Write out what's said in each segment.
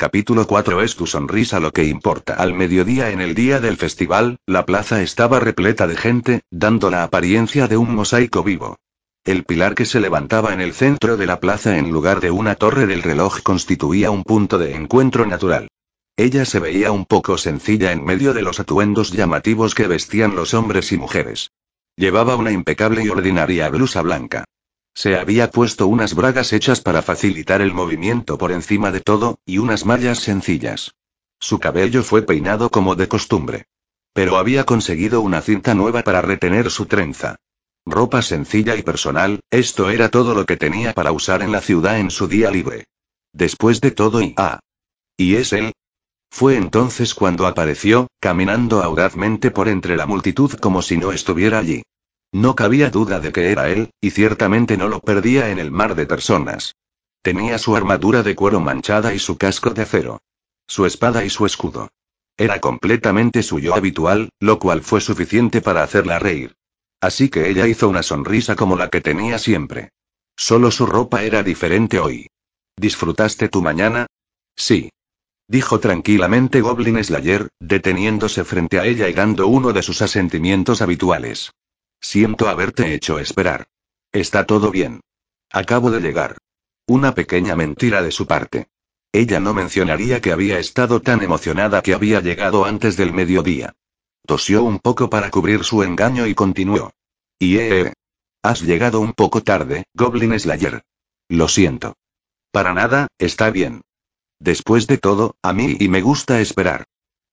Capítulo 4 Es tu sonrisa lo que importa. Al mediodía en el día del festival, la plaza estaba repleta de gente, dando la apariencia de un mosaico vivo. El pilar que se levantaba en el centro de la plaza en lugar de una torre del reloj constituía un punto de encuentro natural. Ella se veía un poco sencilla en medio de los atuendos llamativos que vestían los hombres y mujeres. Llevaba una impecable y ordinaria blusa blanca. Se había puesto unas bragas hechas para facilitar el movimiento por encima de todo, y unas mallas sencillas. Su cabello fue peinado como de costumbre. Pero había conseguido una cinta nueva para retener su trenza. Ropa sencilla y personal, esto era todo lo que tenía para usar en la ciudad en su día libre. Después de todo y... Ah. ¿Y es él? Fue entonces cuando apareció, caminando audazmente por entre la multitud como si no estuviera allí. No cabía duda de que era él, y ciertamente no lo perdía en el mar de personas. Tenía su armadura de cuero manchada y su casco de acero. Su espada y su escudo. Era completamente suyo habitual, lo cual fue suficiente para hacerla reír. Así que ella hizo una sonrisa como la que tenía siempre. Solo su ropa era diferente hoy. ¿Disfrutaste tu mañana? Sí. Dijo tranquilamente Goblin Slayer, deteniéndose frente a ella y dando uno de sus asentimientos habituales. Siento haberte hecho esperar. Está todo bien. Acabo de llegar. Una pequeña mentira de su parte. Ella no mencionaría que había estado tan emocionada que había llegado antes del mediodía. Tosió un poco para cubrir su engaño y continuó. Y eh, eh. Has llegado un poco tarde, Goblin Slayer. Lo siento. Para nada, está bien. Después de todo, a mí y me gusta esperar.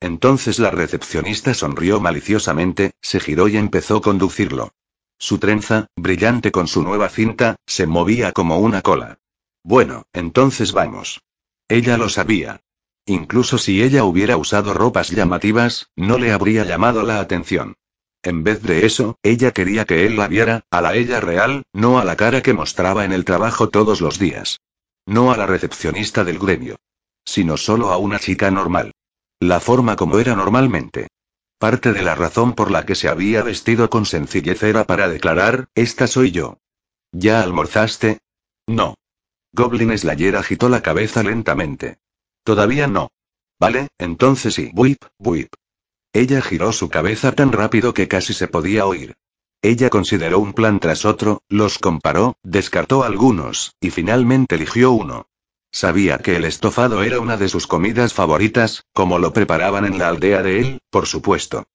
Entonces la recepcionista sonrió maliciosamente, se giró y empezó a conducirlo. Su trenza, brillante con su nueva cinta, se movía como una cola. Bueno, entonces vamos. Ella lo sabía. Incluso si ella hubiera usado ropas llamativas, no le habría llamado la atención. En vez de eso, ella quería que él la viera, a la ella real, no a la cara que mostraba en el trabajo todos los días. No a la recepcionista del gremio. Sino solo a una chica normal. La forma como era normalmente. Parte de la razón por la que se había vestido con sencillez era para declarar, esta soy yo. ¿Ya almorzaste? No. Goblin Slayer agitó la cabeza lentamente. Todavía no. Vale, entonces sí. Buip, buip. Ella giró su cabeza tan rápido que casi se podía oír. Ella consideró un plan tras otro, los comparó, descartó algunos, y finalmente eligió uno. Sabía que el estofado era una de sus comidas favoritas, como lo preparaban en la aldea de él, por supuesto.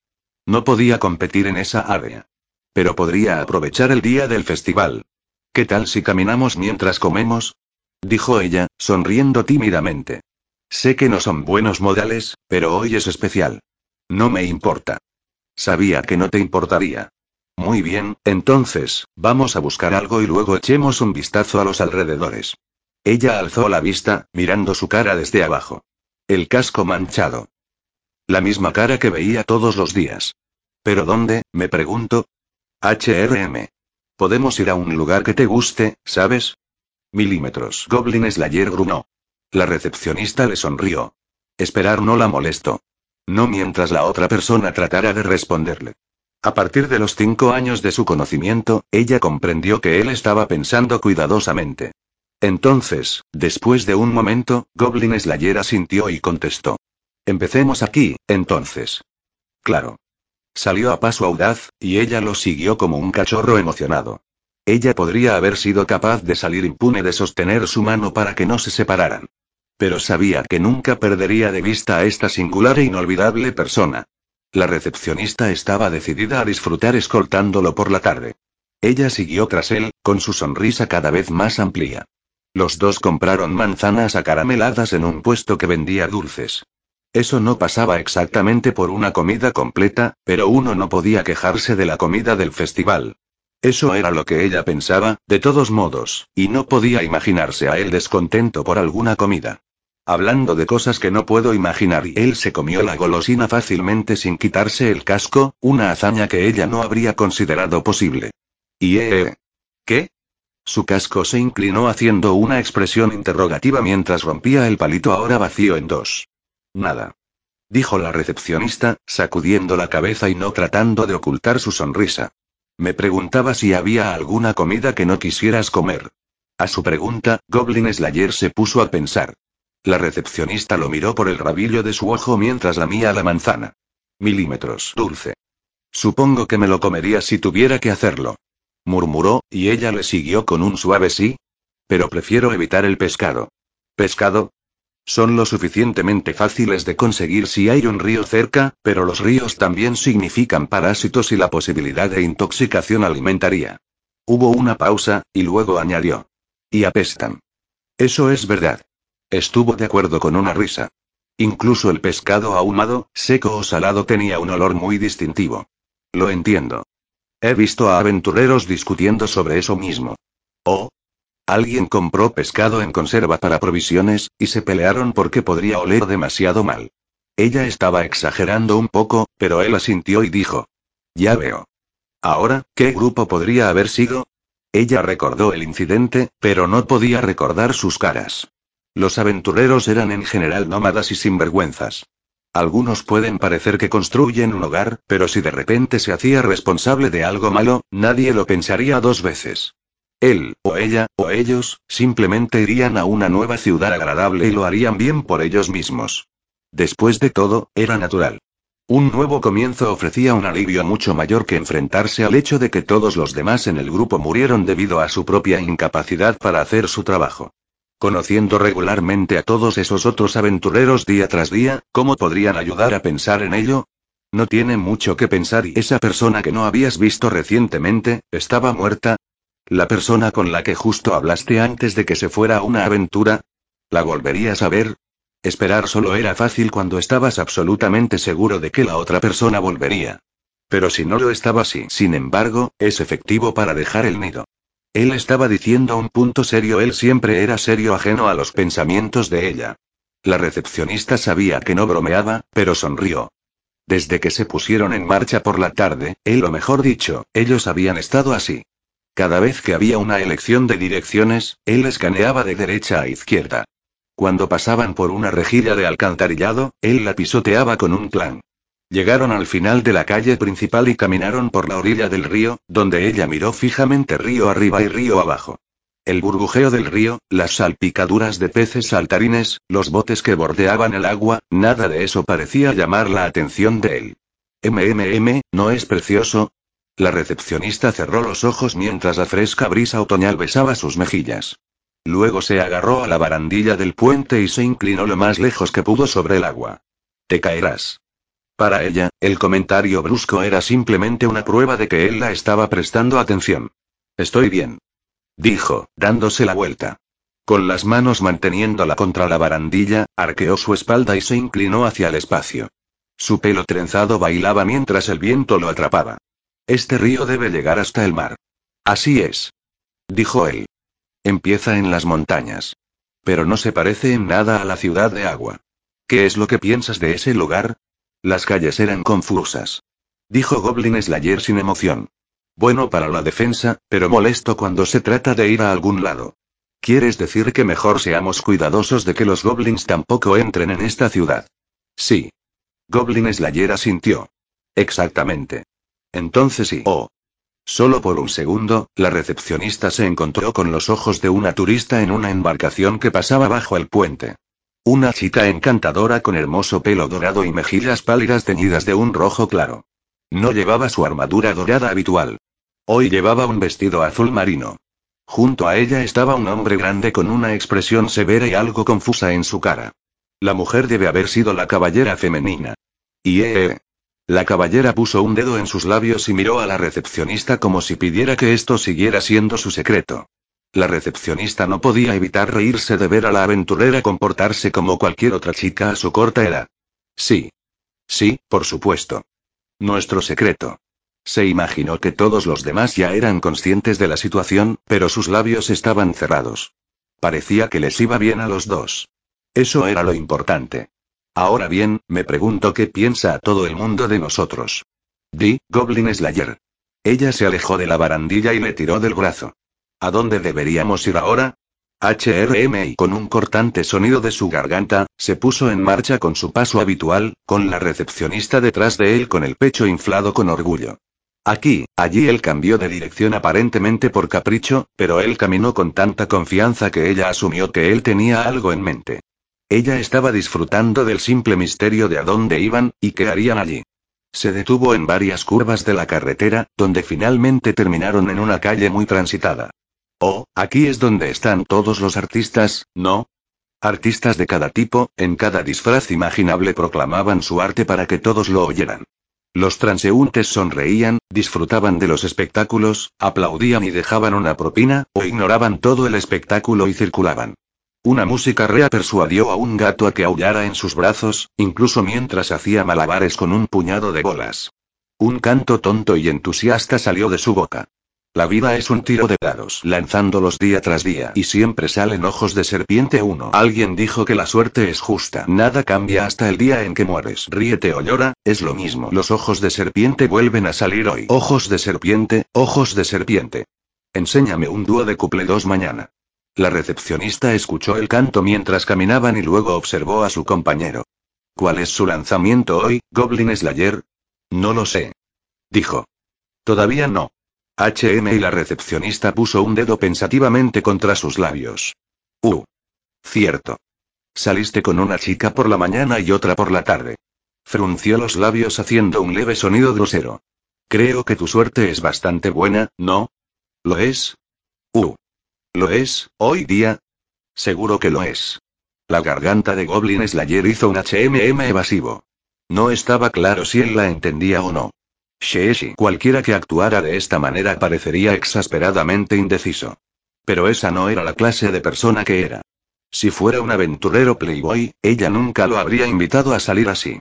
No podía competir en esa área. Pero podría aprovechar el día del festival. ¿Qué tal si caminamos mientras comemos? dijo ella, sonriendo tímidamente. Sé que no son buenos modales, pero hoy es especial. No me importa. Sabía que no te importaría. Muy bien, entonces, vamos a buscar algo y luego echemos un vistazo a los alrededores. Ella alzó la vista, mirando su cara desde abajo. El casco manchado. La misma cara que veía todos los días. ¿Pero dónde? me pregunto. HRM. Podemos ir a un lugar que te guste, ¿sabes? Milímetros. Goblin Slayer grunó. La recepcionista le sonrió. Esperar no la molestó. No mientras la otra persona tratara de responderle. A partir de los cinco años de su conocimiento, ella comprendió que él estaba pensando cuidadosamente. Entonces, después de un momento, Goblin Slayer asintió y contestó. Empecemos aquí, entonces. Claro. Salió a paso audaz, y ella lo siguió como un cachorro emocionado. Ella podría haber sido capaz de salir impune de sostener su mano para que no se separaran. Pero sabía que nunca perdería de vista a esta singular e inolvidable persona. La recepcionista estaba decidida a disfrutar escoltándolo por la tarde. Ella siguió tras él, con su sonrisa cada vez más amplia. Los dos compraron manzanas acarameladas en un puesto que vendía dulces. Eso no pasaba exactamente por una comida completa, pero uno no podía quejarse de la comida del festival. Eso era lo que ella pensaba, de todos modos, y no podía imaginarse a él descontento por alguna comida. Hablando de cosas que no puedo imaginar y él se comió la golosina fácilmente sin quitarse el casco, una hazaña que ella no habría considerado posible. ¿Y eh? ¿Qué? Su casco se inclinó haciendo una expresión interrogativa mientras rompía el palito ahora vacío en dos. Nada. Dijo la recepcionista, sacudiendo la cabeza y no tratando de ocultar su sonrisa. Me preguntaba si había alguna comida que no quisieras comer. A su pregunta, Goblin Slayer se puso a pensar. La recepcionista lo miró por el rabillo de su ojo mientras lamía la manzana. Milímetros. Dulce. Supongo que me lo comería si tuviera que hacerlo. Murmuró, y ella le siguió con un suave sí. Pero prefiero evitar el pescado. ¿Pescado? Son lo suficientemente fáciles de conseguir si hay un río cerca, pero los ríos también significan parásitos y la posibilidad de intoxicación alimentaria. Hubo una pausa, y luego añadió. Y apestan. Eso es verdad. Estuvo de acuerdo con una risa. Incluso el pescado ahumado, seco o salado tenía un olor muy distintivo. Lo entiendo. He visto a aventureros discutiendo sobre eso mismo. Oh. Alguien compró pescado en conserva para provisiones, y se pelearon porque podría oler demasiado mal. Ella estaba exagerando un poco, pero él asintió y dijo. Ya veo. Ahora, ¿qué grupo podría haber sido? Ella recordó el incidente, pero no podía recordar sus caras. Los aventureros eran en general nómadas y sinvergüenzas. Algunos pueden parecer que construyen un hogar, pero si de repente se hacía responsable de algo malo, nadie lo pensaría dos veces. Él, o ella, o ellos, simplemente irían a una nueva ciudad agradable y lo harían bien por ellos mismos. Después de todo, era natural. Un nuevo comienzo ofrecía un alivio mucho mayor que enfrentarse al hecho de que todos los demás en el grupo murieron debido a su propia incapacidad para hacer su trabajo. Conociendo regularmente a todos esos otros aventureros día tras día, ¿cómo podrían ayudar a pensar en ello? No tiene mucho que pensar y esa persona que no habías visto recientemente, estaba muerta. La persona con la que justo hablaste antes de que se fuera a una aventura. ¿La volverías a ver? Esperar solo era fácil cuando estabas absolutamente seguro de que la otra persona volvería. Pero si no lo estaba así, sin embargo, es efectivo para dejar el nido. Él estaba diciendo un punto serio, él siempre era serio ajeno a los pensamientos de ella. La recepcionista sabía que no bromeaba, pero sonrió. Desde que se pusieron en marcha por la tarde, él o mejor dicho, ellos habían estado así. Cada vez que había una elección de direcciones, él escaneaba de derecha a izquierda. Cuando pasaban por una rejilla de alcantarillado, él la pisoteaba con un plan. Llegaron al final de la calle principal y caminaron por la orilla del río, donde ella miró fijamente río arriba y río abajo. El burbujeo del río, las salpicaduras de peces saltarines, los botes que bordeaban el agua, nada de eso parecía llamar la atención de él. MMM, ¿no es precioso? La recepcionista cerró los ojos mientras la fresca brisa otoñal besaba sus mejillas. Luego se agarró a la barandilla del puente y se inclinó lo más lejos que pudo sobre el agua. Te caerás. Para ella, el comentario brusco era simplemente una prueba de que él la estaba prestando atención. Estoy bien. Dijo, dándose la vuelta. Con las manos manteniéndola contra la barandilla, arqueó su espalda y se inclinó hacia el espacio. Su pelo trenzado bailaba mientras el viento lo atrapaba. Este río debe llegar hasta el mar. Así es. Dijo él. Empieza en las montañas. Pero no se parece en nada a la ciudad de agua. ¿Qué es lo que piensas de ese lugar? Las calles eran confusas. Dijo Goblin Slayer sin emoción. Bueno para la defensa, pero molesto cuando se trata de ir a algún lado. ¿Quieres decir que mejor seamos cuidadosos de que los goblins tampoco entren en esta ciudad? Sí. Goblin Slayer asintió. Exactamente. Entonces sí. Oh. Solo por un segundo, la recepcionista se encontró con los ojos de una turista en una embarcación que pasaba bajo el puente. Una chica encantadora con hermoso pelo dorado y mejillas pálidas teñidas de un rojo claro. No llevaba su armadura dorada habitual. Hoy llevaba un vestido azul marino. Junto a ella estaba un hombre grande con una expresión severa y algo confusa en su cara. La mujer debe haber sido la caballera femenina. Y eh, eh. La caballera puso un dedo en sus labios y miró a la recepcionista como si pidiera que esto siguiera siendo su secreto. La recepcionista no podía evitar reírse de ver a la aventurera comportarse como cualquier otra chica a su corta edad. Sí. Sí, por supuesto. Nuestro secreto. Se imaginó que todos los demás ya eran conscientes de la situación, pero sus labios estaban cerrados. Parecía que les iba bien a los dos. Eso era lo importante. Ahora bien, me pregunto qué piensa todo el mundo de nosotros. Di, Goblin Slayer. Ella se alejó de la barandilla y le tiró del brazo. ¿A dónde deberíamos ir ahora? HRM con un cortante sonido de su garganta, se puso en marcha con su paso habitual, con la recepcionista detrás de él con el pecho inflado con orgullo. Aquí, allí él cambió de dirección aparentemente por capricho, pero él caminó con tanta confianza que ella asumió que él tenía algo en mente. Ella estaba disfrutando del simple misterio de a dónde iban, y qué harían allí. Se detuvo en varias curvas de la carretera, donde finalmente terminaron en una calle muy transitada. Oh, aquí es donde están todos los artistas, ¿no? Artistas de cada tipo, en cada disfraz imaginable proclamaban su arte para que todos lo oyeran. Los transeúntes sonreían, disfrutaban de los espectáculos, aplaudían y dejaban una propina, o ignoraban todo el espectáculo y circulaban. Una música rea persuadió a un gato a que aullara en sus brazos, incluso mientras hacía malabares con un puñado de bolas. Un canto tonto y entusiasta salió de su boca. La vida es un tiro de dados, lanzándolos día tras día, y siempre salen ojos de serpiente uno. Alguien dijo que la suerte es justa. Nada cambia hasta el día en que mueres. Ríete o llora, es lo mismo. Los ojos de serpiente vuelven a salir hoy. Ojos de serpiente, ojos de serpiente. Enséñame un dúo de couple dos mañana. La recepcionista escuchó el canto mientras caminaban y luego observó a su compañero. ¿Cuál es su lanzamiento hoy, Goblin Slayer? No lo sé. Dijo. Todavía no. HM y la recepcionista puso un dedo pensativamente contra sus labios. Uh. Cierto. Saliste con una chica por la mañana y otra por la tarde. Frunció los labios haciendo un leve sonido grosero. Creo que tu suerte es bastante buena, ¿no? ¿Lo es? Uh. ¿Lo es, hoy día? Seguro que lo es. La garganta de Goblin Slayer hizo un HMM evasivo. No estaba claro si él la entendía o no. Sheeshi. Cualquiera que actuara de esta manera parecería exasperadamente indeciso. Pero esa no era la clase de persona que era. Si fuera un aventurero playboy, ella nunca lo habría invitado a salir así.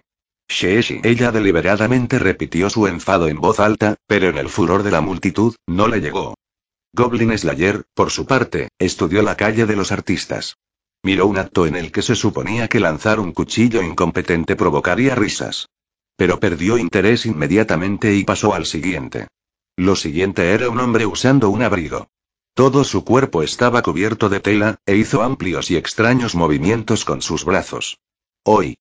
Sheeshi. Ella deliberadamente repitió su enfado en voz alta, pero en el furor de la multitud, no le llegó. Goblin Slayer, por su parte, estudió la calle de los artistas. Miró un acto en el que se suponía que lanzar un cuchillo incompetente provocaría risas. Pero perdió interés inmediatamente y pasó al siguiente. Lo siguiente era un hombre usando un abrigo. Todo su cuerpo estaba cubierto de tela, e hizo amplios y extraños movimientos con sus brazos. Hoy.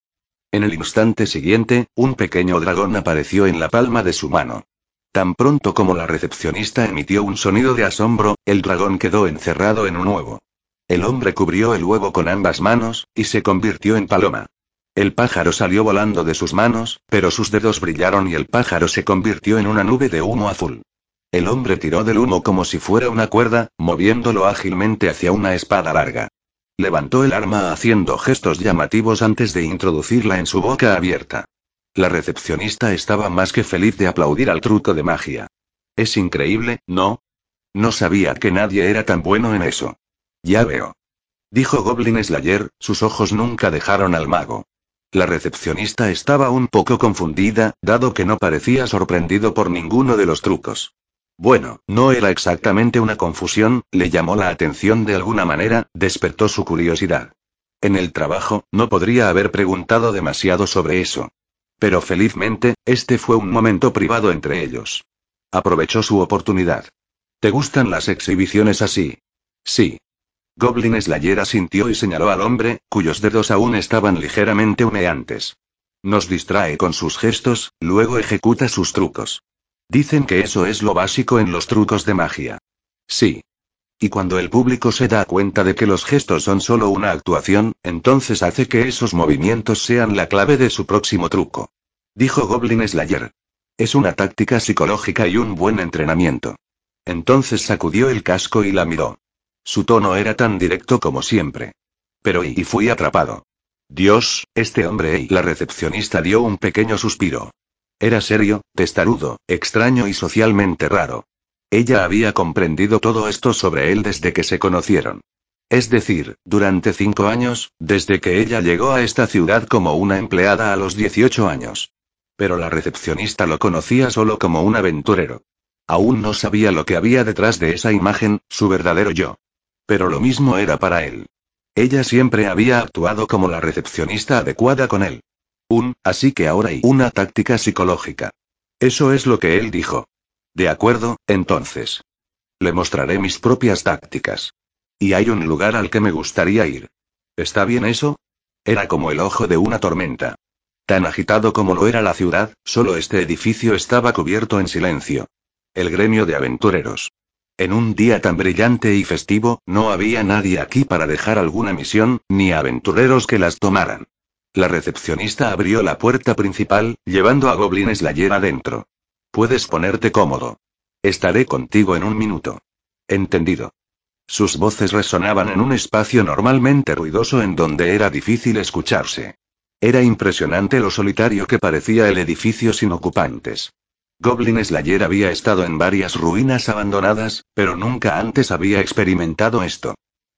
En el instante siguiente, un pequeño dragón apareció en la palma de su mano. Tan pronto como la recepcionista emitió un sonido de asombro, el dragón quedó encerrado en un huevo. El hombre cubrió el huevo con ambas manos, y se convirtió en paloma. El pájaro salió volando de sus manos, pero sus dedos brillaron y el pájaro se convirtió en una nube de humo azul. El hombre tiró del humo como si fuera una cuerda, moviéndolo ágilmente hacia una espada larga. Levantó el arma haciendo gestos llamativos antes de introducirla en su boca abierta. La recepcionista estaba más que feliz de aplaudir al truco de magia. Es increíble, ¿no? No sabía que nadie era tan bueno en eso. Ya veo. Dijo Goblin Slayer, sus ojos nunca dejaron al mago. La recepcionista estaba un poco confundida, dado que no parecía sorprendido por ninguno de los trucos. Bueno, no era exactamente una confusión, le llamó la atención de alguna manera, despertó su curiosidad. En el trabajo, no podría haber preguntado demasiado sobre eso. Pero felizmente, este fue un momento privado entre ellos. Aprovechó su oportunidad. ¿Te gustan las exhibiciones así? Sí. Goblin Slayer asintió y señaló al hombre, cuyos dedos aún estaban ligeramente humeantes. Nos distrae con sus gestos, luego ejecuta sus trucos. Dicen que eso es lo básico en los trucos de magia. Sí. Y cuando el público se da cuenta de que los gestos son solo una actuación, entonces hace que esos movimientos sean la clave de su próximo truco. Dijo Goblin Slayer. Es una táctica psicológica y un buen entrenamiento. Entonces sacudió el casco y la miró. Su tono era tan directo como siempre. Pero y fui atrapado. Dios, este hombre y la recepcionista dio un pequeño suspiro. Era serio, testarudo, extraño y socialmente raro. Ella había comprendido todo esto sobre él desde que se conocieron. Es decir, durante cinco años, desde que ella llegó a esta ciudad como una empleada a los 18 años. Pero la recepcionista lo conocía solo como un aventurero. Aún no sabía lo que había detrás de esa imagen, su verdadero yo. Pero lo mismo era para él. Ella siempre había actuado como la recepcionista adecuada con él. Un, así que ahora hay una táctica psicológica. Eso es lo que él dijo. De acuerdo, entonces. Le mostraré mis propias tácticas. Y hay un lugar al que me gustaría ir. ¿Está bien eso? Era como el ojo de una tormenta. Tan agitado como lo era la ciudad, solo este edificio estaba cubierto en silencio. El gremio de aventureros. En un día tan brillante y festivo, no había nadie aquí para dejar alguna misión, ni aventureros que las tomaran. La recepcionista abrió la puerta principal, llevando a Goblin Slayer adentro. Puedes ponerte cómodo. Estaré contigo en un minuto. Entendido. Sus voces resonaban en un espacio normalmente ruidoso en donde era difícil escucharse. Era impresionante lo solitario que parecía el edificio sin ocupantes. Goblin Slayer había estado en varias ruinas abandonadas, pero nunca antes había experimentado esto.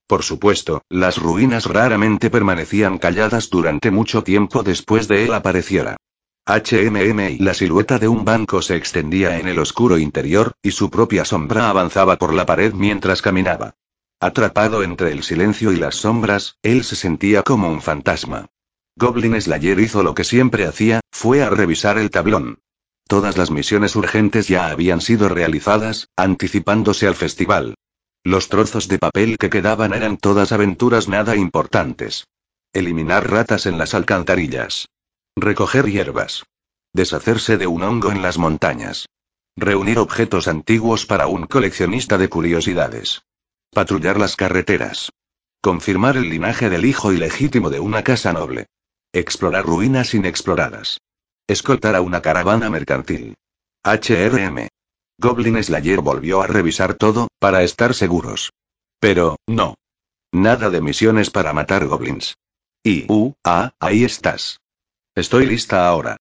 Por supuesto, las ruinas raramente permanecían calladas durante mucho tiempo después de él apareciera. HMM y la silueta de un banco se extendía en el oscuro interior, y su propia sombra avanzaba por la pared mientras caminaba. Atrapado entre el silencio y las sombras, él se sentía como un fantasma. Goblin Slayer hizo lo que siempre hacía, fue a revisar el tablón. Todas las misiones urgentes ya habían sido realizadas, anticipándose al festival. Los trozos de papel que quedaban eran todas aventuras nada importantes. Eliminar ratas en las alcantarillas. Recoger hierbas. Deshacerse de un hongo en las montañas. Reunir objetos antiguos para un coleccionista de curiosidades. Patrullar las carreteras. Confirmar el linaje del hijo ilegítimo de una casa noble. Explorar ruinas inexploradas. Escoltar a una caravana mercantil. HRM. Goblin Slayer volvió a revisar todo, para estar seguros. Pero, no. Nada de misiones para matar goblins. Y, uh, ah, ahí estás. Estoy lista ahora.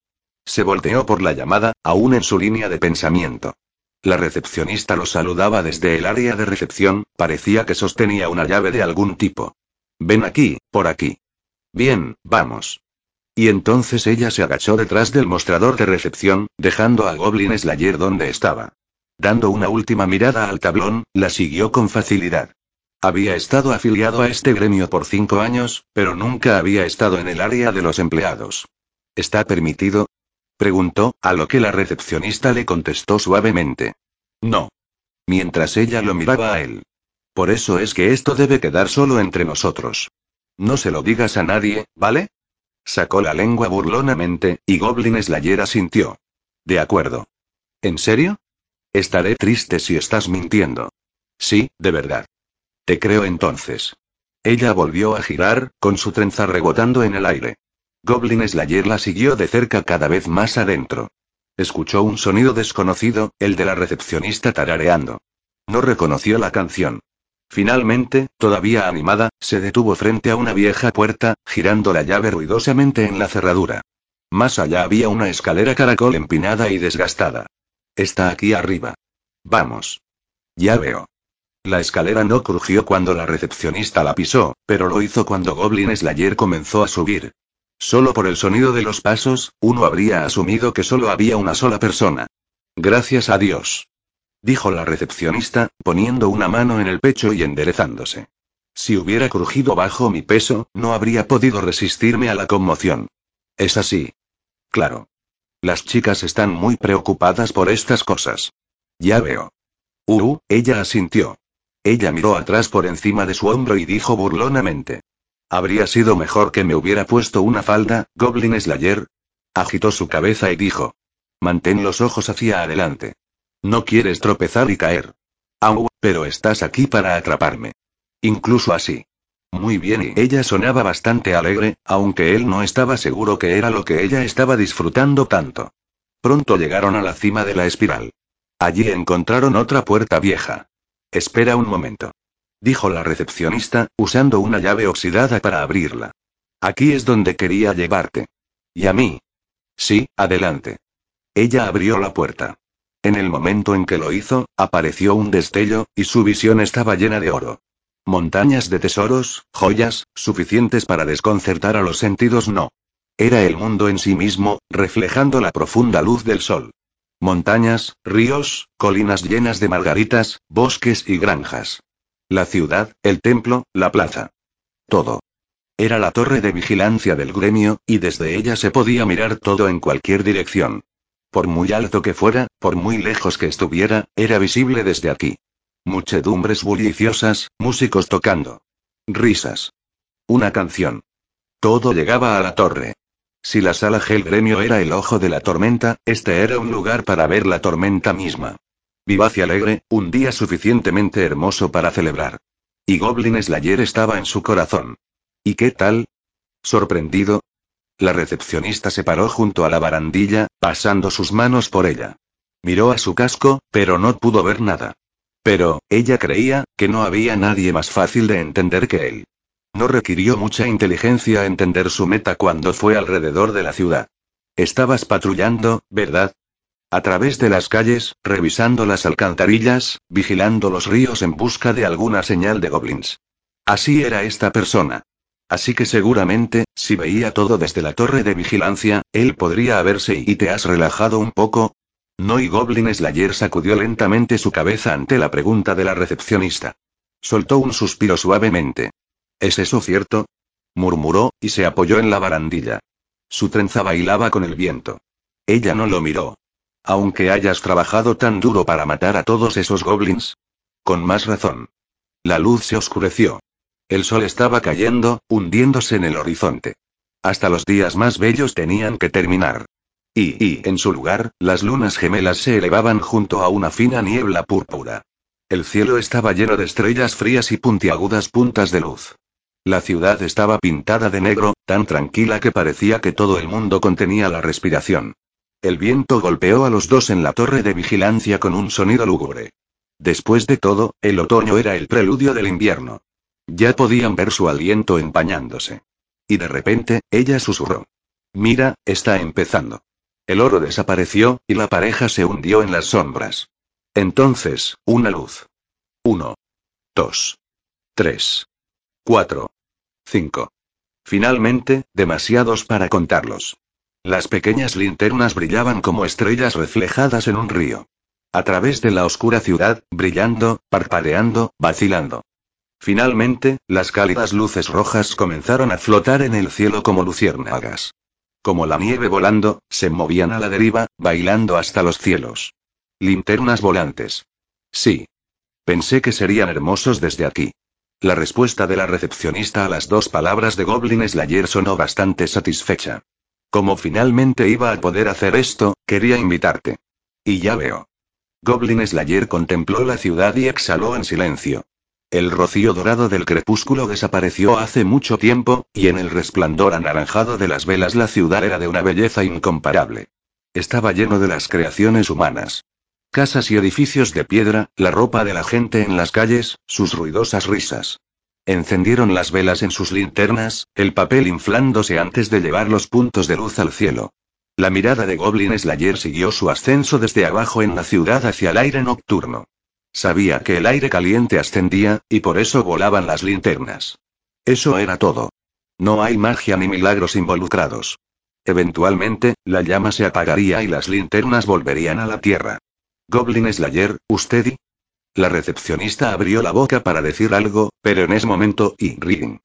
Se volteó por la llamada, aún en su línea de pensamiento. La recepcionista lo saludaba desde el área de recepción, parecía que sostenía una llave de algún tipo. Ven aquí, por aquí. Bien, vamos. Y entonces ella se agachó detrás del mostrador de recepción, dejando a Goblin Slayer donde estaba. Dando una última mirada al tablón, la siguió con facilidad. Había estado afiliado a este gremio por cinco años, pero nunca había estado en el área de los empleados. ¿Está permitido? Preguntó, a lo que la recepcionista le contestó suavemente. No. Mientras ella lo miraba a él. Por eso es que esto debe quedar solo entre nosotros. No se lo digas a nadie, ¿vale? Sacó la lengua burlonamente, y Goblin Slayer sintió. De acuerdo. ¿En serio? Estaré triste si estás mintiendo. Sí, de verdad. Te creo entonces. Ella volvió a girar, con su trenza rebotando en el aire. Goblin Slayer la siguió de cerca cada vez más adentro. Escuchó un sonido desconocido, el de la recepcionista tarareando. No reconoció la canción. Finalmente, todavía animada, se detuvo frente a una vieja puerta, girando la llave ruidosamente en la cerradura. Más allá había una escalera caracol empinada y desgastada. Está aquí arriba. Vamos. Ya veo. La escalera no crujió cuando la recepcionista la pisó, pero lo hizo cuando Goblin Slayer comenzó a subir. Solo por el sonido de los pasos, uno habría asumido que solo había una sola persona. Gracias a Dios dijo la recepcionista, poniendo una mano en el pecho y enderezándose. Si hubiera crujido bajo mi peso, no habría podido resistirme a la conmoción. Es así. Claro. Las chicas están muy preocupadas por estas cosas. Ya veo. Uh, ella asintió. Ella miró atrás por encima de su hombro y dijo burlonamente. Habría sido mejor que me hubiera puesto una falda, Goblin Slayer. Agitó su cabeza y dijo. Mantén los ojos hacia adelante. No quieres tropezar y caer. Au, pero estás aquí para atraparme. Incluso así. Muy bien, y ella sonaba bastante alegre, aunque él no estaba seguro que era lo que ella estaba disfrutando tanto. Pronto llegaron a la cima de la espiral. Allí encontraron otra puerta vieja. Espera un momento. Dijo la recepcionista, usando una llave oxidada para abrirla. Aquí es donde quería llevarte. ¿Y a mí? Sí, adelante. Ella abrió la puerta. En el momento en que lo hizo, apareció un destello, y su visión estaba llena de oro. Montañas de tesoros, joyas, suficientes para desconcertar a los sentidos no. Era el mundo en sí mismo, reflejando la profunda luz del sol. Montañas, ríos, colinas llenas de margaritas, bosques y granjas. La ciudad, el templo, la plaza. Todo. Era la torre de vigilancia del gremio, y desde ella se podía mirar todo en cualquier dirección. Por muy alto que fuera, por muy lejos que estuviera, era visible desde aquí. Muchedumbres bulliciosas, músicos tocando. Risas. Una canción. Todo llegaba a la torre. Si la sala Gel Gremio era el ojo de la tormenta, este era un lugar para ver la tormenta misma. Vivaz y alegre, un día suficientemente hermoso para celebrar. Y Goblin Slayer estaba en su corazón. ¿Y qué tal? ¿Sorprendido? La recepcionista se paró junto a la barandilla, pasando sus manos por ella. Miró a su casco, pero no pudo ver nada. Pero, ella creía, que no había nadie más fácil de entender que él. No requirió mucha inteligencia entender su meta cuando fue alrededor de la ciudad. Estabas patrullando, ¿verdad? A través de las calles, revisando las alcantarillas, vigilando los ríos en busca de alguna señal de goblins. Así era esta persona. Así que seguramente, si veía todo desde la torre de vigilancia, él podría haberse y te has relajado un poco. No y Goblin Slayer sacudió lentamente su cabeza ante la pregunta de la recepcionista. Soltó un suspiro suavemente. ¿Es eso cierto? murmuró, y se apoyó en la barandilla. Su trenza bailaba con el viento. Ella no lo miró. Aunque hayas trabajado tan duro para matar a todos esos goblins. Con más razón. La luz se oscureció. El sol estaba cayendo, hundiéndose en el horizonte. Hasta los días más bellos tenían que terminar. Y, y, en su lugar, las lunas gemelas se elevaban junto a una fina niebla púrpura. El cielo estaba lleno de estrellas frías y puntiagudas puntas de luz. La ciudad estaba pintada de negro, tan tranquila que parecía que todo el mundo contenía la respiración. El viento golpeó a los dos en la torre de vigilancia con un sonido lúgubre. Después de todo, el otoño era el preludio del invierno. Ya podían ver su aliento empañándose. Y de repente, ella susurró. Mira, está empezando. El oro desapareció, y la pareja se hundió en las sombras. Entonces, una luz. Uno. Dos. Tres. Cuatro. Cinco. Finalmente, demasiados para contarlos. Las pequeñas linternas brillaban como estrellas reflejadas en un río. A través de la oscura ciudad, brillando, parpadeando, vacilando. Finalmente, las cálidas luces rojas comenzaron a flotar en el cielo como luciérnagas. Como la nieve volando, se movían a la deriva, bailando hasta los cielos. Linternas volantes. Sí. Pensé que serían hermosos desde aquí. La respuesta de la recepcionista a las dos palabras de Goblin Slayer sonó bastante satisfecha. Como finalmente iba a poder hacer esto, quería invitarte. Y ya veo. Goblin Slayer contempló la ciudad y exhaló en silencio. El rocío dorado del crepúsculo desapareció hace mucho tiempo, y en el resplandor anaranjado de las velas la ciudad era de una belleza incomparable. Estaba lleno de las creaciones humanas. Casas y edificios de piedra, la ropa de la gente en las calles, sus ruidosas risas. Encendieron las velas en sus linternas, el papel inflándose antes de llevar los puntos de luz al cielo. La mirada de Goblin Slayer siguió su ascenso desde abajo en la ciudad hacia el aire nocturno. Sabía que el aire caliente ascendía, y por eso volaban las linternas. Eso era todo. No hay magia ni milagros involucrados. Eventualmente, la llama se apagaría y las linternas volverían a la tierra. Goblin Slayer, ¿usted y? La recepcionista abrió la boca para decir algo, pero en ese momento, y ring.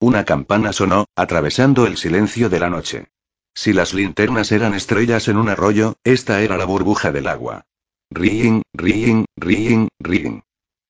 Una campana sonó, atravesando el silencio de la noche. Si las linternas eran estrellas en un arroyo, esta era la burbuja del agua. Ring, ring, ring, ring.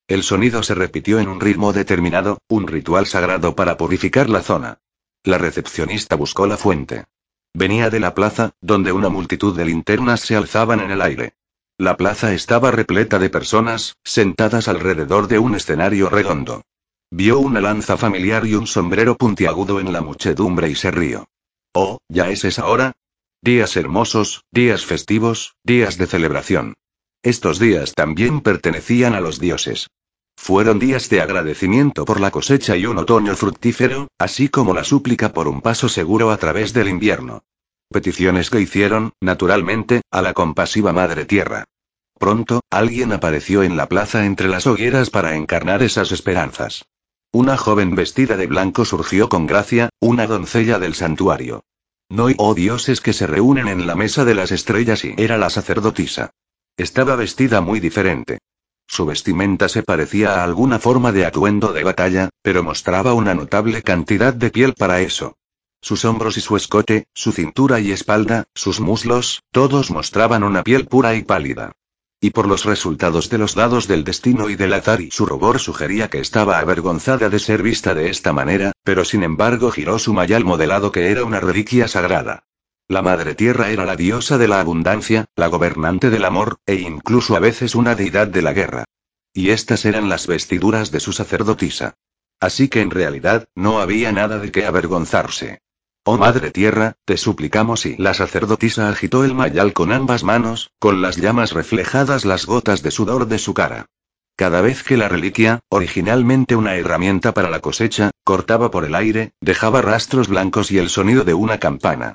El sonido se repitió en un ritmo determinado, un ritual sagrado para purificar la zona. La recepcionista buscó la fuente. Venía de la plaza, donde una multitud de linternas se alzaban en el aire. La plaza estaba repleta de personas, sentadas alrededor de un escenario redondo. Vio una lanza familiar y un sombrero puntiagudo en la muchedumbre y se rió. Oh, ¿ya es esa hora? Días hermosos, días festivos, días de celebración. Estos días también pertenecían a los dioses. Fueron días de agradecimiento por la cosecha y un otoño fructífero, así como la súplica por un paso seguro a través del invierno. Peticiones que hicieron, naturalmente, a la compasiva Madre Tierra. Pronto, alguien apareció en la plaza entre las hogueras para encarnar esas esperanzas. Una joven vestida de blanco surgió con gracia, una doncella del santuario. No hay oh dioses que se reúnen en la mesa de las estrellas y era la sacerdotisa. Estaba vestida muy diferente. Su vestimenta se parecía a alguna forma de atuendo de batalla, pero mostraba una notable cantidad de piel para eso. Sus hombros y su escote, su cintura y espalda, sus muslos, todos mostraban una piel pura y pálida. Y por los resultados de los dados del destino y del azar y su rubor sugería que estaba avergonzada de ser vista de esta manera, pero sin embargo giró su mayal modelado que era una reliquia sagrada. La Madre Tierra era la diosa de la abundancia, la gobernante del amor, e incluso a veces una deidad de la guerra. Y estas eran las vestiduras de su sacerdotisa. Así que en realidad, no había nada de qué avergonzarse. Oh Madre Tierra, te suplicamos y la sacerdotisa agitó el mayal con ambas manos, con las llamas reflejadas las gotas de sudor de su cara. Cada vez que la reliquia, originalmente una herramienta para la cosecha, cortaba por el aire, dejaba rastros blancos y el sonido de una campana.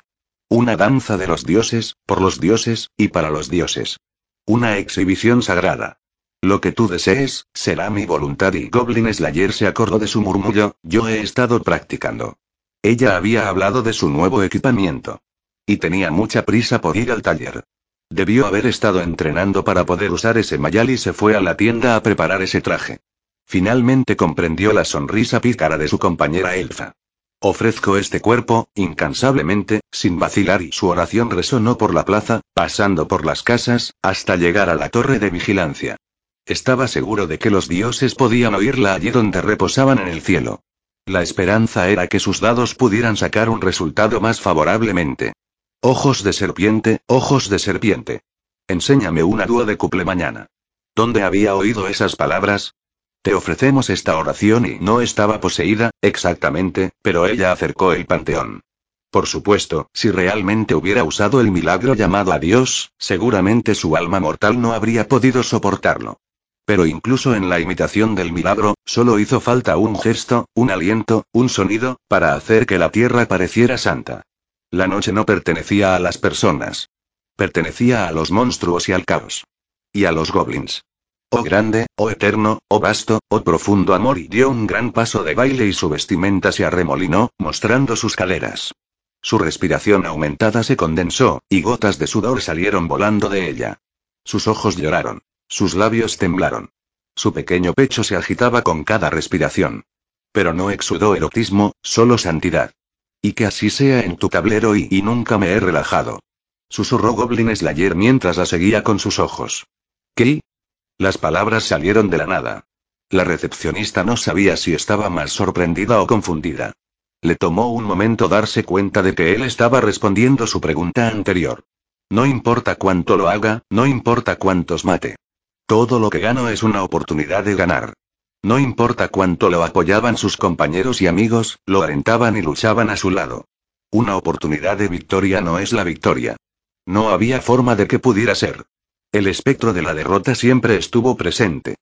Una danza de los dioses, por los dioses, y para los dioses. Una exhibición sagrada. Lo que tú desees, será mi voluntad y Goblin Slayer se acordó de su murmullo, yo he estado practicando. Ella había hablado de su nuevo equipamiento. Y tenía mucha prisa por ir al taller. Debió haber estado entrenando para poder usar ese mayal y se fue a la tienda a preparar ese traje. Finalmente comprendió la sonrisa pícara de su compañera elfa. Ofrezco este cuerpo, incansablemente, sin vacilar y su oración resonó por la plaza, pasando por las casas, hasta llegar a la torre de vigilancia. Estaba seguro de que los dioses podían oírla allí donde reposaban en el cielo. La esperanza era que sus dados pudieran sacar un resultado más favorablemente. Ojos de serpiente, ojos de serpiente. Enséñame una dúo de cuple mañana. ¿Dónde había oído esas palabras? Te ofrecemos esta oración y no estaba poseída, exactamente, pero ella acercó el panteón. Por supuesto, si realmente hubiera usado el milagro llamado a Dios, seguramente su alma mortal no habría podido soportarlo. Pero incluso en la imitación del milagro, solo hizo falta un gesto, un aliento, un sonido, para hacer que la tierra pareciera santa. La noche no pertenecía a las personas. Pertenecía a los monstruos y al caos. Y a los goblins. Oh grande, oh eterno, oh vasto, oh profundo amor y dio un gran paso de baile y su vestimenta se arremolinó, mostrando sus caderas. Su respiración aumentada se condensó, y gotas de sudor salieron volando de ella. Sus ojos lloraron. Sus labios temblaron. Su pequeño pecho se agitaba con cada respiración. Pero no exudó erotismo, solo santidad. Y que así sea en tu tablero y, y nunca me he relajado. Susurró Goblin Slayer mientras la seguía con sus ojos. ¿Qué? Las palabras salieron de la nada. La recepcionista no sabía si estaba más sorprendida o confundida. Le tomó un momento darse cuenta de que él estaba respondiendo su pregunta anterior. No importa cuánto lo haga, no importa cuántos mate. Todo lo que gano es una oportunidad de ganar. No importa cuánto lo apoyaban sus compañeros y amigos, lo alentaban y luchaban a su lado. Una oportunidad de victoria no es la victoria. No había forma de que pudiera ser. El espectro de la derrota siempre estuvo presente.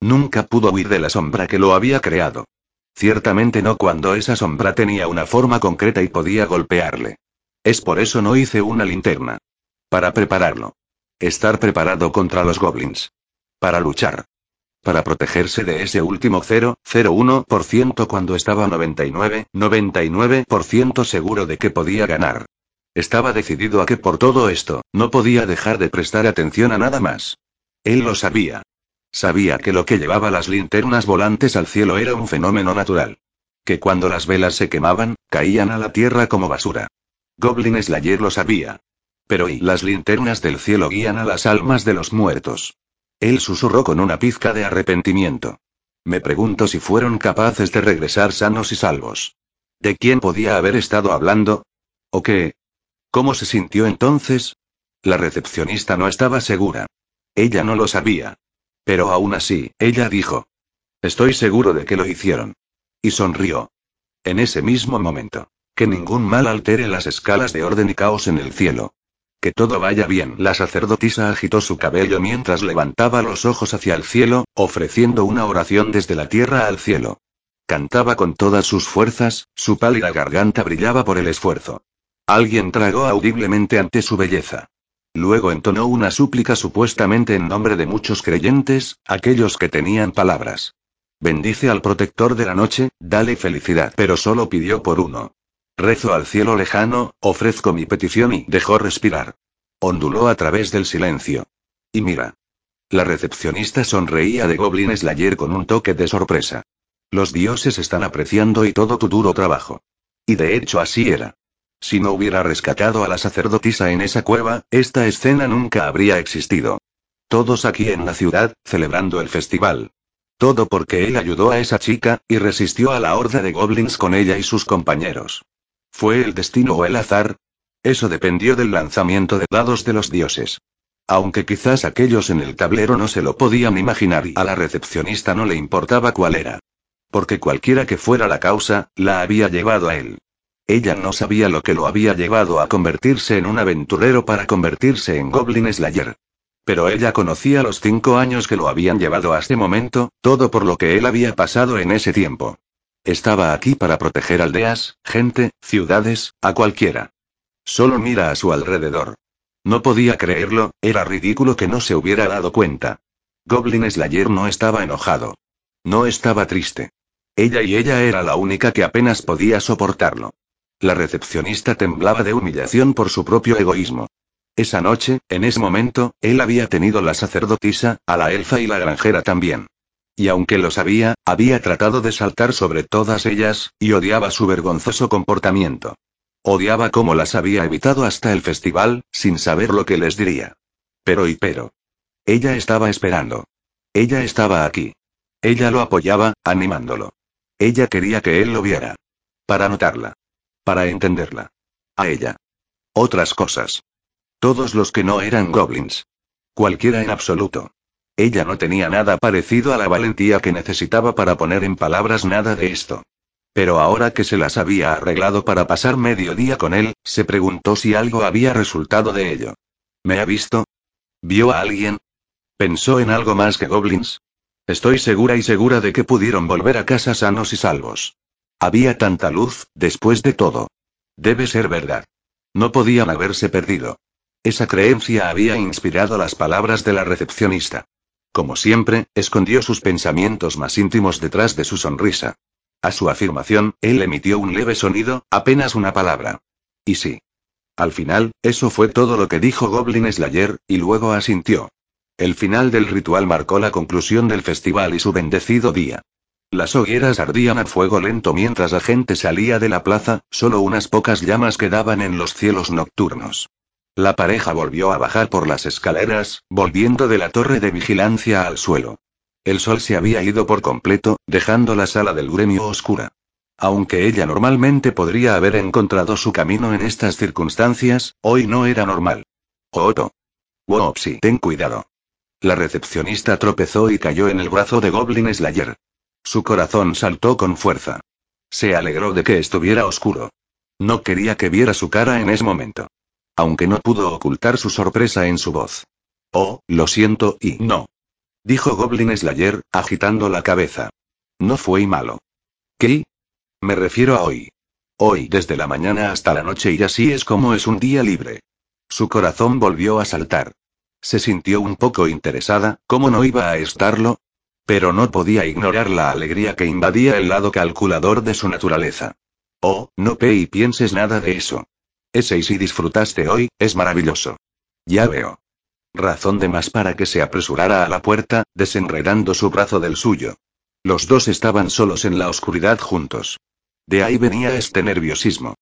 Nunca pudo huir de la sombra que lo había creado. Ciertamente no cuando esa sombra tenía una forma concreta y podía golpearle. Es por eso no hice una linterna. Para prepararlo. Estar preparado contra los goblins. Para luchar. Para protegerse de ese último 0,01% cuando estaba 99, 99% seguro de que podía ganar. Estaba decidido a que por todo esto, no podía dejar de prestar atención a nada más. Él lo sabía. Sabía que lo que llevaba las linternas volantes al cielo era un fenómeno natural. Que cuando las velas se quemaban, caían a la tierra como basura. Goblin Slayer lo sabía. Pero y las linternas del cielo guían a las almas de los muertos. Él susurró con una pizca de arrepentimiento. Me pregunto si fueron capaces de regresar sanos y salvos. ¿De quién podía haber estado hablando? ¿O qué? ¿Cómo se sintió entonces? La recepcionista no estaba segura. Ella no lo sabía. Pero aún así, ella dijo. Estoy seguro de que lo hicieron. Y sonrió. En ese mismo momento. Que ningún mal altere las escalas de orden y caos en el cielo. Que todo vaya bien. La sacerdotisa agitó su cabello mientras levantaba los ojos hacia el cielo, ofreciendo una oración desde la tierra al cielo. Cantaba con todas sus fuerzas, su pálida garganta brillaba por el esfuerzo. Alguien tragó audiblemente ante su belleza. Luego entonó una súplica supuestamente en nombre de muchos creyentes, aquellos que tenían palabras. Bendice al protector de la noche, dale felicidad. Pero solo pidió por uno. Rezo al cielo lejano, ofrezco mi petición y dejó respirar. Onduló a través del silencio. Y mira. La recepcionista sonreía de Goblin Slayer con un toque de sorpresa. Los dioses están apreciando y todo tu duro trabajo. Y de hecho así era. Si no hubiera rescatado a la sacerdotisa en esa cueva, esta escena nunca habría existido. Todos aquí en la ciudad, celebrando el festival. Todo porque él ayudó a esa chica, y resistió a la horda de goblins con ella y sus compañeros. ¿Fue el destino o el azar? Eso dependió del lanzamiento de dados de los dioses. Aunque quizás aquellos en el tablero no se lo podían imaginar y a la recepcionista no le importaba cuál era. Porque cualquiera que fuera la causa, la había llevado a él. Ella no sabía lo que lo había llevado a convertirse en un aventurero para convertirse en Goblin Slayer. Pero ella conocía los cinco años que lo habían llevado a este momento, todo por lo que él había pasado en ese tiempo. Estaba aquí para proteger aldeas, gente, ciudades, a cualquiera. Solo mira a su alrededor. No podía creerlo, era ridículo que no se hubiera dado cuenta. Goblin Slayer no estaba enojado. No estaba triste. Ella y ella era la única que apenas podía soportarlo. La recepcionista temblaba de humillación por su propio egoísmo. Esa noche, en ese momento, él había tenido la sacerdotisa, a la elfa y la granjera también. Y aunque lo sabía, había tratado de saltar sobre todas ellas, y odiaba su vergonzoso comportamiento. Odiaba cómo las había evitado hasta el festival, sin saber lo que les diría. Pero y pero. Ella estaba esperando. Ella estaba aquí. Ella lo apoyaba, animándolo. Ella quería que él lo viera. Para notarla. Para entenderla. A ella. Otras cosas. Todos los que no eran goblins. Cualquiera en absoluto. Ella no tenía nada parecido a la valentía que necesitaba para poner en palabras nada de esto. Pero ahora que se las había arreglado para pasar medio día con él, se preguntó si algo había resultado de ello. ¿Me ha visto? ¿Vio a alguien? ¿Pensó en algo más que goblins? Estoy segura y segura de que pudieron volver a casa sanos y salvos. Había tanta luz, después de todo. Debe ser verdad. No podían haberse perdido. Esa creencia había inspirado las palabras de la recepcionista. Como siempre, escondió sus pensamientos más íntimos detrás de su sonrisa. A su afirmación, él emitió un leve sonido, apenas una palabra. Y sí. Al final, eso fue todo lo que dijo Goblin Slayer, y luego asintió. El final del ritual marcó la conclusión del festival y su bendecido día. Las hogueras ardían a fuego lento mientras la gente salía de la plaza, solo unas pocas llamas quedaban en los cielos nocturnos. La pareja volvió a bajar por las escaleras, volviendo de la torre de vigilancia al suelo. El sol se había ido por completo, dejando la sala del gremio oscura. Aunque ella normalmente podría haber encontrado su camino en estas circunstancias, hoy no era normal. Otto. Wopsi, ten cuidado. La recepcionista tropezó y cayó en el brazo de Goblin Slayer. Su corazón saltó con fuerza. Se alegró de que estuviera oscuro. No quería que viera su cara en ese momento aunque no pudo ocultar su sorpresa en su voz. Oh, lo siento y no. Dijo Goblin Slayer, agitando la cabeza. No fue malo. ¿Qué? Me refiero a hoy. Hoy desde la mañana hasta la noche y así es como es un día libre. Su corazón volvió a saltar. Se sintió un poco interesada, ¿cómo no iba a estarlo? Pero no podía ignorar la alegría que invadía el lado calculador de su naturaleza. Oh, no pe y pienses nada de eso. Ese y si disfrutaste hoy, es maravilloso. Ya veo. Razón de más para que se apresurara a la puerta, desenredando su brazo del suyo. Los dos estaban solos en la oscuridad juntos. De ahí venía este nerviosismo.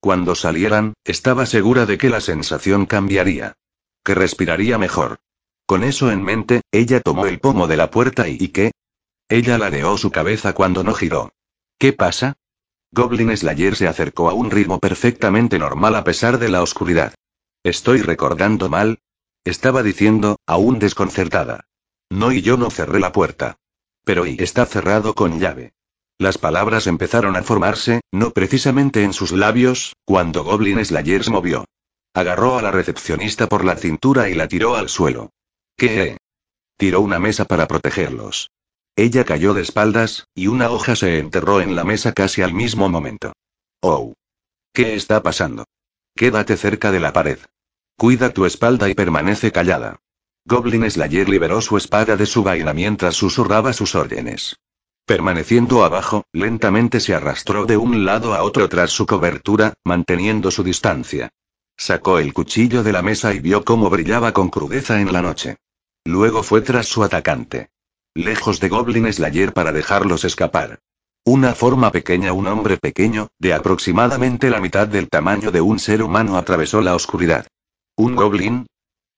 Cuando salieran, estaba segura de que la sensación cambiaría. Que respiraría mejor. Con eso en mente, ella tomó el pomo de la puerta y, ¿y qué? Ella ladeó su cabeza cuando no giró. ¿Qué pasa? Goblin Slayer se acercó a un ritmo perfectamente normal a pesar de la oscuridad. ¿Estoy recordando mal? Estaba diciendo, aún desconcertada. No y yo no cerré la puerta. Pero y está cerrado con llave. Las palabras empezaron a formarse, no precisamente en sus labios, cuando Goblin Slayer se movió. Agarró a la recepcionista por la cintura y la tiró al suelo. ¿Qué? Tiró una mesa para protegerlos. Ella cayó de espaldas, y una hoja se enterró en la mesa casi al mismo momento. Oh. ¿Qué está pasando? Quédate cerca de la pared. Cuida tu espalda y permanece callada. Goblin Slayer liberó su espada de su vaina mientras susurraba sus órdenes. Permaneciendo abajo, lentamente se arrastró de un lado a otro tras su cobertura, manteniendo su distancia. Sacó el cuchillo de la mesa y vio cómo brillaba con crudeza en la noche. Luego fue tras su atacante. Lejos de Goblin Slayer para dejarlos escapar. Una forma pequeña, un hombre pequeño, de aproximadamente la mitad del tamaño de un ser humano atravesó la oscuridad. ¿Un goblin?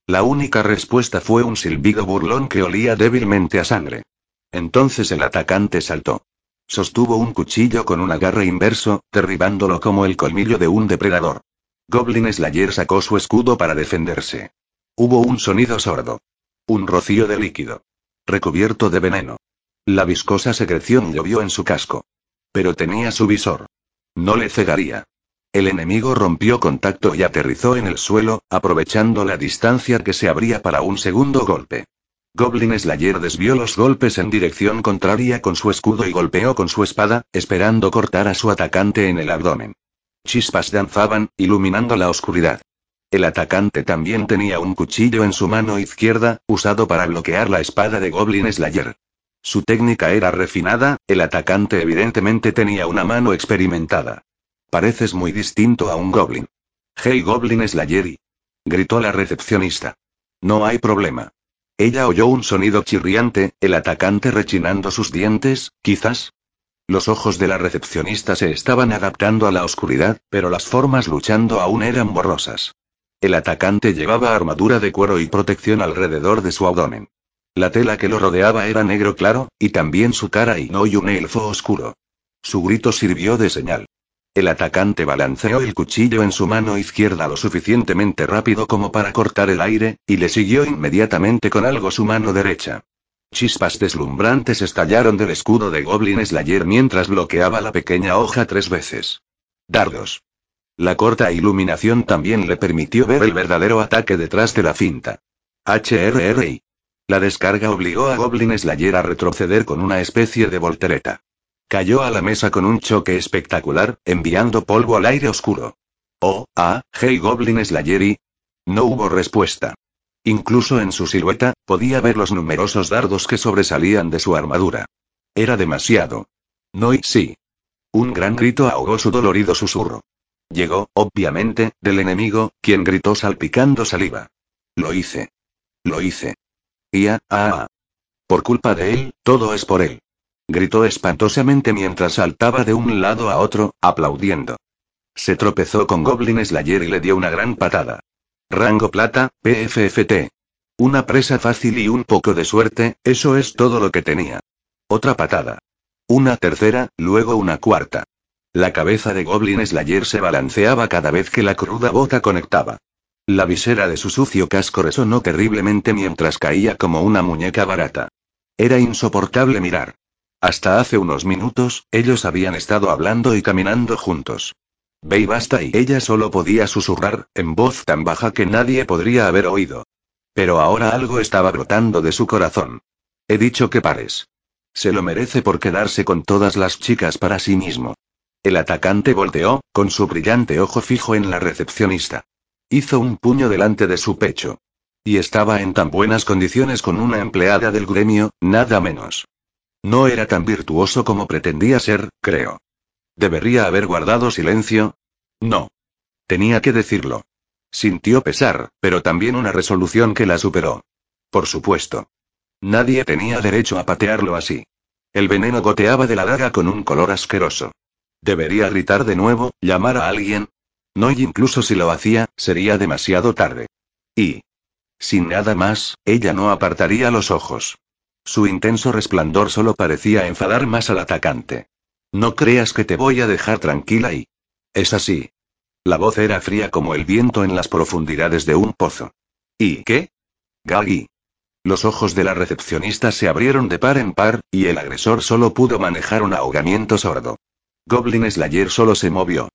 La única respuesta fue un silbido burlón que olía débilmente a sangre. Entonces el atacante saltó. Sostuvo un cuchillo con un agarre inverso, derribándolo como el colmillo de un depredador. Goblin Slayer sacó su escudo para defenderse. Hubo un sonido sordo. Un rocío de líquido. Recubierto de veneno. La viscosa secreción llovió en su casco. Pero tenía su visor. No le cegaría. El enemigo rompió contacto y aterrizó en el suelo, aprovechando la distancia que se abría para un segundo golpe. Goblin Slayer desvió los golpes en dirección contraria con su escudo y golpeó con su espada, esperando cortar a su atacante en el abdomen. Chispas danzaban, iluminando la oscuridad. El atacante también tenía un cuchillo en su mano izquierda, usado para bloquear la espada de Goblin Slayer. Su técnica era refinada, el atacante evidentemente tenía una mano experimentada. Pareces muy distinto a un goblin. Hey Goblin Slayeri. Gritó la recepcionista. No hay problema. Ella oyó un sonido chirriante, el atacante rechinando sus dientes, quizás. Los ojos de la recepcionista se estaban adaptando a la oscuridad, pero las formas luchando aún eran borrosas. El atacante llevaba armadura de cuero y protección alrededor de su abdomen. La tela que lo rodeaba era negro claro, y también su cara y no un elfo oscuro. Su grito sirvió de señal. El atacante balanceó el cuchillo en su mano izquierda lo suficientemente rápido como para cortar el aire, y le siguió inmediatamente con algo su mano derecha. Chispas deslumbrantes estallaron del escudo de Goblin Slayer mientras bloqueaba la pequeña hoja tres veces. Dardos. La corta iluminación también le permitió ver el verdadero ataque detrás de la cinta. HRRI. La descarga obligó a Goblin Slayer a retroceder con una especie de voltereta. Cayó a la mesa con un choque espectacular, enviando polvo al aire oscuro. Oh, ah, hey Goblin Slayer y... No hubo respuesta. Incluso en su silueta, podía ver los numerosos dardos que sobresalían de su armadura. Era demasiado. No y sí. Un gran grito ahogó su dolorido susurro. Llegó, obviamente, del enemigo, quien gritó salpicando saliva. Lo hice. Lo hice. Y ah, ah. Por culpa de él, todo es por él. Gritó espantosamente mientras saltaba de un lado a otro, aplaudiendo. Se tropezó con Goblin Slayer y le dio una gran patada. Rango plata, PFFT. Una presa fácil y un poco de suerte, eso es todo lo que tenía. Otra patada. Una tercera, luego una cuarta. La cabeza de Goblin Slayer se balanceaba cada vez que la cruda boca conectaba. La visera de su sucio casco resonó terriblemente mientras caía como una muñeca barata. Era insoportable mirar. Hasta hace unos minutos, ellos habían estado hablando y caminando juntos. Ve y basta y ella solo podía susurrar, en voz tan baja que nadie podría haber oído. Pero ahora algo estaba brotando de su corazón. He dicho que pares. Se lo merece por quedarse con todas las chicas para sí mismo. El atacante volteó, con su brillante ojo fijo en la recepcionista. Hizo un puño delante de su pecho. Y estaba en tan buenas condiciones con una empleada del gremio, nada menos. No era tan virtuoso como pretendía ser, creo. ¿Debería haber guardado silencio? No. Tenía que decirlo. Sintió pesar, pero también una resolución que la superó. Por supuesto. Nadie tenía derecho a patearlo así. El veneno goteaba de la daga con un color asqueroso. ¿Debería gritar de nuevo, llamar a alguien? No y incluso si lo hacía, sería demasiado tarde. Y... Sin nada más, ella no apartaría los ojos. Su intenso resplandor solo parecía enfadar más al atacante. No creas que te voy a dejar tranquila y... Es así. La voz era fría como el viento en las profundidades de un pozo. ¿Y qué? Gagi. Los ojos de la recepcionista se abrieron de par en par, y el agresor solo pudo manejar un ahogamiento sordo. Goblin Slayer solo se movió.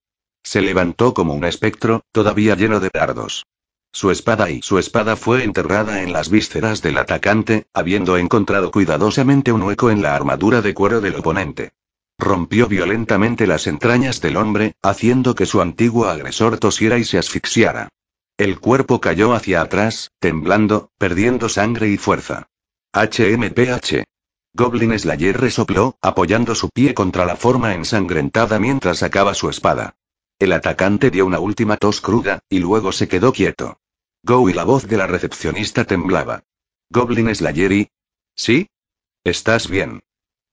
Se levantó como un espectro, todavía lleno de dardos. Su espada y su espada fue enterrada en las vísceras del atacante, habiendo encontrado cuidadosamente un hueco en la armadura de cuero del oponente. Rompió violentamente las entrañas del hombre, haciendo que su antiguo agresor tosiera y se asfixiara. El cuerpo cayó hacia atrás, temblando, perdiendo sangre y fuerza. HMPH. Goblin Slayer resopló, apoyando su pie contra la forma ensangrentada mientras sacaba su espada. El atacante dio una última tos cruda, y luego se quedó quieto. Go y la voz de la recepcionista temblaba. Goblin Slayer ¿Sí? Estás bien.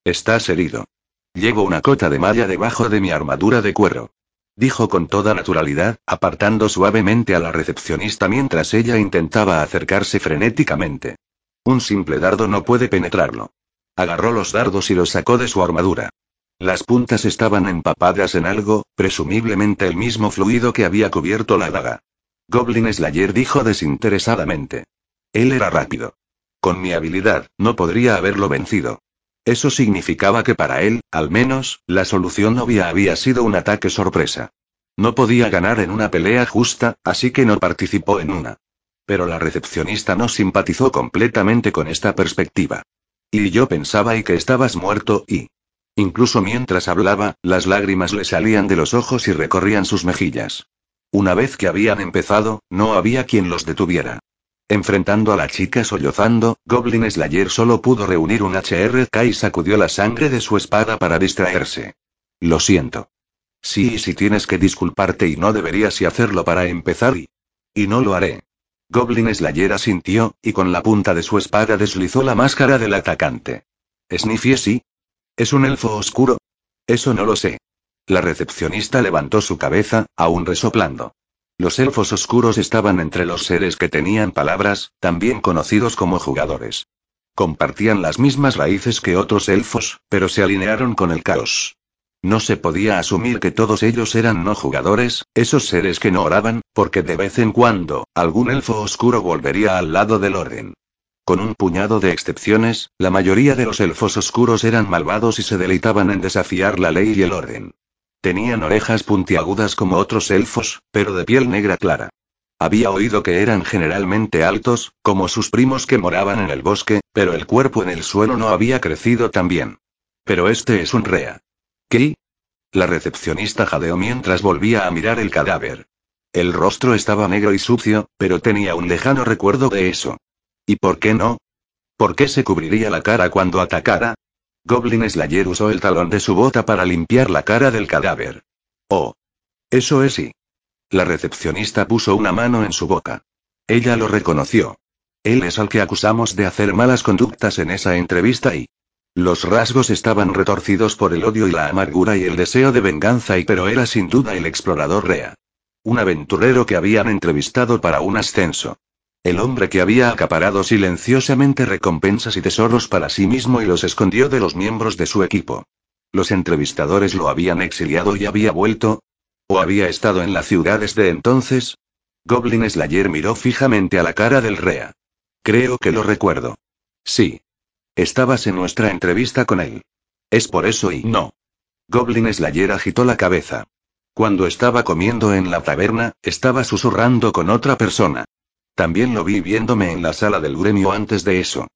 Estás herido. Llevo una cota de malla debajo de mi armadura de cuero. Dijo con toda naturalidad, apartando suavemente a la recepcionista mientras ella intentaba acercarse frenéticamente. Un simple dardo no puede penetrarlo. Agarró los dardos y los sacó de su armadura. Las puntas estaban empapadas en algo, presumiblemente el mismo fluido que había cubierto la daga. Goblin Slayer dijo desinteresadamente. Él era rápido. Con mi habilidad, no podría haberlo vencido. Eso significaba que para él, al menos, la solución obvia había sido un ataque sorpresa. No podía ganar en una pelea justa, así que no participó en una. Pero la recepcionista no simpatizó completamente con esta perspectiva. Y yo pensaba y que estabas muerto y... Incluso mientras hablaba, las lágrimas le salían de los ojos y recorrían sus mejillas. Una vez que habían empezado, no había quien los detuviera. Enfrentando a la chica sollozando, Goblin Slayer solo pudo reunir un HRK y sacudió la sangre de su espada para distraerse. Lo siento. Sí, si tienes que disculparte y no deberías y hacerlo para empezar y... Y no lo haré. Goblin Slayer asintió, y con la punta de su espada deslizó la máscara del atacante. ¿Sniffy sí? ¿Es un elfo oscuro? Eso no lo sé. La recepcionista levantó su cabeza, aún resoplando. Los elfos oscuros estaban entre los seres que tenían palabras, también conocidos como jugadores. Compartían las mismas raíces que otros elfos, pero se alinearon con el caos. No se podía asumir que todos ellos eran no jugadores, esos seres que no oraban, porque de vez en cuando, algún elfo oscuro volvería al lado del orden. Con un puñado de excepciones, la mayoría de los elfos oscuros eran malvados y se deleitaban en desafiar la ley y el orden. Tenían orejas puntiagudas como otros elfos, pero de piel negra clara. Había oído que eran generalmente altos, como sus primos que moraban en el bosque, pero el cuerpo en el suelo no había crecido tan bien. Pero este es un rea. ¿Qué? La recepcionista jadeó mientras volvía a mirar el cadáver. El rostro estaba negro y sucio, pero tenía un lejano recuerdo de eso. ¿Y por qué no? ¿Por qué se cubriría la cara cuando atacara? Goblin Slayer usó el talón de su bota para limpiar la cara del cadáver. Oh. Eso es sí. La recepcionista puso una mano en su boca. Ella lo reconoció. Él es al que acusamos de hacer malas conductas en esa entrevista y... Los rasgos estaban retorcidos por el odio y la amargura y el deseo de venganza y pero era sin duda el explorador Rea. Un aventurero que habían entrevistado para un ascenso. El hombre que había acaparado silenciosamente recompensas y tesoros para sí mismo y los escondió de los miembros de su equipo. Los entrevistadores lo habían exiliado y había vuelto. ¿O había estado en la ciudad desde entonces? Goblin Slayer miró fijamente a la cara del Rea. Creo que lo recuerdo. Sí. Estabas en nuestra entrevista con él. Es por eso y no. Goblin Slayer agitó la cabeza. Cuando estaba comiendo en la taberna, estaba susurrando con otra persona. También lo vi viéndome en la sala del gremio antes de eso.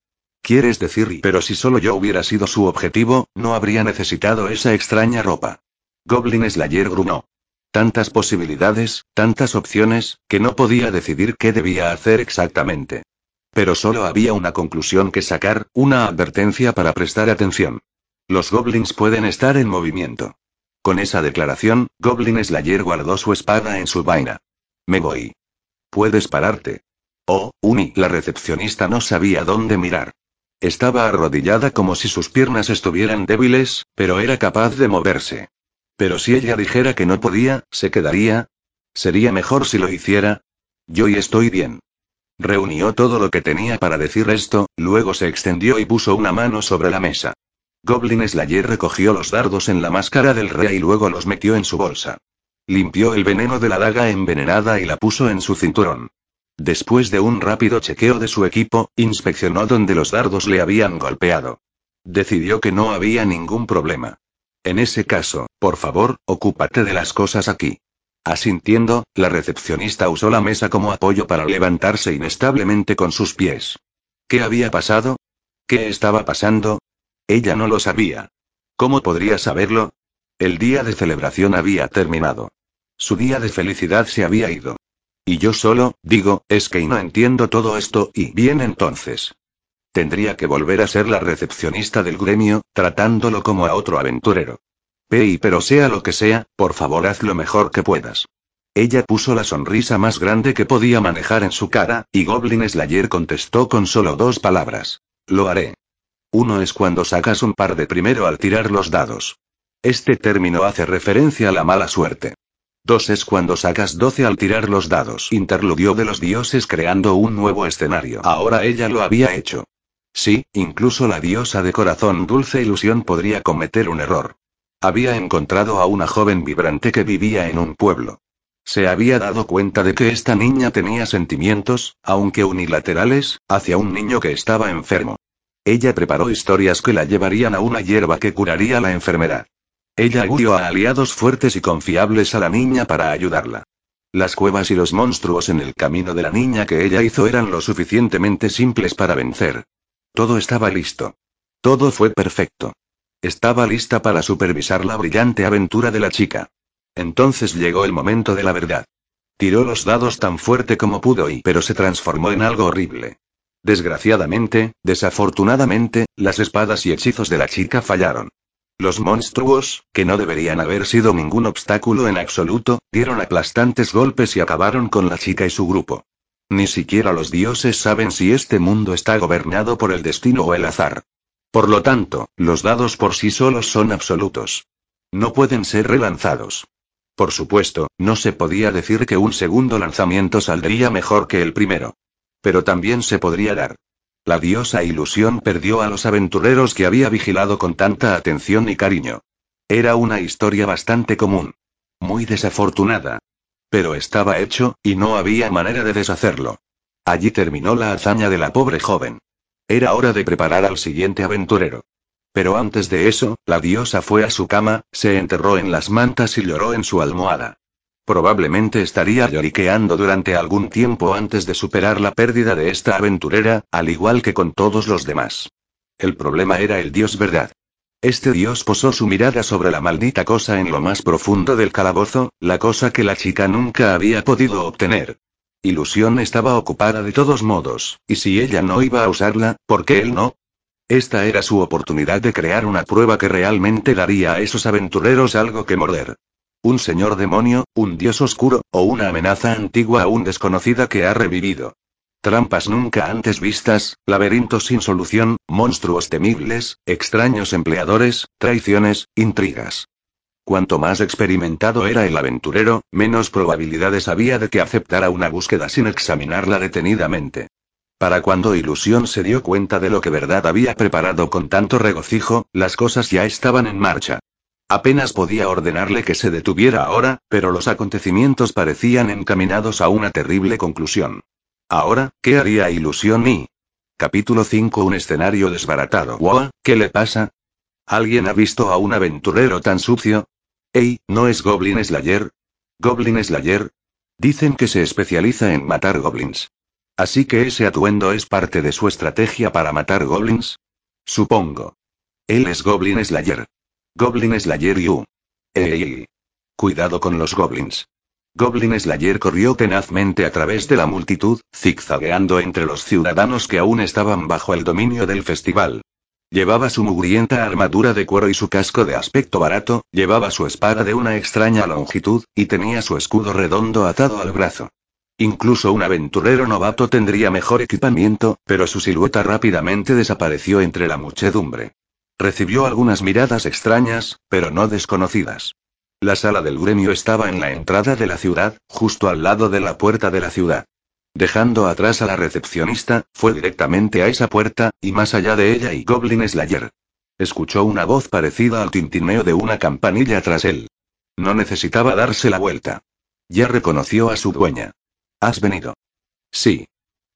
¿Quieres decir? Pero si solo yo hubiera sido su objetivo, no habría necesitado esa extraña ropa. Goblin Slayer grunó. Tantas posibilidades, tantas opciones, que no podía decidir qué debía hacer exactamente. Pero solo había una conclusión que sacar, una advertencia para prestar atención. Los goblins pueden estar en movimiento. Con esa declaración, Goblin Slayer guardó su espada en su vaina. Me voy. Puedes pararte. Oh, Uni, la recepcionista no sabía dónde mirar. Estaba arrodillada como si sus piernas estuvieran débiles, pero era capaz de moverse. Pero si ella dijera que no podía, ¿se quedaría? ¿Sería mejor si lo hiciera? Yo y estoy bien. Reunió todo lo que tenía para decir esto, luego se extendió y puso una mano sobre la mesa. Goblin Slayer recogió los dardos en la máscara del rey y luego los metió en su bolsa. Limpió el veneno de la daga envenenada y la puso en su cinturón. Después de un rápido chequeo de su equipo, inspeccionó donde los dardos le habían golpeado. Decidió que no había ningún problema. En ese caso, por favor, ocúpate de las cosas aquí. Asintiendo, la recepcionista usó la mesa como apoyo para levantarse inestablemente con sus pies. ¿Qué había pasado? ¿Qué estaba pasando? Ella no lo sabía. ¿Cómo podría saberlo? El día de celebración había terminado. Su día de felicidad se había ido. Y yo solo, digo, es que no entiendo todo esto, y bien entonces. Tendría que volver a ser la recepcionista del gremio, tratándolo como a otro aventurero. Pero sea lo que sea, por favor haz lo mejor que puedas. Ella puso la sonrisa más grande que podía manejar en su cara, y Goblin Slayer contestó con solo dos palabras. Lo haré. Uno es cuando sacas un par de primero al tirar los dados. Este término hace referencia a la mala suerte. Dos es cuando sacas 12 al tirar los dados. Interludió de los dioses creando un nuevo escenario. Ahora ella lo había hecho. Sí, incluso la diosa de corazón dulce ilusión podría cometer un error. Había encontrado a una joven vibrante que vivía en un pueblo. Se había dado cuenta de que esta niña tenía sentimientos, aunque unilaterales, hacia un niño que estaba enfermo. Ella preparó historias que la llevarían a una hierba que curaría la enfermedad. Ella augurió a aliados fuertes y confiables a la niña para ayudarla. Las cuevas y los monstruos en el camino de la niña que ella hizo eran lo suficientemente simples para vencer. Todo estaba listo. Todo fue perfecto. Estaba lista para supervisar la brillante aventura de la chica. Entonces llegó el momento de la verdad. Tiró los dados tan fuerte como pudo y pero se transformó en algo horrible. Desgraciadamente, desafortunadamente, las espadas y hechizos de la chica fallaron. Los monstruos, que no deberían haber sido ningún obstáculo en absoluto, dieron aplastantes golpes y acabaron con la chica y su grupo. Ni siquiera los dioses saben si este mundo está gobernado por el destino o el azar. Por lo tanto, los dados por sí solos son absolutos. No pueden ser relanzados. Por supuesto, no se podía decir que un segundo lanzamiento saldría mejor que el primero. Pero también se podría dar. La diosa ilusión perdió a los aventureros que había vigilado con tanta atención y cariño. Era una historia bastante común. Muy desafortunada. Pero estaba hecho, y no había manera de deshacerlo. Allí terminó la hazaña de la pobre joven. Era hora de preparar al siguiente aventurero. Pero antes de eso, la diosa fue a su cama, se enterró en las mantas y lloró en su almohada. Probablemente estaría lloriqueando durante algún tiempo antes de superar la pérdida de esta aventurera, al igual que con todos los demás. El problema era el dios verdad. Este dios posó su mirada sobre la maldita cosa en lo más profundo del calabozo, la cosa que la chica nunca había podido obtener. Ilusión estaba ocupada de todos modos, y si ella no iba a usarla, ¿por qué él no? Esta era su oportunidad de crear una prueba que realmente daría a esos aventureros algo que morder. Un señor demonio, un dios oscuro, o una amenaza antigua aún desconocida que ha revivido. Trampas nunca antes vistas, laberintos sin solución, monstruos temibles, extraños empleadores, traiciones, intrigas. Cuanto más experimentado era el aventurero, menos probabilidades había de que aceptara una búsqueda sin examinarla detenidamente. Para cuando Ilusión se dio cuenta de lo que Verdad había preparado con tanto regocijo, las cosas ya estaban en marcha. Apenas podía ordenarle que se detuviera ahora, pero los acontecimientos parecían encaminados a una terrible conclusión. Ahora, ¿qué haría Ilusión y? Capítulo 5 Un escenario desbaratado. ¿Wow? ¿Qué le pasa? ¿Alguien ha visto a un aventurero tan sucio? Ey, ¿no es Goblin Slayer? ¿Goblin Slayer? Dicen que se especializa en matar goblins. Así que ese atuendo es parte de su estrategia para matar goblins? Supongo. Él es Goblin Slayer. Goblin Slayer You. Ey. Cuidado con los goblins. Goblin Slayer corrió tenazmente a través de la multitud, zigzagueando entre los ciudadanos que aún estaban bajo el dominio del festival. Llevaba su mugrienta armadura de cuero y su casco de aspecto barato, llevaba su espada de una extraña longitud, y tenía su escudo redondo atado al brazo. Incluso un aventurero novato tendría mejor equipamiento, pero su silueta rápidamente desapareció entre la muchedumbre. Recibió algunas miradas extrañas, pero no desconocidas. La sala del gremio estaba en la entrada de la ciudad, justo al lado de la puerta de la ciudad. Dejando atrás a la recepcionista, fue directamente a esa puerta, y más allá de ella y Goblin Slayer. Escuchó una voz parecida al tintineo de una campanilla tras él. No necesitaba darse la vuelta. Ya reconoció a su dueña. ¿Has venido? Sí.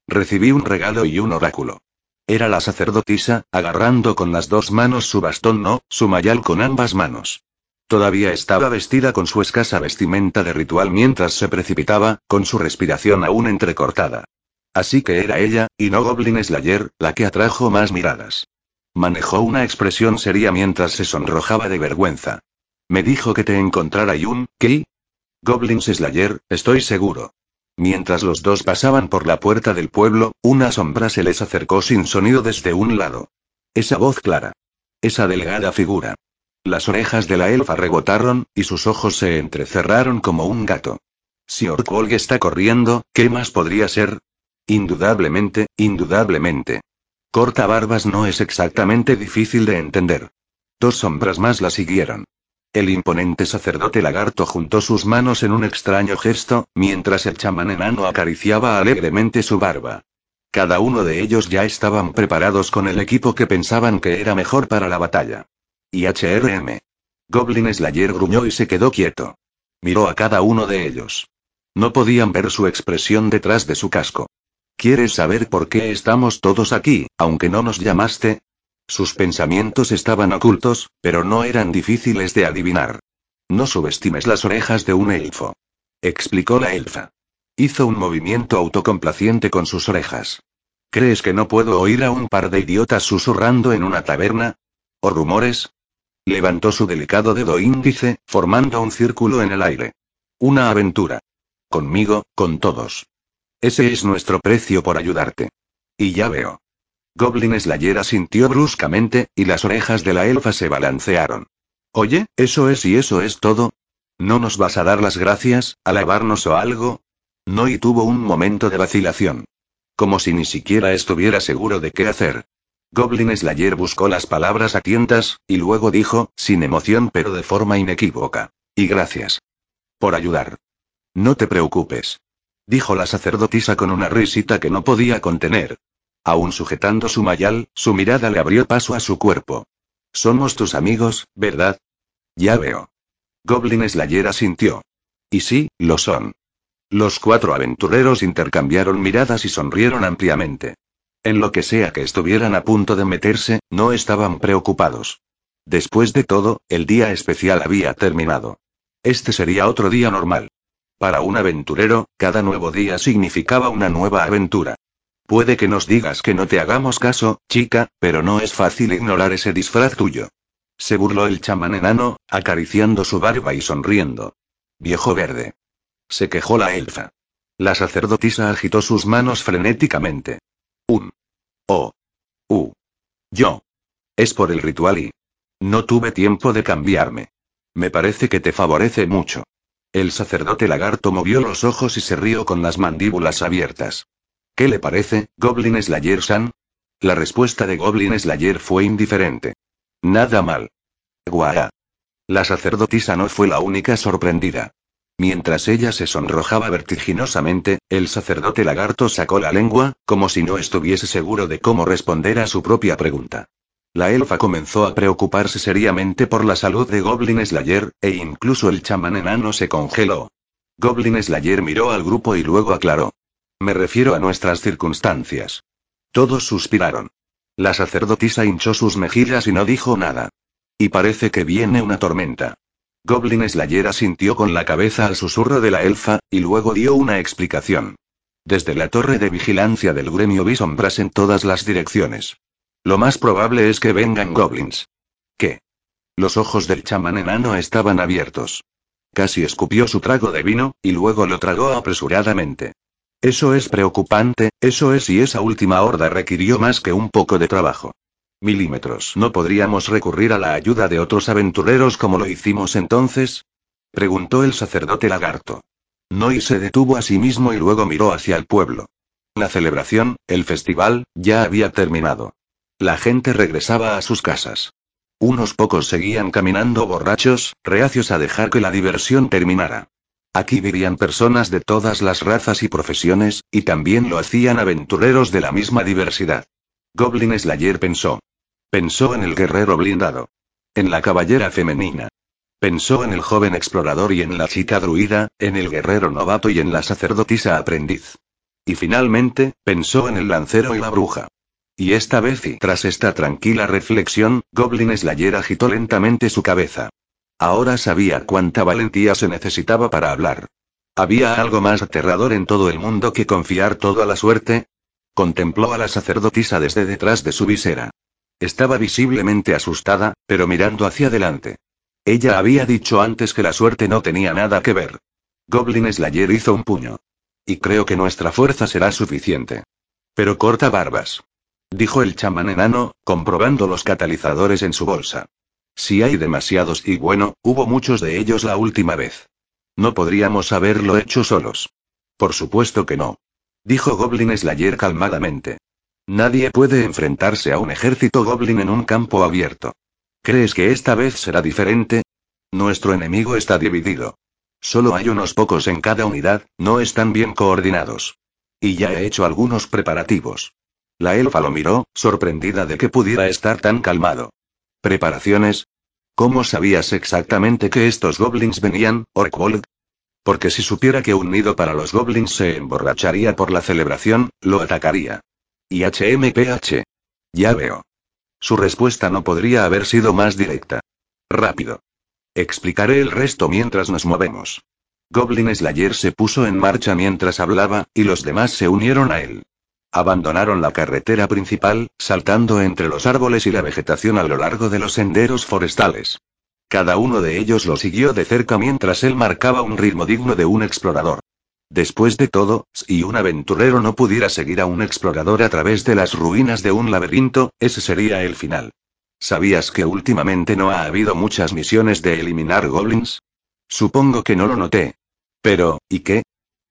Recibí un regalo y un oráculo. Era la sacerdotisa, agarrando con las dos manos su bastón, no, su mayal con ambas manos. Todavía estaba vestida con su escasa vestimenta de ritual mientras se precipitaba, con su respiración aún entrecortada. Así que era ella, y no Goblin Slayer, la que atrajo más miradas. Manejó una expresión seria mientras se sonrojaba de vergüenza. Me dijo que te encontrara Yun, ¿qué? Goblin Slayer, estoy seguro. Mientras los dos pasaban por la puerta del pueblo, una sombra se les acercó sin sonido desde un lado. Esa voz clara. Esa delgada figura. Las orejas de la elfa rebotaron, y sus ojos se entrecerraron como un gato. Si Orkwolg está corriendo, ¿qué más podría ser? Indudablemente, indudablemente. Corta barbas no es exactamente difícil de entender. Dos sombras más la siguieron. El imponente sacerdote lagarto juntó sus manos en un extraño gesto, mientras el chamán enano acariciaba alegremente su barba. Cada uno de ellos ya estaban preparados con el equipo que pensaban que era mejor para la batalla. Y HRM. Goblin Slayer gruñó y se quedó quieto. Miró a cada uno de ellos. No podían ver su expresión detrás de su casco. ¿Quieres saber por qué estamos todos aquí, aunque no nos llamaste? Sus pensamientos estaban ocultos, pero no eran difíciles de adivinar. No subestimes las orejas de un elfo. Explicó la elfa. Hizo un movimiento autocomplaciente con sus orejas. ¿Crees que no puedo oír a un par de idiotas susurrando en una taberna? ¿O rumores? Levantó su delicado dedo índice, formando un círculo en el aire. Una aventura. Conmigo, con todos. Ese es nuestro precio por ayudarte. Y ya veo. Goblin Slayer asintió bruscamente, y las orejas de la elfa se balancearon. Oye, ¿eso es y eso es todo? ¿No nos vas a dar las gracias, alabarnos o algo? No y tuvo un momento de vacilación. Como si ni siquiera estuviera seguro de qué hacer. Goblin Slayer buscó las palabras a tientas, y luego dijo, sin emoción pero de forma inequívoca. Y gracias. Por ayudar. No te preocupes. Dijo la sacerdotisa con una risita que no podía contener. Aún sujetando su mayal, su mirada le abrió paso a su cuerpo. Somos tus amigos, ¿verdad? Ya veo. Goblin Slayer sintió. Y sí, lo son. Los cuatro aventureros intercambiaron miradas y sonrieron ampliamente. En lo que sea que estuvieran a punto de meterse, no estaban preocupados. Después de todo, el día especial había terminado. Este sería otro día normal. Para un aventurero, cada nuevo día significaba una nueva aventura. Puede que nos digas que no te hagamos caso, chica, pero no es fácil ignorar ese disfraz tuyo. Se burló el chamán enano, acariciando su barba y sonriendo. Viejo verde. Se quejó la elfa. La sacerdotisa agitó sus manos frenéticamente. Un. Oh. U. Yo. Es por el ritual y. No tuve tiempo de cambiarme. Me parece que te favorece mucho. El sacerdote lagarto movió los ojos y se rió con las mandíbulas abiertas. ¿Qué le parece, Goblin Slayer-san? La respuesta de Goblin Slayer fue indiferente. Nada mal. Guau. La sacerdotisa no fue la única sorprendida. Mientras ella se sonrojaba vertiginosamente, el sacerdote lagarto sacó la lengua, como si no estuviese seguro de cómo responder a su propia pregunta. La elfa comenzó a preocuparse seriamente por la salud de Goblin Slayer, e incluso el chamán enano se congeló. Goblin Slayer miró al grupo y luego aclaró. Me refiero a nuestras circunstancias. Todos suspiraron. La sacerdotisa hinchó sus mejillas y no dijo nada. Y parece que viene una tormenta. Goblin Slayer asintió con la cabeza al susurro de la elfa, y luego dio una explicación. Desde la torre de vigilancia del gremio vi sombras en todas las direcciones. Lo más probable es que vengan goblins. ¿Qué? Los ojos del chamán enano estaban abiertos. Casi escupió su trago de vino, y luego lo tragó apresuradamente. Eso es preocupante, eso es y esa última horda requirió más que un poco de trabajo. Milímetros. ¿No podríamos recurrir a la ayuda de otros aventureros como lo hicimos entonces? Preguntó el sacerdote lagarto. Noy se detuvo a sí mismo y luego miró hacia el pueblo. La celebración, el festival, ya había terminado. La gente regresaba a sus casas. Unos pocos seguían caminando borrachos, reacios a dejar que la diversión terminara. Aquí vivían personas de todas las razas y profesiones, y también lo hacían aventureros de la misma diversidad. Goblin Slayer pensó. Pensó en el guerrero blindado. En la caballera femenina. Pensó en el joven explorador y en la chica druida, en el guerrero novato y en la sacerdotisa aprendiz. Y finalmente, pensó en el lancero y la bruja. Y esta vez y tras esta tranquila reflexión, Goblin Slayer agitó lentamente su cabeza. Ahora sabía cuánta valentía se necesitaba para hablar. ¿Había algo más aterrador en todo el mundo que confiar todo a la suerte? Contempló a la sacerdotisa desde detrás de su visera. Estaba visiblemente asustada, pero mirando hacia adelante. Ella había dicho antes que la suerte no tenía nada que ver. Goblin Slayer hizo un puño. Y creo que nuestra fuerza será suficiente. Pero corta barbas. Dijo el chamán enano, comprobando los catalizadores en su bolsa. Si hay demasiados y bueno, hubo muchos de ellos la última vez. No podríamos haberlo hecho solos. Por supuesto que no. Dijo Goblin Slayer calmadamente. Nadie puede enfrentarse a un ejército goblin en un campo abierto. ¿Crees que esta vez será diferente? Nuestro enemigo está dividido. Solo hay unos pocos en cada unidad, no están bien coordinados. Y ya he hecho algunos preparativos. La elfa lo miró, sorprendida de que pudiera estar tan calmado. ¿Preparaciones? ¿Cómo sabías exactamente que estos goblins venían, Orkwold? Porque si supiera que un nido para los goblins se emborracharía por la celebración, lo atacaría. Y HMPH. Ya veo. Su respuesta no podría haber sido más directa. Rápido. Explicaré el resto mientras nos movemos. Goblin Slayer se puso en marcha mientras hablaba, y los demás se unieron a él. Abandonaron la carretera principal, saltando entre los árboles y la vegetación a lo largo de los senderos forestales. Cada uno de ellos lo siguió de cerca mientras él marcaba un ritmo digno de un explorador. Después de todo, si un aventurero no pudiera seguir a un explorador a través de las ruinas de un laberinto, ese sería el final. ¿Sabías que últimamente no ha habido muchas misiones de eliminar goblins? Supongo que no lo noté. Pero, ¿y qué?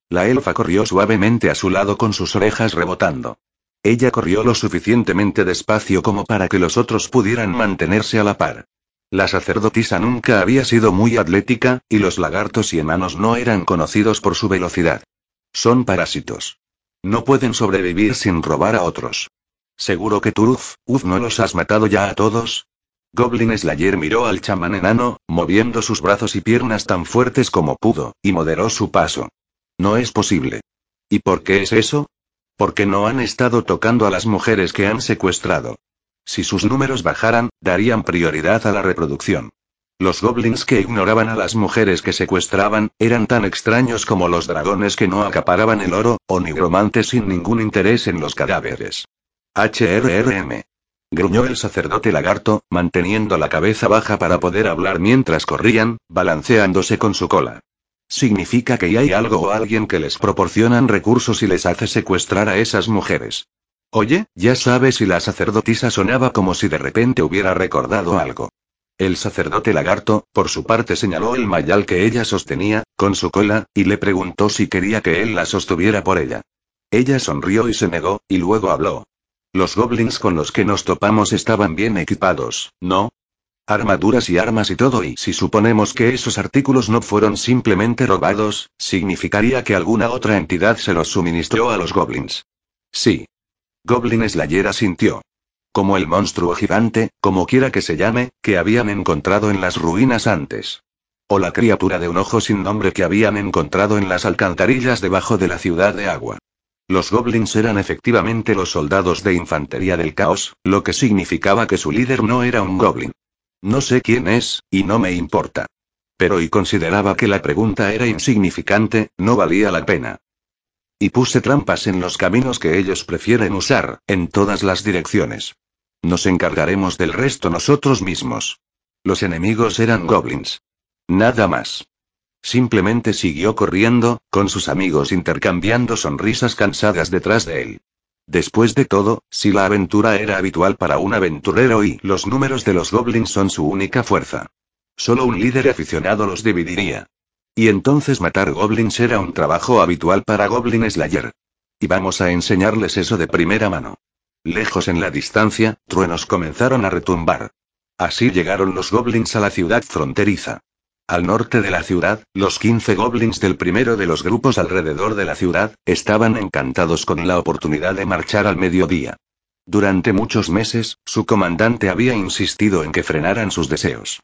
La elfa corrió suavemente a su lado con sus orejas rebotando. Ella corrió lo suficientemente despacio como para que los otros pudieran mantenerse a la par. La sacerdotisa nunca había sido muy atlética, y los lagartos y enanos no eran conocidos por su velocidad. Son parásitos. No pueden sobrevivir sin robar a otros. ¿Seguro que tú, uf, no los has matado ya a todos? Goblin Slayer miró al chamán enano, moviendo sus brazos y piernas tan fuertes como pudo, y moderó su paso. No es posible. ¿Y por qué es eso? Porque no han estado tocando a las mujeres que han secuestrado. Si sus números bajaran, darían prioridad a la reproducción. Los goblins que ignoraban a las mujeres que secuestraban, eran tan extraños como los dragones que no acaparaban el oro, o nigromantes sin ningún interés en los cadáveres. HRRM. Gruñó el sacerdote lagarto, manteniendo la cabeza baja para poder hablar mientras corrían, balanceándose con su cola. Significa que hay algo o alguien que les proporcionan recursos y les hace secuestrar a esas mujeres. Oye, ya sabes si la sacerdotisa sonaba como si de repente hubiera recordado algo. El sacerdote lagarto, por su parte, señaló el mayal que ella sostenía, con su cola, y le preguntó si quería que él la sostuviera por ella. Ella sonrió y se negó, y luego habló. Los goblins con los que nos topamos estaban bien equipados, ¿no? Armaduras y armas y todo y si suponemos que esos artículos no fueron simplemente robados, significaría que alguna otra entidad se los suministró a los goblins. Sí. Goblin Slayer asintió. Como el monstruo gigante, como quiera que se llame, que habían encontrado en las ruinas antes. O la criatura de un ojo sin nombre que habían encontrado en las alcantarillas debajo de la ciudad de agua. Los goblins eran efectivamente los soldados de infantería del caos, lo que significaba que su líder no era un goblin. No sé quién es, y no me importa. Pero y consideraba que la pregunta era insignificante, no valía la pena. Y puse trampas en los caminos que ellos prefieren usar, en todas las direcciones. Nos encargaremos del resto nosotros mismos. Los enemigos eran goblins. Nada más. Simplemente siguió corriendo, con sus amigos intercambiando sonrisas cansadas detrás de él. Después de todo, si la aventura era habitual para un aventurero y los números de los goblins son su única fuerza. Solo un líder aficionado los dividiría. Y entonces matar goblins era un trabajo habitual para Goblin Slayer. Y vamos a enseñarles eso de primera mano. Lejos en la distancia, truenos comenzaron a retumbar. Así llegaron los goblins a la ciudad fronteriza. Al norte de la ciudad, los 15 goblins del primero de los grupos alrededor de la ciudad, estaban encantados con la oportunidad de marchar al mediodía. Durante muchos meses, su comandante había insistido en que frenaran sus deseos.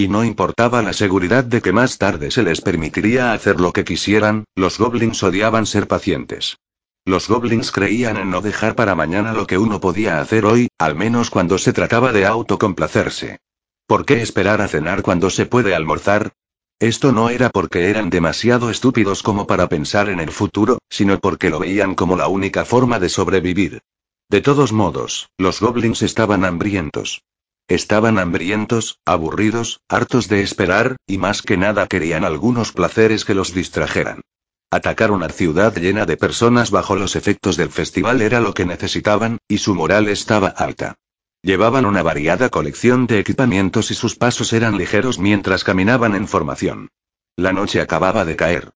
Y no importaba la seguridad de que más tarde se les permitiría hacer lo que quisieran, los goblins odiaban ser pacientes. Los goblins creían en no dejar para mañana lo que uno podía hacer hoy, al menos cuando se trataba de autocomplacerse. ¿Por qué esperar a cenar cuando se puede almorzar? Esto no era porque eran demasiado estúpidos como para pensar en el futuro, sino porque lo veían como la única forma de sobrevivir. De todos modos, los goblins estaban hambrientos. Estaban hambrientos, aburridos, hartos de esperar, y más que nada querían algunos placeres que los distrajeran. Atacar una ciudad llena de personas bajo los efectos del festival era lo que necesitaban, y su moral estaba alta. Llevaban una variada colección de equipamientos y sus pasos eran ligeros mientras caminaban en formación. La noche acababa de caer.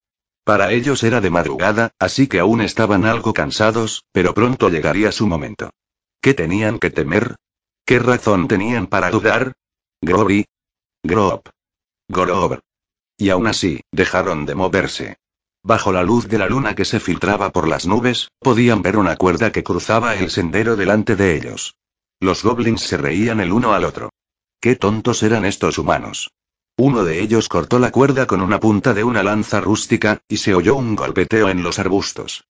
Para ellos era de madrugada, así que aún estaban algo cansados, pero pronto llegaría su momento. ¿Qué tenían que temer? ¿Qué razón tenían para dudar? Groby. Grob. Gorob. Y aún así, dejaron de moverse. Bajo la luz de la luna que se filtraba por las nubes, podían ver una cuerda que cruzaba el sendero delante de ellos. Los goblins se reían el uno al otro. Qué tontos eran estos humanos. Uno de ellos cortó la cuerda con una punta de una lanza rústica, y se oyó un golpeteo en los arbustos.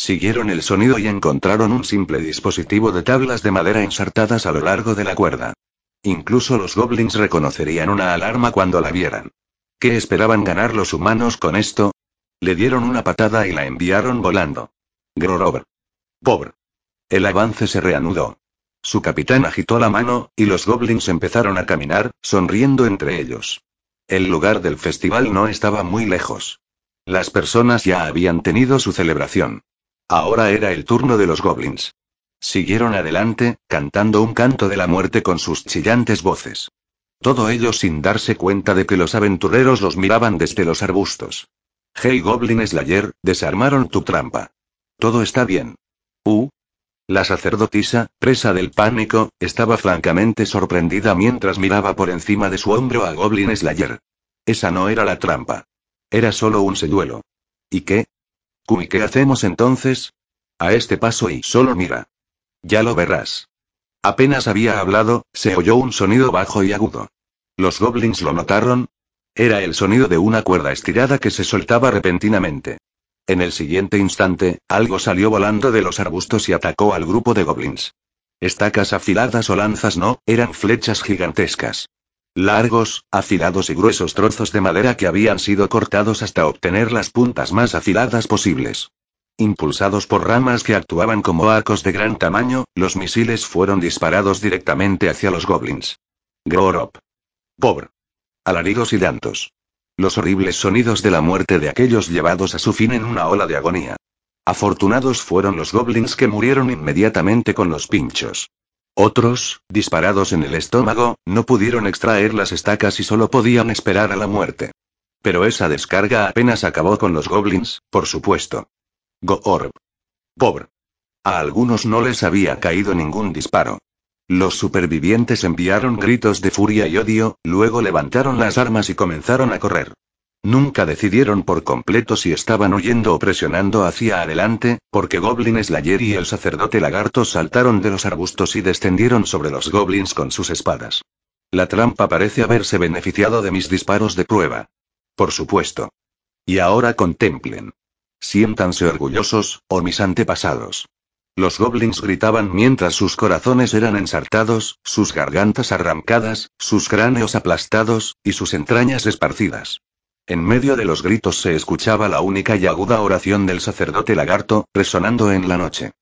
Siguieron el sonido y encontraron un simple dispositivo de tablas de madera ensartadas a lo largo de la cuerda. Incluso los goblins reconocerían una alarma cuando la vieran. ¿Qué esperaban ganar los humanos con esto? Le dieron una patada y la enviaron volando. Grorob. Pobre. El avance se reanudó. Su capitán agitó la mano, y los goblins empezaron a caminar, sonriendo entre ellos. El lugar del festival no estaba muy lejos. Las personas ya habían tenido su celebración. Ahora era el turno de los goblins. Siguieron adelante, cantando un canto de la muerte con sus chillantes voces. Todo ello sin darse cuenta de que los aventureros los miraban desde los arbustos. Hey Goblin Slayer, desarmaron tu trampa. Todo está bien. Uh. La sacerdotisa, presa del pánico, estaba francamente sorprendida mientras miraba por encima de su hombro a Goblin Slayer. Esa no era la trampa. Era solo un señuelo. ¿Y qué? ¿Y qué hacemos entonces? A este paso y solo mira. Ya lo verás. Apenas había hablado, se oyó un sonido bajo y agudo. Los goblins lo notaron. Era el sonido de una cuerda estirada que se soltaba repentinamente. En el siguiente instante, algo salió volando de los arbustos y atacó al grupo de goblins. Estacas afiladas o lanzas no, eran flechas gigantescas. Largos, afilados y gruesos trozos de madera que habían sido cortados hasta obtener las puntas más afiladas posibles. Impulsados por ramas que actuaban como arcos de gran tamaño, los misiles fueron disparados directamente hacia los goblins. Grorop. Pobre. Alaridos y llantos. Los horribles sonidos de la muerte de aquellos llevados a su fin en una ola de agonía. Afortunados fueron los goblins que murieron inmediatamente con los pinchos. Otros, disparados en el estómago, no pudieron extraer las estacas y solo podían esperar a la muerte. Pero esa descarga apenas acabó con los goblins, por supuesto. Go-Orb. Pobre. A algunos no les había caído ningún disparo. Los supervivientes enviaron gritos de furia y odio, luego levantaron las armas y comenzaron a correr. Nunca decidieron por completo si estaban huyendo o presionando hacia adelante, porque Goblin Slayer y el sacerdote lagarto saltaron de los arbustos y descendieron sobre los goblins con sus espadas. La trampa parece haberse beneficiado de mis disparos de prueba. Por supuesto. Y ahora contemplen. Siéntanse orgullosos, oh mis antepasados. Los goblins gritaban mientras sus corazones eran ensartados, sus gargantas arrancadas, sus cráneos aplastados, y sus entrañas esparcidas. En medio de los gritos se escuchaba la única y aguda oración del sacerdote lagarto, resonando en la noche.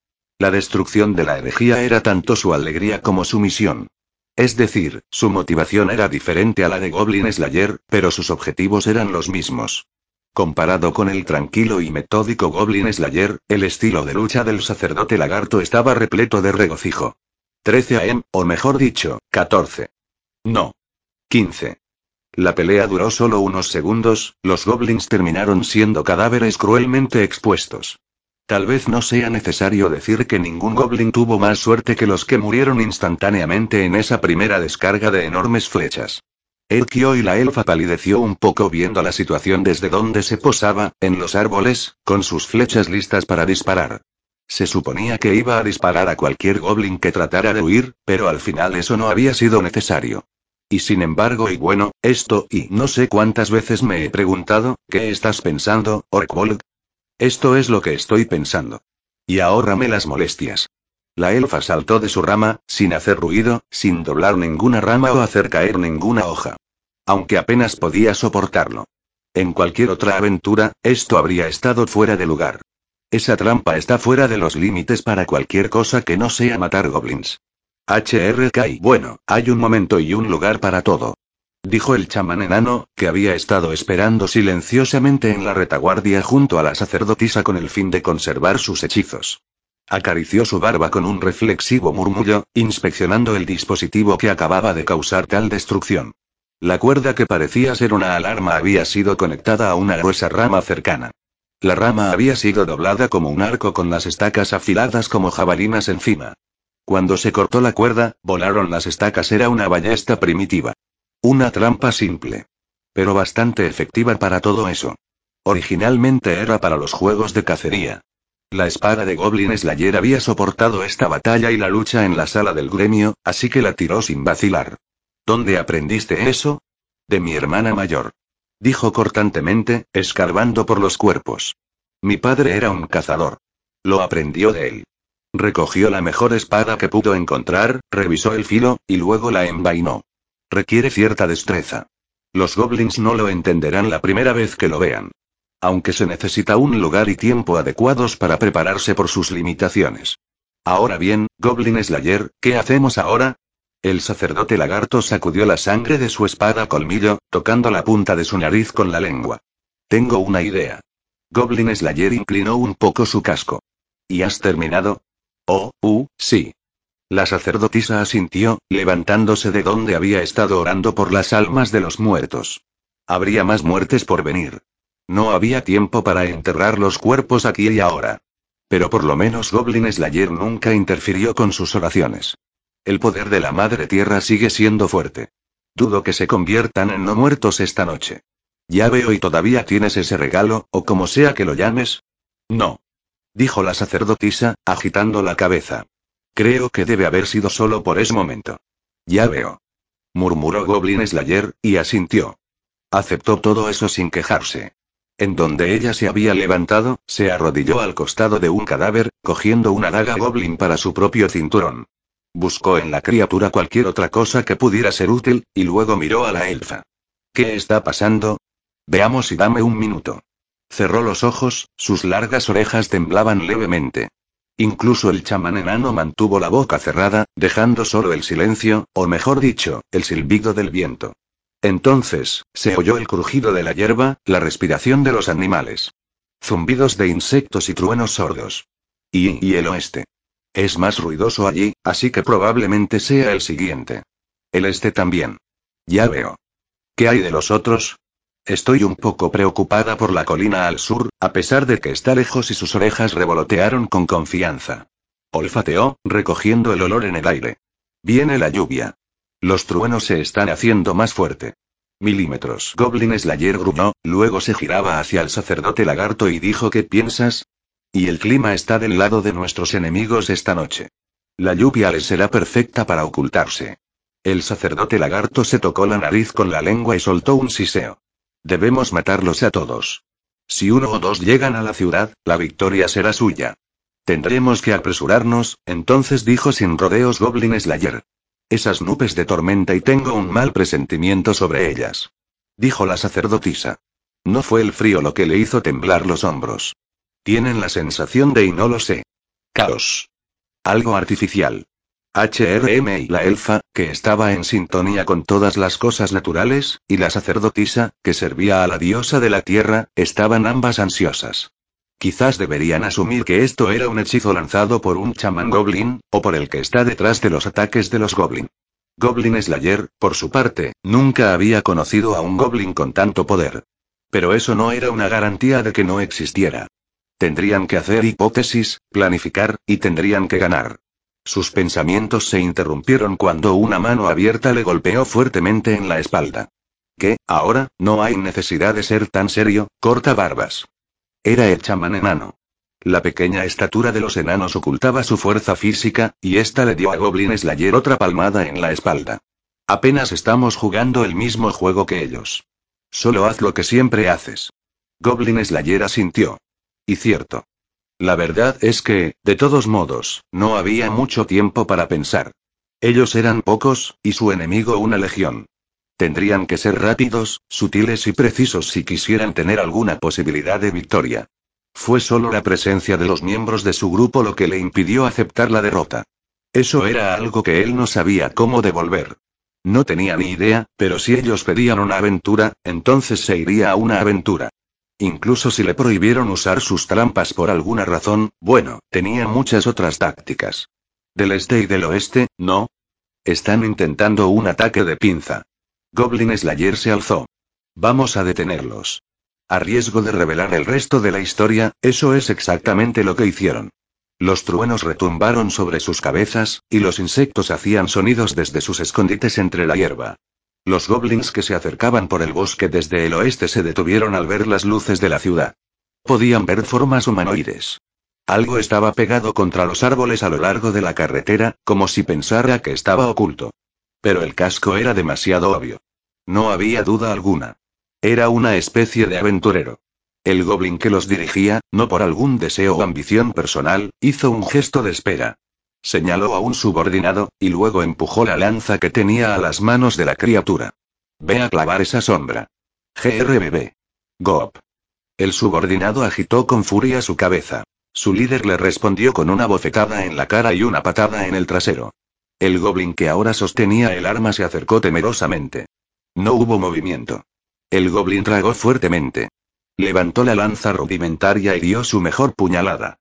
La destrucción de la herejía era tanto su alegría como su misión. Es decir, su motivación era diferente a la de Goblin Slayer, pero sus objetivos eran los mismos. Comparado con el tranquilo y metódico Goblin Slayer, el estilo de lucha del sacerdote lagarto estaba repleto de regocijo. 13 AM, o mejor dicho, 14. No. 15. La pelea duró solo unos segundos, los goblins terminaron siendo cadáveres cruelmente expuestos. Tal vez no sea necesario decir que ningún goblin tuvo más suerte que los que murieron instantáneamente en esa primera descarga de enormes flechas. Erkio y la elfa palideció un poco viendo la situación desde donde se posaba, en los árboles, con sus flechas listas para disparar. Se suponía que iba a disparar a cualquier goblin que tratara de huir, pero al final eso no había sido necesario. Y sin embargo, y bueno, esto, y no sé cuántas veces me he preguntado, ¿qué estás pensando, Orkvold? Esto es lo que estoy pensando. Y ahórrame las molestias. La elfa saltó de su rama, sin hacer ruido, sin doblar ninguna rama o hacer caer ninguna hoja. Aunque apenas podía soportarlo. En cualquier otra aventura, esto habría estado fuera de lugar. Esa trampa está fuera de los límites para cualquier cosa que no sea matar goblins. HRK bueno, hay un momento y un lugar para todo. Dijo el chamán enano, que había estado esperando silenciosamente en la retaguardia junto a la sacerdotisa con el fin de conservar sus hechizos. Acarició su barba con un reflexivo murmullo, inspeccionando el dispositivo que acababa de causar tal destrucción. La cuerda que parecía ser una alarma había sido conectada a una gruesa rama cercana. La rama había sido doblada como un arco con las estacas afiladas como jabalinas encima. Cuando se cortó la cuerda, volaron las estacas. Era una ballesta primitiva. Una trampa simple. Pero bastante efectiva para todo eso. Originalmente era para los juegos de cacería. La espada de Goblin Slayer había soportado esta batalla y la lucha en la sala del gremio, así que la tiró sin vacilar. ¿Dónde aprendiste eso? De mi hermana mayor. Dijo cortantemente, escarbando por los cuerpos. Mi padre era un cazador. Lo aprendió de él. Recogió la mejor espada que pudo encontrar, revisó el filo, y luego la envainó. Requiere cierta destreza. Los goblins no lo entenderán la primera vez que lo vean. Aunque se necesita un lugar y tiempo adecuados para prepararse por sus limitaciones. Ahora bien, Goblin Slayer, ¿qué hacemos ahora? El sacerdote lagarto sacudió la sangre de su espada colmillo, tocando la punta de su nariz con la lengua. Tengo una idea. Goblin Slayer inclinó un poco su casco. ¿Y has terminado? Oh, uh, sí. La sacerdotisa asintió, levantándose de donde había estado orando por las almas de los muertos. Habría más muertes por venir. No había tiempo para enterrar los cuerpos aquí y ahora. Pero por lo menos Goblin Slayer nunca interfirió con sus oraciones. El poder de la Madre Tierra sigue siendo fuerte. Dudo que se conviertan en no muertos esta noche. Ya veo y todavía tienes ese regalo, o como sea que lo llames. No. Dijo la sacerdotisa, agitando la cabeza. Creo que debe haber sido solo por ese momento. Ya veo. Murmuró Goblin Slayer, y asintió. Aceptó todo eso sin quejarse. En donde ella se había levantado, se arrodilló al costado de un cadáver, cogiendo una daga goblin para su propio cinturón. Buscó en la criatura cualquier otra cosa que pudiera ser útil, y luego miró a la elfa. ¿Qué está pasando? Veamos y dame un minuto. Cerró los ojos, sus largas orejas temblaban levemente. Incluso el chamán enano mantuvo la boca cerrada, dejando solo el silencio, o mejor dicho, el silbido del viento. Entonces, se oyó el crujido de la hierba, la respiración de los animales. Zumbidos de insectos y truenos sordos. Y, y el oeste. Es más ruidoso allí, así que probablemente sea el siguiente. El este también. Ya veo. ¿Qué hay de los otros? Estoy un poco preocupada por la colina al sur, a pesar de que está lejos y sus orejas revolotearon con confianza. Olfateó, recogiendo el olor en el aire. Viene la lluvia. Los truenos se están haciendo más fuerte. Milímetros. Goblin Slayer gruñó, luego se giraba hacia el sacerdote lagarto y dijo ¿Qué piensas? Y el clima está del lado de nuestros enemigos esta noche. La lluvia les será perfecta para ocultarse. El sacerdote lagarto se tocó la nariz con la lengua y soltó un siseo. Debemos matarlos a todos. Si uno o dos llegan a la ciudad, la victoria será suya. Tendremos que apresurarnos, entonces dijo sin rodeos Goblin Slayer. Esas nubes de tormenta y tengo un mal presentimiento sobre ellas. Dijo la sacerdotisa. No fue el frío lo que le hizo temblar los hombros. Tienen la sensación de y no lo sé. Caos. Algo artificial. HRM y la elfa, que estaba en sintonía con todas las cosas naturales, y la sacerdotisa, que servía a la diosa de la tierra, estaban ambas ansiosas. Quizás deberían asumir que esto era un hechizo lanzado por un chamán goblin, o por el que está detrás de los ataques de los goblin. Goblin Slayer, por su parte, nunca había conocido a un goblin con tanto poder. Pero eso no era una garantía de que no existiera. Tendrían que hacer hipótesis, planificar, y tendrían que ganar. Sus pensamientos se interrumpieron cuando una mano abierta le golpeó fuertemente en la espalda. ¿Qué, ahora, no hay necesidad de ser tan serio, corta barbas. Era el chamán enano. La pequeña estatura de los enanos ocultaba su fuerza física, y esta le dio a Goblin Slayer otra palmada en la espalda. Apenas estamos jugando el mismo juego que ellos. Solo haz lo que siempre haces. Goblin Slayer asintió. Y cierto. La verdad es que, de todos modos, no había mucho tiempo para pensar. Ellos eran pocos, y su enemigo una legión. Tendrían que ser rápidos, sutiles y precisos si quisieran tener alguna posibilidad de victoria. Fue solo la presencia de los miembros de su grupo lo que le impidió aceptar la derrota. Eso era algo que él no sabía cómo devolver. No tenía ni idea, pero si ellos pedían una aventura, entonces se iría a una aventura. Incluso si le prohibieron usar sus trampas por alguna razón, bueno, tenía muchas otras tácticas. Del este y del oeste, ¿no? Están intentando un ataque de pinza. Goblin Slayer se alzó. Vamos a detenerlos. A riesgo de revelar el resto de la historia, eso es exactamente lo que hicieron. Los truenos retumbaron sobre sus cabezas, y los insectos hacían sonidos desde sus escondites entre la hierba. Los goblins que se acercaban por el bosque desde el oeste se detuvieron al ver las luces de la ciudad. Podían ver formas humanoides. Algo estaba pegado contra los árboles a lo largo de la carretera, como si pensara que estaba oculto. Pero el casco era demasiado obvio. No había duda alguna. Era una especie de aventurero. El goblin que los dirigía, no por algún deseo o ambición personal, hizo un gesto de espera. Señaló a un subordinado, y luego empujó la lanza que tenía a las manos de la criatura. Ve a clavar esa sombra. GRBB. Gop. El subordinado agitó con furia su cabeza. Su líder le respondió con una bofetada en la cara y una patada en el trasero. El goblin que ahora sostenía el arma se acercó temerosamente. No hubo movimiento. El goblin tragó fuertemente. Levantó la lanza rudimentaria y dio su mejor puñalada.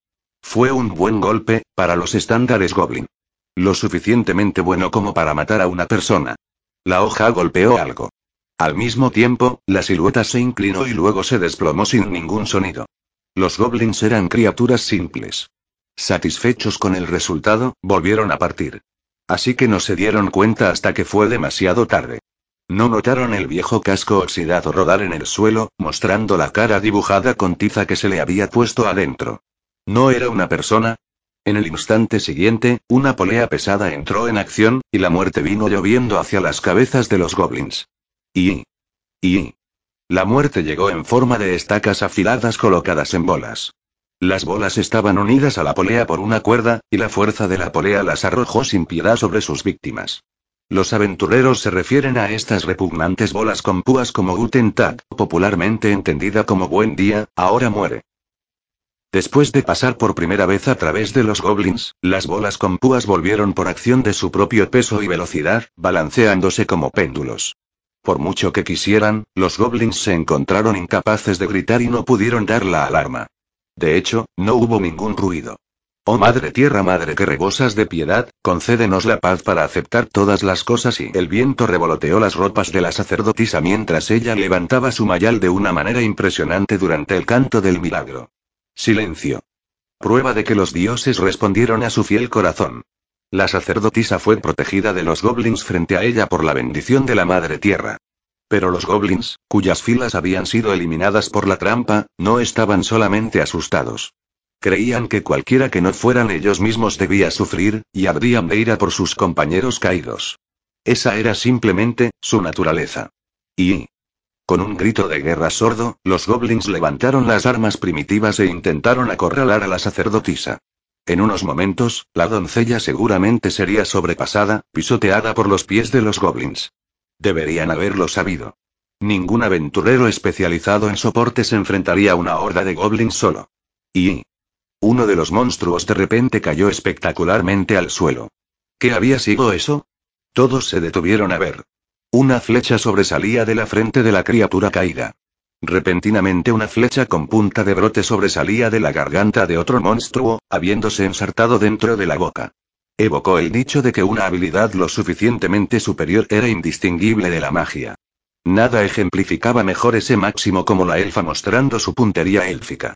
Fue un buen golpe, para los estándares goblin. Lo suficientemente bueno como para matar a una persona. La hoja golpeó algo. Al mismo tiempo, la silueta se inclinó y luego se desplomó sin ningún sonido. Los goblins eran criaturas simples. Satisfechos con el resultado, volvieron a partir. Así que no se dieron cuenta hasta que fue demasiado tarde. No notaron el viejo casco oxidado rodar en el suelo, mostrando la cara dibujada con tiza que se le había puesto adentro. ¿No era una persona? En el instante siguiente, una polea pesada entró en acción, y la muerte vino lloviendo hacia las cabezas de los goblins. Y... y... La muerte llegó en forma de estacas afiladas colocadas en bolas. Las bolas estaban unidas a la polea por una cuerda, y la fuerza de la polea las arrojó sin piedad sobre sus víctimas. Los aventureros se refieren a estas repugnantes bolas con púas como Guten Tag, popularmente entendida como Buen Día, ahora muere. Después de pasar por primera vez a través de los goblins, las bolas con púas volvieron por acción de su propio peso y velocidad, balanceándose como péndulos. Por mucho que quisieran, los goblins se encontraron incapaces de gritar y no pudieron dar la alarma. De hecho, no hubo ningún ruido. Oh Madre Tierra Madre que rebosas de piedad, concédenos la paz para aceptar todas las cosas y el viento revoloteó las ropas de la sacerdotisa mientras ella levantaba su mayal de una manera impresionante durante el canto del milagro. Silencio. Prueba de que los dioses respondieron a su fiel corazón. La sacerdotisa fue protegida de los goblins frente a ella por la bendición de la Madre Tierra. Pero los goblins, cuyas filas habían sido eliminadas por la trampa, no estaban solamente asustados. Creían que cualquiera que no fueran ellos mismos debía sufrir, y habrían de ira por sus compañeros caídos. Esa era simplemente, su naturaleza. Y, con un grito de guerra sordo, los goblins levantaron las armas primitivas e intentaron acorralar a la sacerdotisa. En unos momentos, la doncella seguramente sería sobrepasada, pisoteada por los pies de los goblins. Deberían haberlo sabido. Ningún aventurero especializado en soporte se enfrentaría a una horda de goblins solo. Y... Uno de los monstruos de repente cayó espectacularmente al suelo. ¿Qué había sido eso? Todos se detuvieron a ver. Una flecha sobresalía de la frente de la criatura caída. Repentinamente una flecha con punta de brote sobresalía de la garganta de otro monstruo, habiéndose ensartado dentro de la boca. Evocó el dicho de que una habilidad lo suficientemente superior era indistinguible de la magia. Nada ejemplificaba mejor ese máximo como la elfa mostrando su puntería élfica.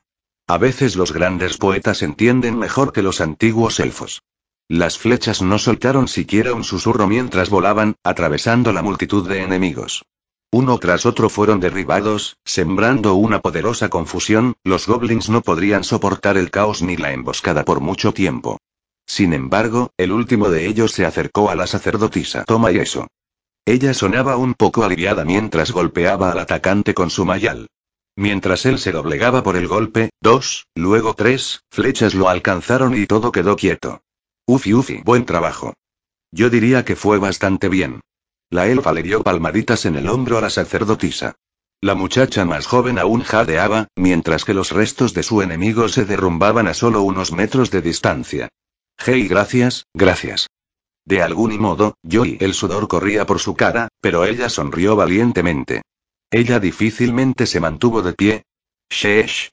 A veces los grandes poetas entienden mejor que los antiguos elfos. Las flechas no soltaron siquiera un susurro mientras volaban, atravesando la multitud de enemigos. Uno tras otro fueron derribados, sembrando una poderosa confusión, los goblins no podrían soportar el caos ni la emboscada por mucho tiempo. Sin embargo, el último de ellos se acercó a la sacerdotisa. Toma y eso. Ella sonaba un poco aliviada mientras golpeaba al atacante con su mayal. Mientras él se doblegaba por el golpe, dos, luego tres, flechas lo alcanzaron y todo quedó quieto. Ufi ufi, buen trabajo. Yo diría que fue bastante bien. La elfa le dio palmaditas en el hombro a la sacerdotisa. La muchacha más joven aún jadeaba, mientras que los restos de su enemigo se derrumbaban a solo unos metros de distancia. Hey, gracias, gracias. De algún modo, yo y el sudor corría por su cara, pero ella sonrió valientemente. Ella difícilmente se mantuvo de pie. Sheesh.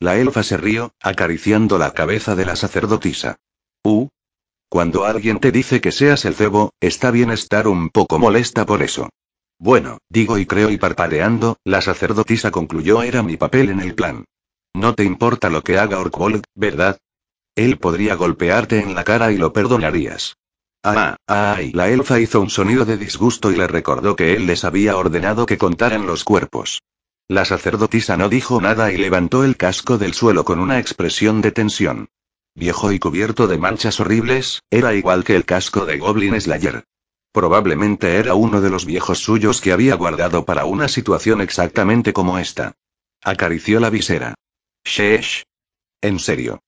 La elfa se rió, acariciando la cabeza de la sacerdotisa. Uh, cuando alguien te dice que seas el cebo, está bien estar un poco molesta por eso. Bueno, digo y creo y parpadeando, la sacerdotisa concluyó era mi papel en el plan. No te importa lo que haga Orkvold, ¿verdad? Él podría golpearte en la cara y lo perdonarías. Ah, ay, la elfa hizo un sonido de disgusto y le recordó que él les había ordenado que contaran los cuerpos. La sacerdotisa no dijo nada y levantó el casco del suelo con una expresión de tensión. Viejo y cubierto de manchas horribles, era igual que el casco de Goblin Slayer. Probablemente era uno de los viejos suyos que había guardado para una situación exactamente como esta. Acarició la visera. Sheesh. En serio.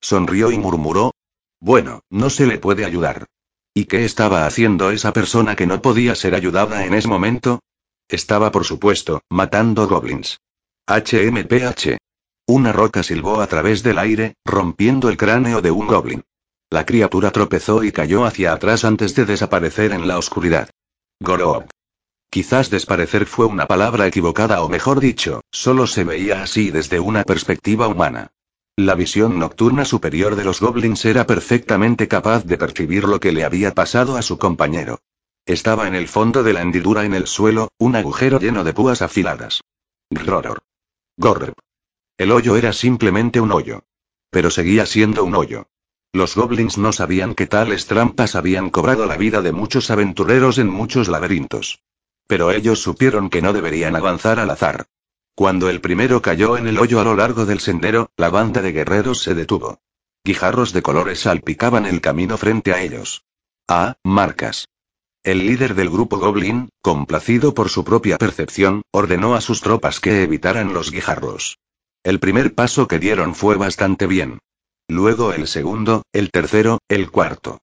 Sonrió y murmuró. Bueno, no se le puede ayudar. ¿Y qué estaba haciendo esa persona que no podía ser ayudada en ese momento? Estaba, por supuesto, matando goblins. HMPH. Una roca silbó a través del aire, rompiendo el cráneo de un goblin. La criatura tropezó y cayó hacia atrás antes de desaparecer en la oscuridad. Goroob. Quizás desparecer fue una palabra equivocada o mejor dicho, solo se veía así desde una perspectiva humana. La visión nocturna superior de los goblins era perfectamente capaz de percibir lo que le había pasado a su compañero. Estaba en el fondo de la hendidura en el suelo, un agujero lleno de púas afiladas. Groror. Gorreb. El hoyo era simplemente un hoyo. Pero seguía siendo un hoyo. Los goblins no sabían que tales trampas habían cobrado la vida de muchos aventureros en muchos laberintos. Pero ellos supieron que no deberían avanzar al azar. Cuando el primero cayó en el hoyo a lo largo del sendero, la banda de guerreros se detuvo. Guijarros de colores salpicaban el camino frente a ellos. Ah, marcas. El líder del grupo Goblin, complacido por su propia percepción, ordenó a sus tropas que evitaran los guijarros. El primer paso que dieron fue bastante bien. Luego el segundo, el tercero, el cuarto.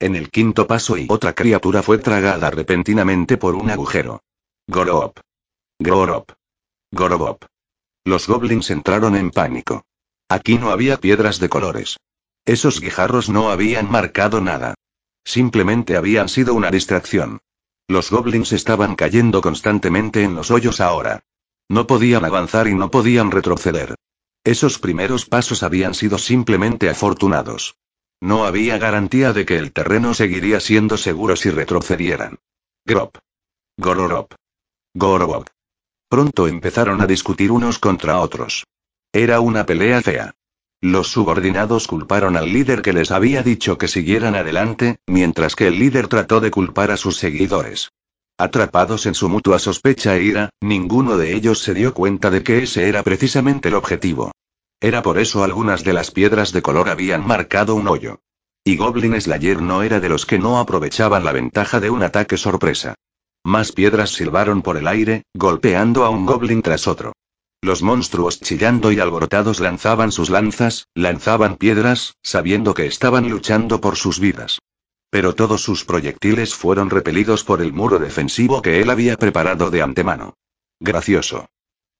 En el quinto paso y otra criatura fue tragada repentinamente por un agujero. Gorop. Gorop. Gorobop. Los goblins entraron en pánico. Aquí no había piedras de colores. Esos guijarros no habían marcado nada. Simplemente habían sido una distracción. Los goblins estaban cayendo constantemente en los hoyos ahora. No podían avanzar y no podían retroceder. Esos primeros pasos habían sido simplemente afortunados. No había garantía de que el terreno seguiría siendo seguro si retrocedieran. Grop. Gororop. Gorobop. Pronto empezaron a discutir unos contra otros. Era una pelea fea. Los subordinados culparon al líder que les había dicho que siguieran adelante, mientras que el líder trató de culpar a sus seguidores. Atrapados en su mutua sospecha e ira, ninguno de ellos se dio cuenta de que ese era precisamente el objetivo. Era por eso algunas de las piedras de color habían marcado un hoyo. Y Goblin Slayer no era de los que no aprovechaban la ventaja de un ataque sorpresa. Más piedras silbaron por el aire, golpeando a un goblin tras otro. Los monstruos chillando y alborotados lanzaban sus lanzas, lanzaban piedras, sabiendo que estaban luchando por sus vidas. Pero todos sus proyectiles fueron repelidos por el muro defensivo que él había preparado de antemano. Gracioso.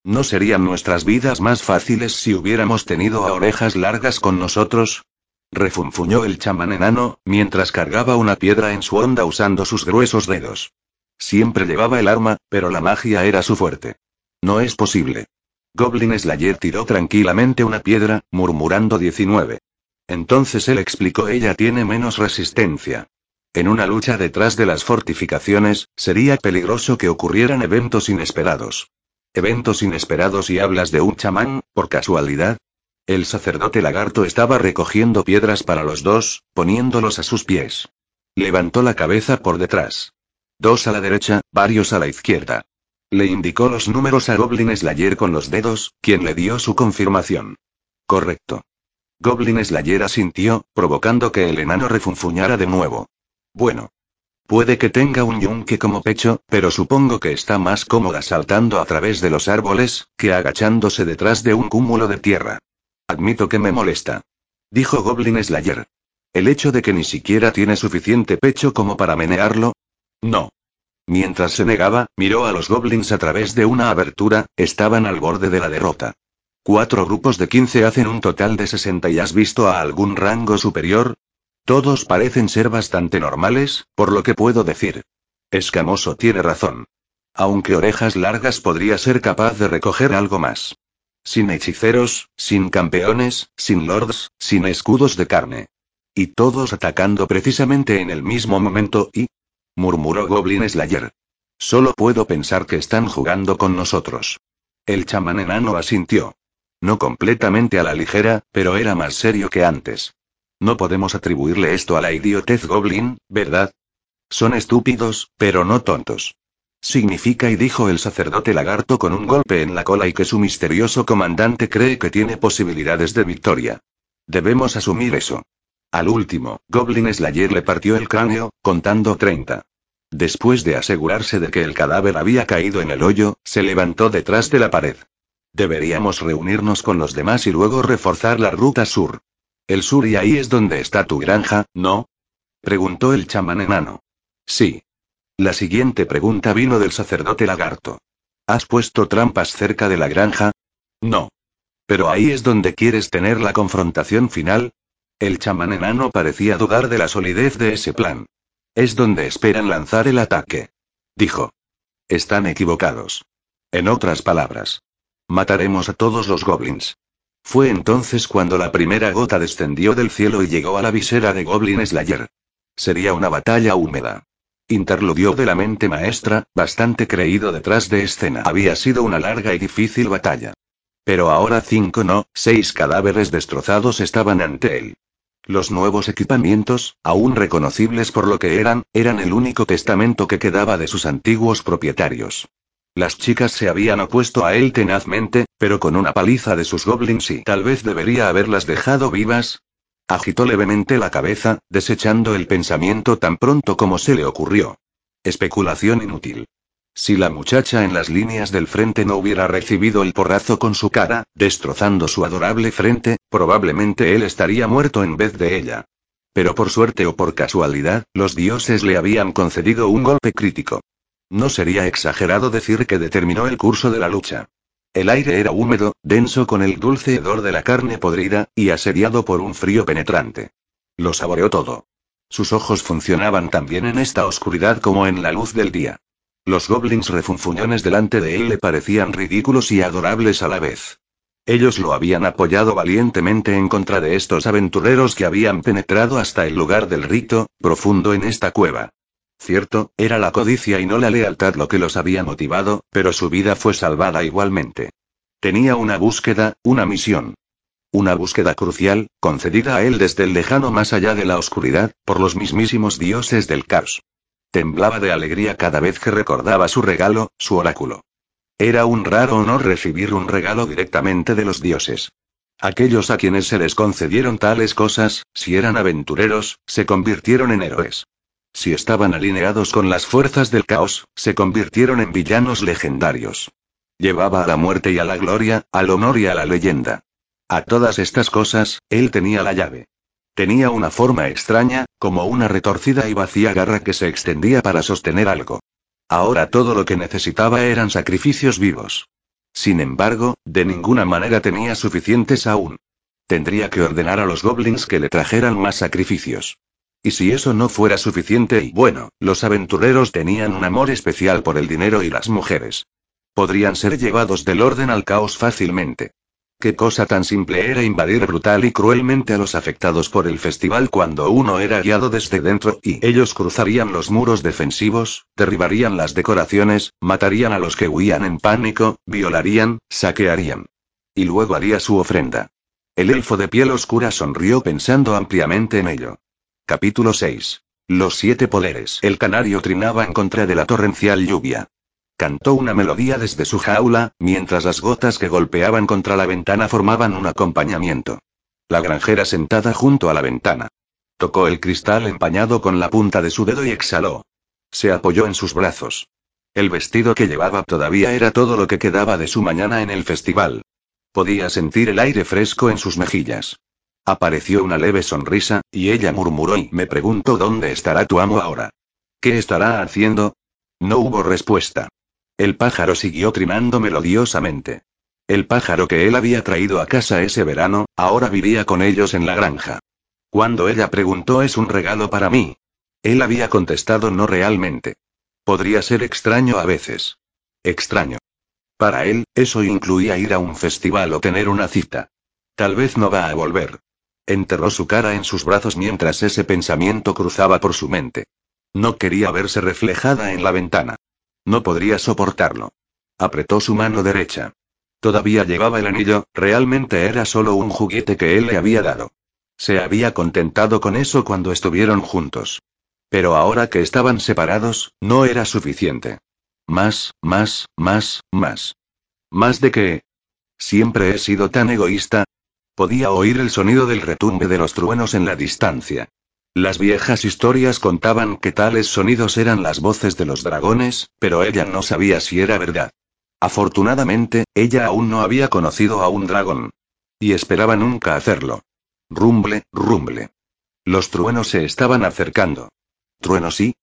¿No serían nuestras vidas más fáciles si hubiéramos tenido a orejas largas con nosotros? Refunfuñó el chamán enano, mientras cargaba una piedra en su onda usando sus gruesos dedos. Siempre llevaba el arma, pero la magia era su fuerte. No es posible. Goblin Slayer tiró tranquilamente una piedra, murmurando 19. Entonces él explicó ella tiene menos resistencia. En una lucha detrás de las fortificaciones, sería peligroso que ocurrieran eventos inesperados. ¿Eventos inesperados y hablas de un chamán, por casualidad? El sacerdote lagarto estaba recogiendo piedras para los dos, poniéndolos a sus pies. Levantó la cabeza por detrás. Dos a la derecha, varios a la izquierda. Le indicó los números a Goblin Slayer con los dedos, quien le dio su confirmación. Correcto. Goblin Slayer asintió, provocando que el enano refunfuñara de nuevo. Bueno. Puede que tenga un yunque como pecho, pero supongo que está más cómoda saltando a través de los árboles, que agachándose detrás de un cúmulo de tierra. Admito que me molesta. Dijo Goblin Slayer. ¿El hecho de que ni siquiera tiene suficiente pecho como para menearlo? No. Mientras se negaba, miró a los goblins a través de una abertura, estaban al borde de la derrota. Cuatro grupos de 15 hacen un total de 60 y has visto a algún rango superior? Todos parecen ser bastante normales, por lo que puedo decir. Escamoso tiene razón. Aunque orejas largas podría ser capaz de recoger algo más. Sin hechiceros, sin campeones, sin lords, sin escudos de carne. Y todos atacando precisamente en el mismo momento y, murmuró Goblin Slayer. Solo puedo pensar que están jugando con nosotros. El chamán enano asintió. No completamente a la ligera, pero era más serio que antes. No podemos atribuirle esto a la idiotez Goblin, ¿verdad? Son estúpidos, pero no tontos. Significa y dijo el sacerdote lagarto con un golpe en la cola y que su misterioso comandante cree que tiene posibilidades de victoria. Debemos asumir eso. Al último, Goblin Slayer le partió el cráneo, contando 30. Después de asegurarse de que el cadáver había caído en el hoyo, se levantó detrás de la pared. Deberíamos reunirnos con los demás y luego reforzar la ruta sur. El sur y ahí es donde está tu granja, ¿no? Preguntó el chamán enano. Sí. La siguiente pregunta vino del sacerdote lagarto. ¿Has puesto trampas cerca de la granja? No. Pero ahí es donde quieres tener la confrontación final. El chamán enano parecía dudar de la solidez de ese plan. Es donde esperan lanzar el ataque. Dijo. Están equivocados. En otras palabras. Mataremos a todos los goblins. Fue entonces cuando la primera gota descendió del cielo y llegó a la visera de Goblin Slayer. Sería una batalla húmeda. Interludió de la mente maestra, bastante creído detrás de escena. Había sido una larga y difícil batalla. Pero ahora cinco no, seis cadáveres destrozados estaban ante él. Los nuevos equipamientos, aún reconocibles por lo que eran, eran el único testamento que quedaba de sus antiguos propietarios. Las chicas se habían opuesto a él tenazmente, pero con una paliza de sus goblins y tal vez debería haberlas dejado vivas, Agitó levemente la cabeza, desechando el pensamiento tan pronto como se le ocurrió. Especulación inútil. Si la muchacha en las líneas del frente no hubiera recibido el porrazo con su cara, destrozando su adorable frente, probablemente él estaría muerto en vez de ella. Pero por suerte o por casualidad, los dioses le habían concedido un golpe crítico. No sería exagerado decir que determinó el curso de la lucha. El aire era húmedo, denso con el dulce hedor de la carne podrida, y asediado por un frío penetrante. Lo saboreó todo. Sus ojos funcionaban tan bien en esta oscuridad como en la luz del día. Los goblins refunfuñones delante de él le parecían ridículos y adorables a la vez. Ellos lo habían apoyado valientemente en contra de estos aventureros que habían penetrado hasta el lugar del rito, profundo en esta cueva. Cierto, era la codicia y no la lealtad lo que los había motivado, pero su vida fue salvada igualmente. Tenía una búsqueda, una misión. Una búsqueda crucial, concedida a él desde el lejano más allá de la oscuridad, por los mismísimos dioses del caos. Temblaba de alegría cada vez que recordaba su regalo, su oráculo. Era un raro honor recibir un regalo directamente de los dioses. Aquellos a quienes se les concedieron tales cosas, si eran aventureros, se convirtieron en héroes. Si estaban alineados con las fuerzas del caos, se convirtieron en villanos legendarios. Llevaba a la muerte y a la gloria, al honor y a la leyenda. A todas estas cosas, él tenía la llave. Tenía una forma extraña, como una retorcida y vacía garra que se extendía para sostener algo. Ahora todo lo que necesitaba eran sacrificios vivos. Sin embargo, de ninguna manera tenía suficientes aún. Tendría que ordenar a los goblins que le trajeran más sacrificios. Y si eso no fuera suficiente y bueno, los aventureros tenían un amor especial por el dinero y las mujeres. Podrían ser llevados del orden al caos fácilmente. Qué cosa tan simple era invadir brutal y cruelmente a los afectados por el festival cuando uno era guiado desde dentro y ellos cruzarían los muros defensivos, derribarían las decoraciones, matarían a los que huían en pánico, violarían, saquearían. Y luego haría su ofrenda. El elfo de piel oscura sonrió pensando ampliamente en ello. Capítulo 6. Los siete poderes. El canario trinaba en contra de la torrencial lluvia. Cantó una melodía desde su jaula, mientras las gotas que golpeaban contra la ventana formaban un acompañamiento. La granjera sentada junto a la ventana. Tocó el cristal empañado con la punta de su dedo y exhaló. Se apoyó en sus brazos. El vestido que llevaba todavía era todo lo que quedaba de su mañana en el festival. Podía sentir el aire fresco en sus mejillas. Apareció una leve sonrisa, y ella murmuró y me pregunto dónde estará tu amo ahora. ¿Qué estará haciendo? No hubo respuesta. El pájaro siguió trinando melodiosamente. El pájaro que él había traído a casa ese verano, ahora vivía con ellos en la granja. Cuando ella preguntó ¿es un regalo para mí? Él había contestado no realmente. Podría ser extraño a veces. Extraño. Para él, eso incluía ir a un festival o tener una cita. Tal vez no va a volver. Enterró su cara en sus brazos mientras ese pensamiento cruzaba por su mente. No quería verse reflejada en la ventana. No podría soportarlo. Apretó su mano derecha. Todavía llevaba el anillo, realmente era solo un juguete que él le había dado. Se había contentado con eso cuando estuvieron juntos. Pero ahora que estaban separados, no era suficiente. Más, más, más, más. Más de que... Siempre he sido tan egoísta, Podía oír el sonido del retumbe de los truenos en la distancia. Las viejas historias contaban que tales sonidos eran las voces de los dragones, pero ella no sabía si era verdad. Afortunadamente, ella aún no había conocido a un dragón. Y esperaba nunca hacerlo. Rumble, rumble. Los truenos se estaban acercando. ¿Truenos sí?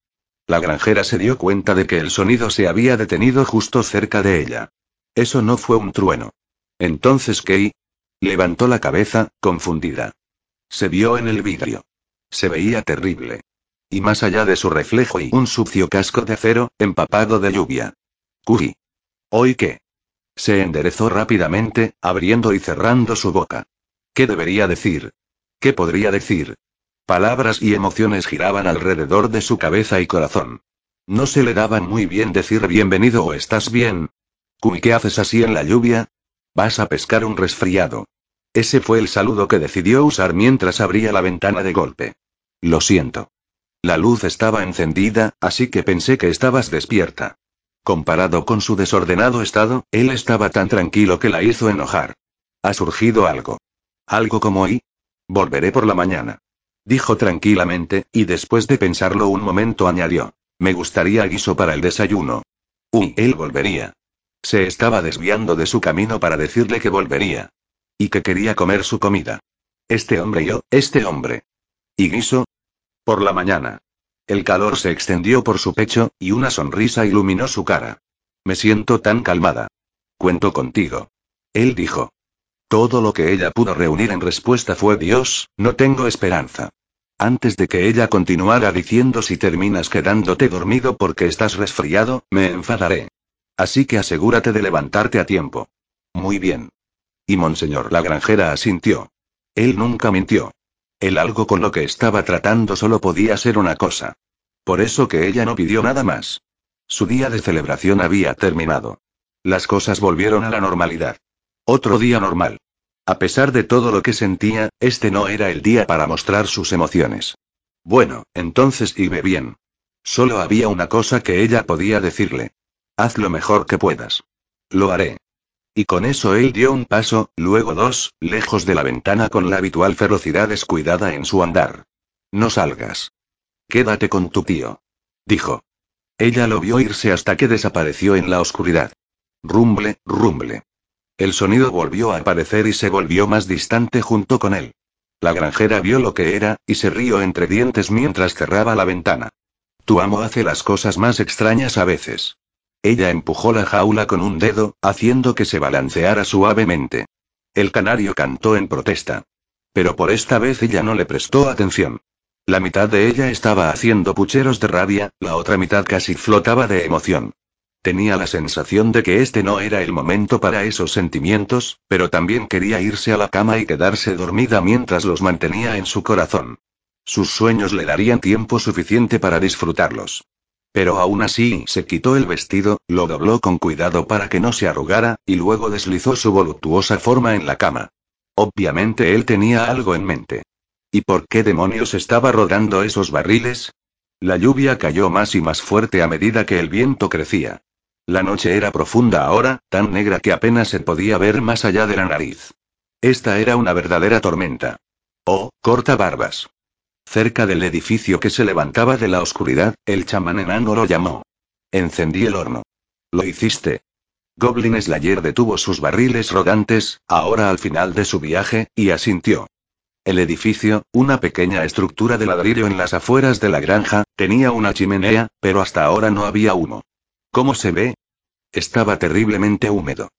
La granjera se dio cuenta de que el sonido se había detenido justo cerca de ella. Eso no fue un trueno. Entonces Kay levantó la cabeza, confundida. Se vio en el vidrio. Se veía terrible. Y más allá de su reflejo y un sucio casco de acero, empapado de lluvia. Curi. ¿Hoy qué? Se enderezó rápidamente, abriendo y cerrando su boca. ¿Qué debería decir? ¿Qué podría decir? Palabras y emociones giraban alrededor de su cabeza y corazón. No se le daban muy bien decir bienvenido o estás bien. Cui, ¿qué haces así en la lluvia? Vas a pescar un resfriado. Ese fue el saludo que decidió usar mientras abría la ventana de golpe. Lo siento. La luz estaba encendida, así que pensé que estabas despierta. Comparado con su desordenado estado, él estaba tan tranquilo que la hizo enojar. Ha surgido algo. Algo como ahí. Volveré por la mañana. Dijo tranquilamente, y después de pensarlo un momento añadió. Me gustaría guiso para el desayuno. Uy, él volvería. Se estaba desviando de su camino para decirle que volvería. Y que quería comer su comida. Este hombre yo, este hombre. ¿Y guiso? Por la mañana. El calor se extendió por su pecho, y una sonrisa iluminó su cara. Me siento tan calmada. Cuento contigo. Él dijo. Todo lo que ella pudo reunir en respuesta fue Dios, no tengo esperanza. Antes de que ella continuara diciendo si terminas quedándote dormido porque estás resfriado, me enfadaré. Así que asegúrate de levantarte a tiempo. Muy bien. Y Monseñor la granjera asintió. Él nunca mintió. El algo con lo que estaba tratando solo podía ser una cosa. Por eso que ella no pidió nada más. Su día de celebración había terminado. Las cosas volvieron a la normalidad. Otro día normal. A pesar de todo lo que sentía, este no era el día para mostrar sus emociones. Bueno, entonces iba bien. Solo había una cosa que ella podía decirle. Haz lo mejor que puedas. Lo haré. Y con eso él dio un paso, luego dos, lejos de la ventana con la habitual ferocidad descuidada en su andar. No salgas. Quédate con tu tío. Dijo. Ella lo vio irse hasta que desapareció en la oscuridad. Rumble, rumble. El sonido volvió a aparecer y se volvió más distante junto con él. La granjera vio lo que era, y se rió entre dientes mientras cerraba la ventana. Tu amo hace las cosas más extrañas a veces. Ella empujó la jaula con un dedo, haciendo que se balanceara suavemente. El canario cantó en protesta. Pero por esta vez ella no le prestó atención. La mitad de ella estaba haciendo pucheros de rabia, la otra mitad casi flotaba de emoción. Tenía la sensación de que este no era el momento para esos sentimientos, pero también quería irse a la cama y quedarse dormida mientras los mantenía en su corazón. Sus sueños le darían tiempo suficiente para disfrutarlos. Pero aún así se quitó el vestido, lo dobló con cuidado para que no se arrugara, y luego deslizó su voluptuosa forma en la cama. Obviamente él tenía algo en mente. ¿Y por qué demonios estaba rodando esos barriles? La lluvia cayó más y más fuerte a medida que el viento crecía. La noche era profunda ahora, tan negra que apenas se podía ver más allá de la nariz. Esta era una verdadera tormenta. Oh, corta barbas. Cerca del edificio que se levantaba de la oscuridad, el chamán enano lo llamó. Encendí el horno. Lo hiciste. Goblin Slayer detuvo sus barriles rodantes, ahora al final de su viaje, y asintió. El edificio, una pequeña estructura de ladrillo en las afueras de la granja, tenía una chimenea, pero hasta ahora no había humo. ¿Cómo se ve? Estaba terriblemente húmedo.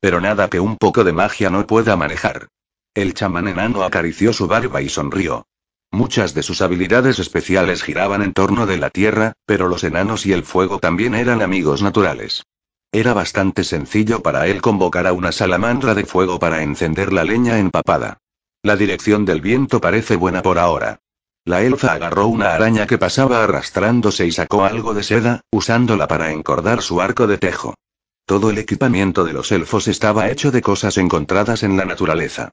Pero nada que un poco de magia no pueda manejar. El chamán enano acarició su barba y sonrió. Muchas de sus habilidades especiales giraban en torno de la tierra, pero los enanos y el fuego también eran amigos naturales. Era bastante sencillo para él convocar a una salamandra de fuego para encender la leña empapada. La dirección del viento parece buena por ahora. La elfa agarró una araña que pasaba arrastrándose y sacó algo de seda, usándola para encordar su arco de tejo. Todo el equipamiento de los elfos estaba hecho de cosas encontradas en la naturaleza.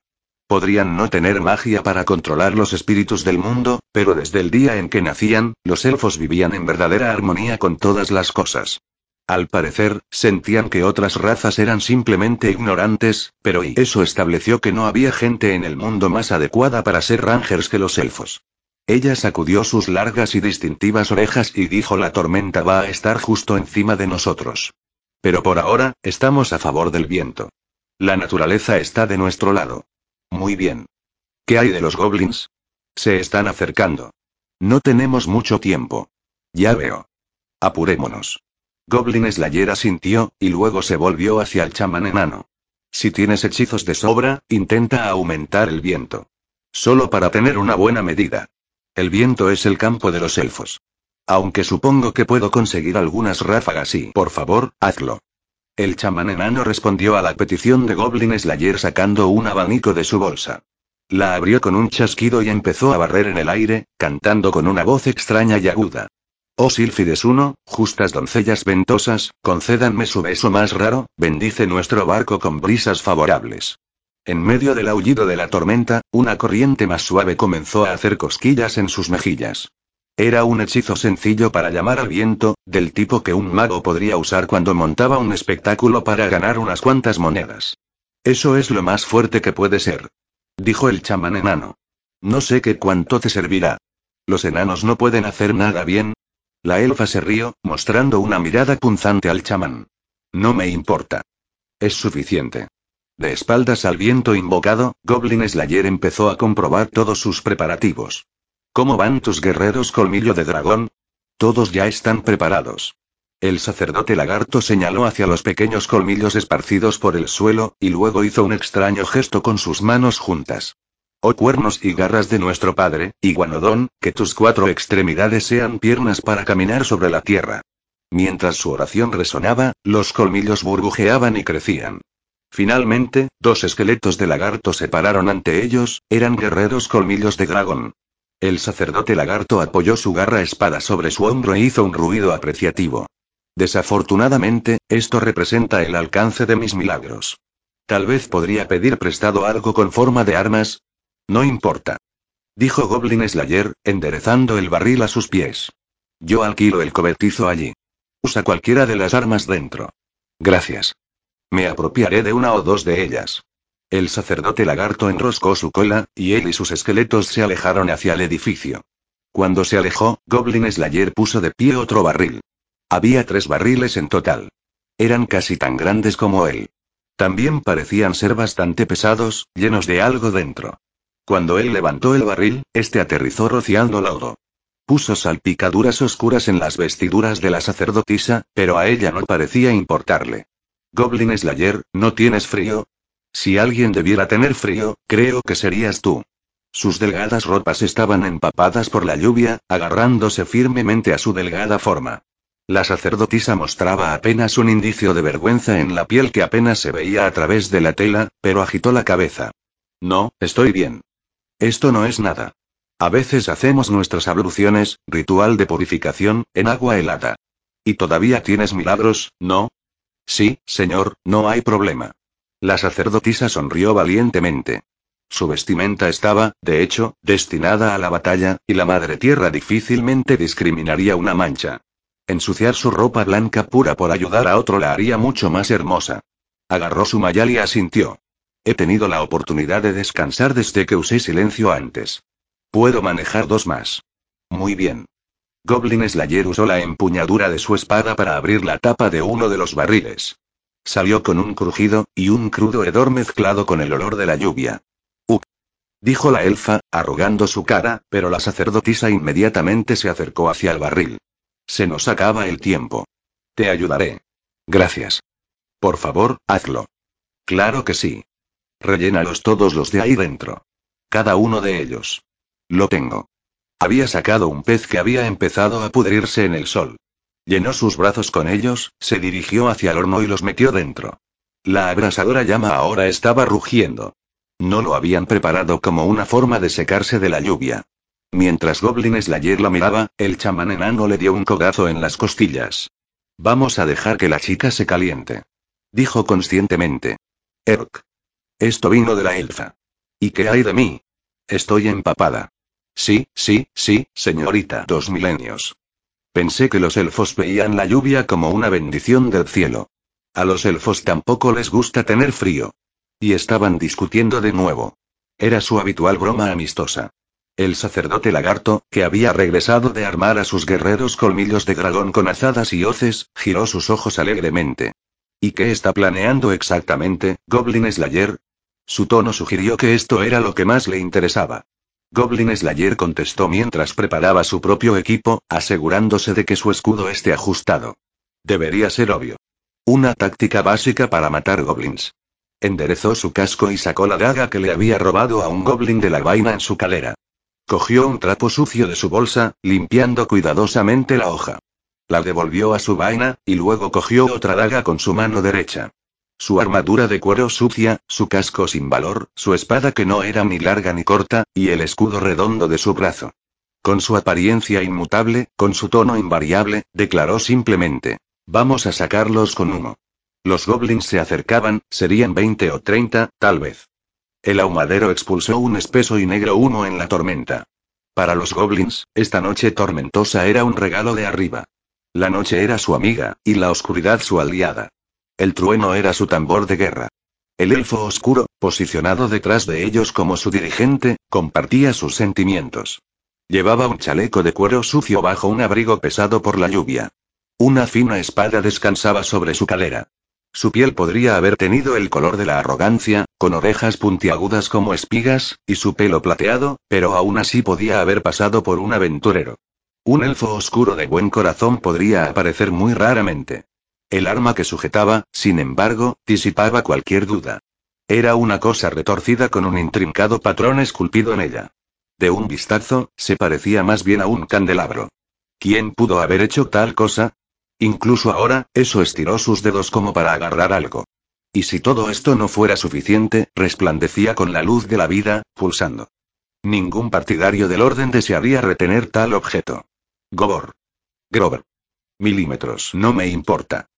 Podrían no tener magia para controlar los espíritus del mundo, pero desde el día en que nacían, los elfos vivían en verdadera armonía con todas las cosas. Al parecer, sentían que otras razas eran simplemente ignorantes, pero y eso estableció que no había gente en el mundo más adecuada para ser rangers que los elfos. Ella sacudió sus largas y distintivas orejas y dijo la tormenta va a estar justo encima de nosotros. Pero por ahora, estamos a favor del viento. La naturaleza está de nuestro lado. Muy bien. ¿Qué hay de los goblins? Se están acercando. No tenemos mucho tiempo. Ya veo. Apurémonos. Goblin Slayer asintió, y luego se volvió hacia el chamán enano. Si tienes hechizos de sobra, intenta aumentar el viento. Solo para tener una buena medida. El viento es el campo de los elfos. Aunque supongo que puedo conseguir algunas ráfagas y, por favor, hazlo. El chamán enano respondió a la petición de Goblin Slayer sacando un abanico de su bolsa. La abrió con un chasquido y empezó a barrer en el aire, cantando con una voz extraña y aguda. Oh Silfides uno, justas doncellas ventosas, concédanme su beso más raro, bendice nuestro barco con brisas favorables. En medio del aullido de la tormenta, una corriente más suave comenzó a hacer cosquillas en sus mejillas. Era un hechizo sencillo para llamar al viento, del tipo que un mago podría usar cuando montaba un espectáculo para ganar unas cuantas monedas. Eso es lo más fuerte que puede ser. Dijo el chamán enano. No sé qué cuánto te servirá. Los enanos no pueden hacer nada bien. La elfa se rió, mostrando una mirada punzante al chamán. No me importa. Es suficiente. De espaldas al viento invocado, Goblin Slayer empezó a comprobar todos sus preparativos. ¿Cómo van tus guerreros colmillo de dragón? Todos ya están preparados. El sacerdote lagarto señaló hacia los pequeños colmillos esparcidos por el suelo, y luego hizo un extraño gesto con sus manos juntas. Oh cuernos y garras de nuestro padre, Iguanodón, que tus cuatro extremidades sean piernas para caminar sobre la tierra. Mientras su oración resonaba, los colmillos burbujeaban y crecían. Finalmente, dos esqueletos de lagarto se pararon ante ellos, eran guerreros colmillos de dragón. El sacerdote lagarto apoyó su garra espada sobre su hombro e hizo un ruido apreciativo. Desafortunadamente, esto representa el alcance de mis milagros. Tal vez podría pedir prestado algo con forma de armas. No importa. Dijo Goblin Slayer, enderezando el barril a sus pies. Yo alquilo el cobertizo allí. Usa cualquiera de las armas dentro. Gracias. Me apropiaré de una o dos de ellas. El sacerdote lagarto enroscó su cola, y él y sus esqueletos se alejaron hacia el edificio. Cuando se alejó, Goblin Slayer puso de pie otro barril. Había tres barriles en total. Eran casi tan grandes como él. También parecían ser bastante pesados, llenos de algo dentro. Cuando él levantó el barril, este aterrizó rociando lodo. Puso salpicaduras oscuras en las vestiduras de la sacerdotisa, pero a ella no parecía importarle. Goblin Slayer, ¿no tienes frío? Si alguien debiera tener frío, creo que serías tú. Sus delgadas ropas estaban empapadas por la lluvia, agarrándose firmemente a su delgada forma. La sacerdotisa mostraba apenas un indicio de vergüenza en la piel que apenas se veía a través de la tela, pero agitó la cabeza. No, estoy bien. Esto no es nada. A veces hacemos nuestras abluciones, ritual de purificación, en agua helada. Y todavía tienes milagros, ¿no? Sí, señor, no hay problema. La sacerdotisa sonrió valientemente. Su vestimenta estaba, de hecho, destinada a la batalla, y la Madre Tierra difícilmente discriminaría una mancha. Ensuciar su ropa blanca pura por ayudar a otro la haría mucho más hermosa. Agarró su mayal y asintió. He tenido la oportunidad de descansar desde que usé silencio antes. Puedo manejar dos más. Muy bien. Goblin Slayer usó la empuñadura de su espada para abrir la tapa de uno de los barriles. Salió con un crujido, y un crudo hedor mezclado con el olor de la lluvia. ¡Uk! Dijo la elfa, arrugando su cara, pero la sacerdotisa inmediatamente se acercó hacia el barril. Se nos acaba el tiempo. Te ayudaré. Gracias. Por favor, hazlo. Claro que sí. Rellénalos todos los de ahí dentro. Cada uno de ellos. Lo tengo. Había sacado un pez que había empezado a pudrirse en el sol. Llenó sus brazos con ellos, se dirigió hacia el horno y los metió dentro. La abrasadora llama ahora estaba rugiendo. No lo habían preparado como una forma de secarse de la lluvia. Mientras Goblin Slayer la miraba, el chamán enano le dio un cogazo en las costillas. Vamos a dejar que la chica se caliente. Dijo conscientemente. Erk. Esto vino de la elfa. ¿Y qué hay de mí? Estoy empapada. Sí, sí, sí, señorita. Dos milenios. Pensé que los elfos veían la lluvia como una bendición del cielo. A los elfos tampoco les gusta tener frío. Y estaban discutiendo de nuevo. Era su habitual broma amistosa. El sacerdote lagarto, que había regresado de armar a sus guerreros colmillos de dragón con azadas y hoces, giró sus ojos alegremente. ¿Y qué está planeando exactamente, Goblin Slayer? Su tono sugirió que esto era lo que más le interesaba. Goblin Slayer contestó mientras preparaba su propio equipo, asegurándose de que su escudo esté ajustado. Debería ser obvio. Una táctica básica para matar goblins. Enderezó su casco y sacó la daga que le había robado a un goblin de la vaina en su calera. Cogió un trapo sucio de su bolsa, limpiando cuidadosamente la hoja. La devolvió a su vaina, y luego cogió otra daga con su mano derecha. Su armadura de cuero sucia, su casco sin valor, su espada que no era ni larga ni corta, y el escudo redondo de su brazo. Con su apariencia inmutable, con su tono invariable, declaró simplemente. Vamos a sacarlos con humo. Los goblins se acercaban, serían 20 o 30, tal vez. El ahumadero expulsó un espeso y negro humo en la tormenta. Para los goblins, esta noche tormentosa era un regalo de arriba. La noche era su amiga, y la oscuridad su aliada. El trueno era su tambor de guerra. El elfo oscuro, posicionado detrás de ellos como su dirigente, compartía sus sentimientos. Llevaba un chaleco de cuero sucio bajo un abrigo pesado por la lluvia. Una fina espada descansaba sobre su cadera. Su piel podría haber tenido el color de la arrogancia, con orejas puntiagudas como espigas, y su pelo plateado, pero aún así podía haber pasado por un aventurero. Un elfo oscuro de buen corazón podría aparecer muy raramente. El arma que sujetaba, sin embargo, disipaba cualquier duda. Era una cosa retorcida con un intrincado patrón esculpido en ella. De un vistazo, se parecía más bien a un candelabro. ¿Quién pudo haber hecho tal cosa? Incluso ahora, eso estiró sus dedos como para agarrar algo. Y si todo esto no fuera suficiente, resplandecía con la luz de la vida, pulsando. Ningún partidario del orden desearía retener tal objeto. Gobor. Grover. Milímetros, no me importa.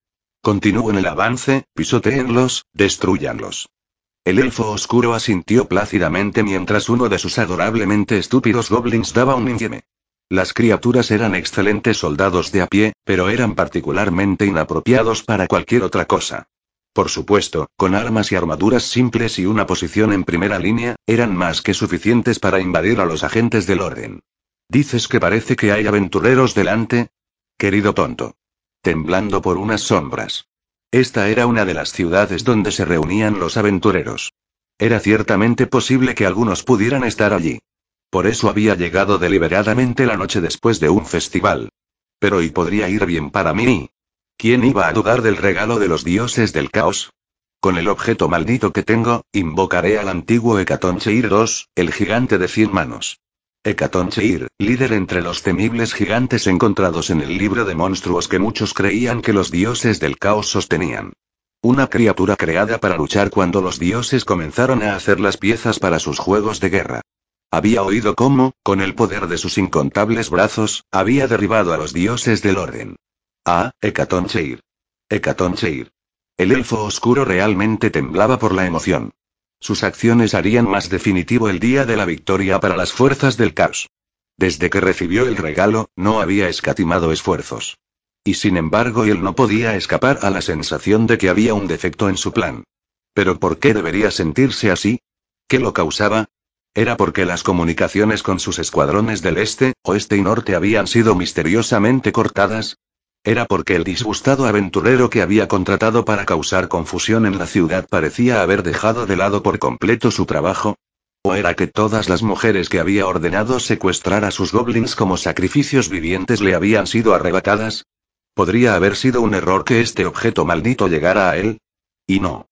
Continúen el avance, pisotéenlos, destruyanlos. El elfo oscuro asintió plácidamente mientras uno de sus adorablemente estúpidos goblins daba un infieme. Las criaturas eran excelentes soldados de a pie, pero eran particularmente inapropiados para cualquier otra cosa. Por supuesto, con armas y armaduras simples y una posición en primera línea, eran más que suficientes para invadir a los agentes del orden. ¿Dices que parece que hay aventureros delante? Querido tonto temblando por unas sombras. Esta era una de las ciudades donde se reunían los aventureros. Era ciertamente posible que algunos pudieran estar allí. Por eso había llegado deliberadamente la noche después de un festival. Pero ¿y podría ir bien para mí? ¿Quién iba a dudar del regalo de los dioses del caos? Con el objeto maldito que tengo, invocaré al antiguo Hecatoncheir II, el gigante de cien manos. Hecatoncheir, líder entre los temibles gigantes encontrados en el libro de monstruos que muchos creían que los dioses del caos sostenían. Una criatura creada para luchar cuando los dioses comenzaron a hacer las piezas para sus juegos de guerra. Había oído cómo, con el poder de sus incontables brazos, había derribado a los dioses del orden. Ah, Hecatoncheir. Hecatoncheir. El elfo oscuro realmente temblaba por la emoción. Sus acciones harían más definitivo el día de la victoria para las fuerzas del caos. Desde que recibió el regalo, no había escatimado esfuerzos. Y sin embargo él no podía escapar a la sensación de que había un defecto en su plan. ¿Pero por qué debería sentirse así? ¿Qué lo causaba? ¿Era porque las comunicaciones con sus escuadrones del este, oeste y norte habían sido misteriosamente cortadas? ¿Era porque el disgustado aventurero que había contratado para causar confusión en la ciudad parecía haber dejado de lado por completo su trabajo? ¿O era que todas las mujeres que había ordenado secuestrar a sus goblins como sacrificios vivientes le habían sido arrebatadas? ¿Podría haber sido un error que este objeto maldito llegara a él? Y no.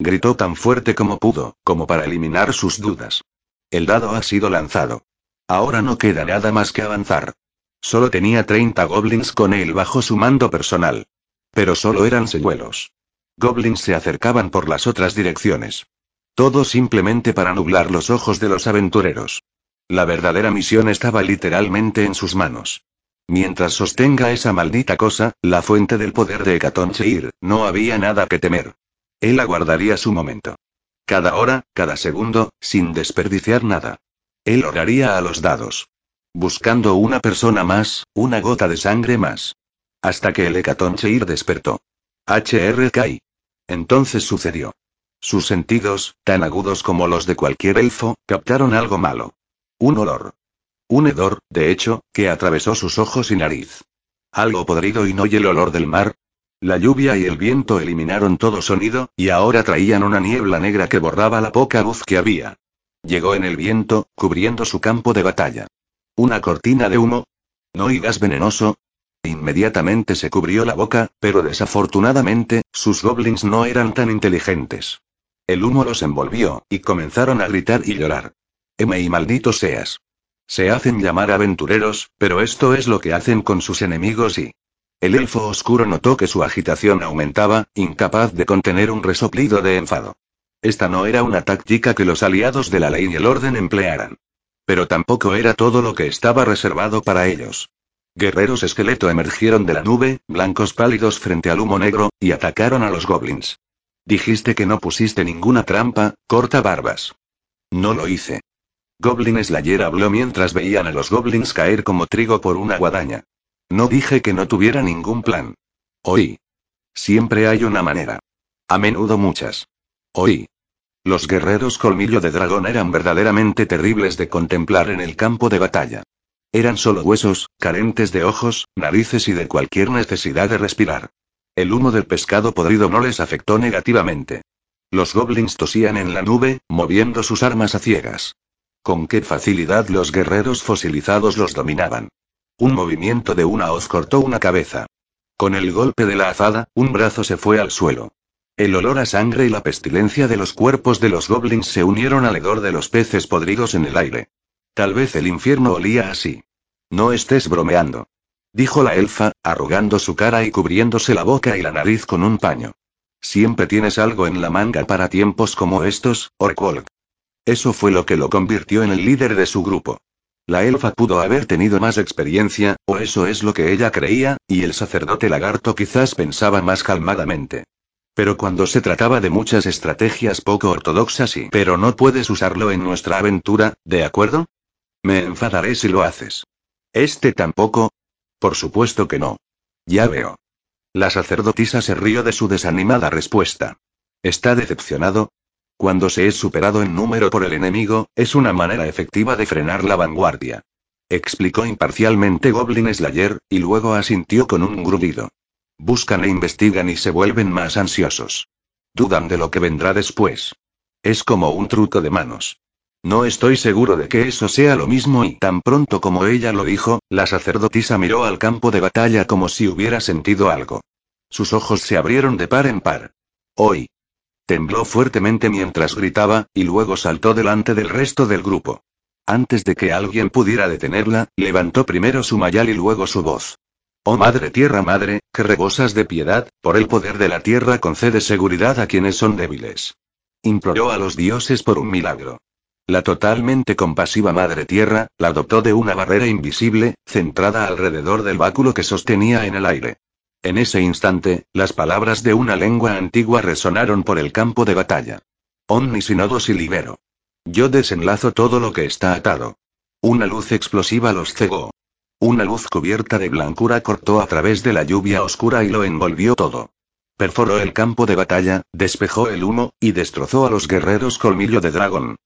Gritó tan fuerte como pudo, como para eliminar sus dudas. El dado ha sido lanzado. Ahora no queda nada más que avanzar. Solo tenía 30 goblins con él bajo su mando personal. Pero solo eran señuelos. Goblins se acercaban por las otras direcciones. Todo simplemente para nublar los ojos de los aventureros. La verdadera misión estaba literalmente en sus manos. Mientras sostenga esa maldita cosa, la fuente del poder de Hecatoncheir, no había nada que temer. Él aguardaría su momento. Cada hora, cada segundo, sin desperdiciar nada. Él oraría a los dados. Buscando una persona más, una gota de sangre más. Hasta que el Hecatoncheir despertó. HRK. Entonces sucedió. Sus sentidos, tan agudos como los de cualquier elfo, captaron algo malo. Un olor. Un hedor, de hecho, que atravesó sus ojos y nariz. Algo podrido y no y el olor del mar. La lluvia y el viento eliminaron todo sonido, y ahora traían una niebla negra que borraba la poca luz que había. Llegó en el viento, cubriendo su campo de batalla. Una cortina de humo. ¿No y gas venenoso? Inmediatamente se cubrió la boca, pero desafortunadamente, sus goblins no eran tan inteligentes. El humo los envolvió, y comenzaron a gritar y llorar. M y maldito seas. Se hacen llamar aventureros, pero esto es lo que hacen con sus enemigos y... El elfo oscuro notó que su agitación aumentaba, incapaz de contener un resoplido de enfado. Esta no era una táctica que los aliados de la ley y el orden emplearan. Pero tampoco era todo lo que estaba reservado para ellos. Guerreros esqueleto emergieron de la nube, blancos pálidos frente al humo negro, y atacaron a los goblins. Dijiste que no pusiste ninguna trampa, corta barbas. No lo hice. Goblin Slayer habló mientras veían a los goblins caer como trigo por una guadaña. No dije que no tuviera ningún plan. Oí. Siempre hay una manera. A menudo muchas. Oí. Los guerreros colmillo de dragón eran verdaderamente terribles de contemplar en el campo de batalla. Eran solo huesos, carentes de ojos, narices y de cualquier necesidad de respirar. El humo del pescado podrido no les afectó negativamente. Los goblins tosían en la nube, moviendo sus armas a ciegas. Con qué facilidad los guerreros fosilizados los dominaban. Un movimiento de una hoz cortó una cabeza. Con el golpe de la azada, un brazo se fue al suelo. El olor a sangre y la pestilencia de los cuerpos de los goblins se unieron al hedor de los peces podridos en el aire. Tal vez el infierno olía así. No estés bromeando. Dijo la elfa, arrugando su cara y cubriéndose la boca y la nariz con un paño. Siempre tienes algo en la manga para tiempos como estos, Orkwolk. Eso fue lo que lo convirtió en el líder de su grupo. La elfa pudo haber tenido más experiencia, o eso es lo que ella creía, y el sacerdote lagarto quizás pensaba más calmadamente. Pero cuando se trataba de muchas estrategias poco ortodoxas y... Pero no puedes usarlo en nuestra aventura, ¿de acuerdo? Me enfadaré si lo haces. ¿Este tampoco? Por supuesto que no. Ya veo. La sacerdotisa se rió de su desanimada respuesta. ¿Está decepcionado? Cuando se es superado en número por el enemigo, es una manera efectiva de frenar la vanguardia. Explicó imparcialmente Goblin Slayer, y luego asintió con un grudido. Buscan e investigan y se vuelven más ansiosos. Dudan de lo que vendrá después. Es como un truco de manos. No estoy seguro de que eso sea lo mismo y tan pronto como ella lo dijo, la sacerdotisa miró al campo de batalla como si hubiera sentido algo. Sus ojos se abrieron de par en par. Hoy. Tembló fuertemente mientras gritaba, y luego saltó delante del resto del grupo. Antes de que alguien pudiera detenerla, levantó primero su mayal y luego su voz. Oh Madre Tierra Madre, que rebosas de piedad, por el poder de la tierra concede seguridad a quienes son débiles. Imploró a los dioses por un milagro. La totalmente compasiva Madre Tierra, la dotó de una barrera invisible, centrada alrededor del báculo que sostenía en el aire. En ese instante, las palabras de una lengua antigua resonaron por el campo de batalla. Omni y libero. Yo desenlazo todo lo que está atado. Una luz explosiva los cegó. Una luz cubierta de blancura cortó a través de la lluvia oscura y lo envolvió todo. Perforó el campo de batalla, despejó el humo, y destrozó a los guerreros colmillo de dragón.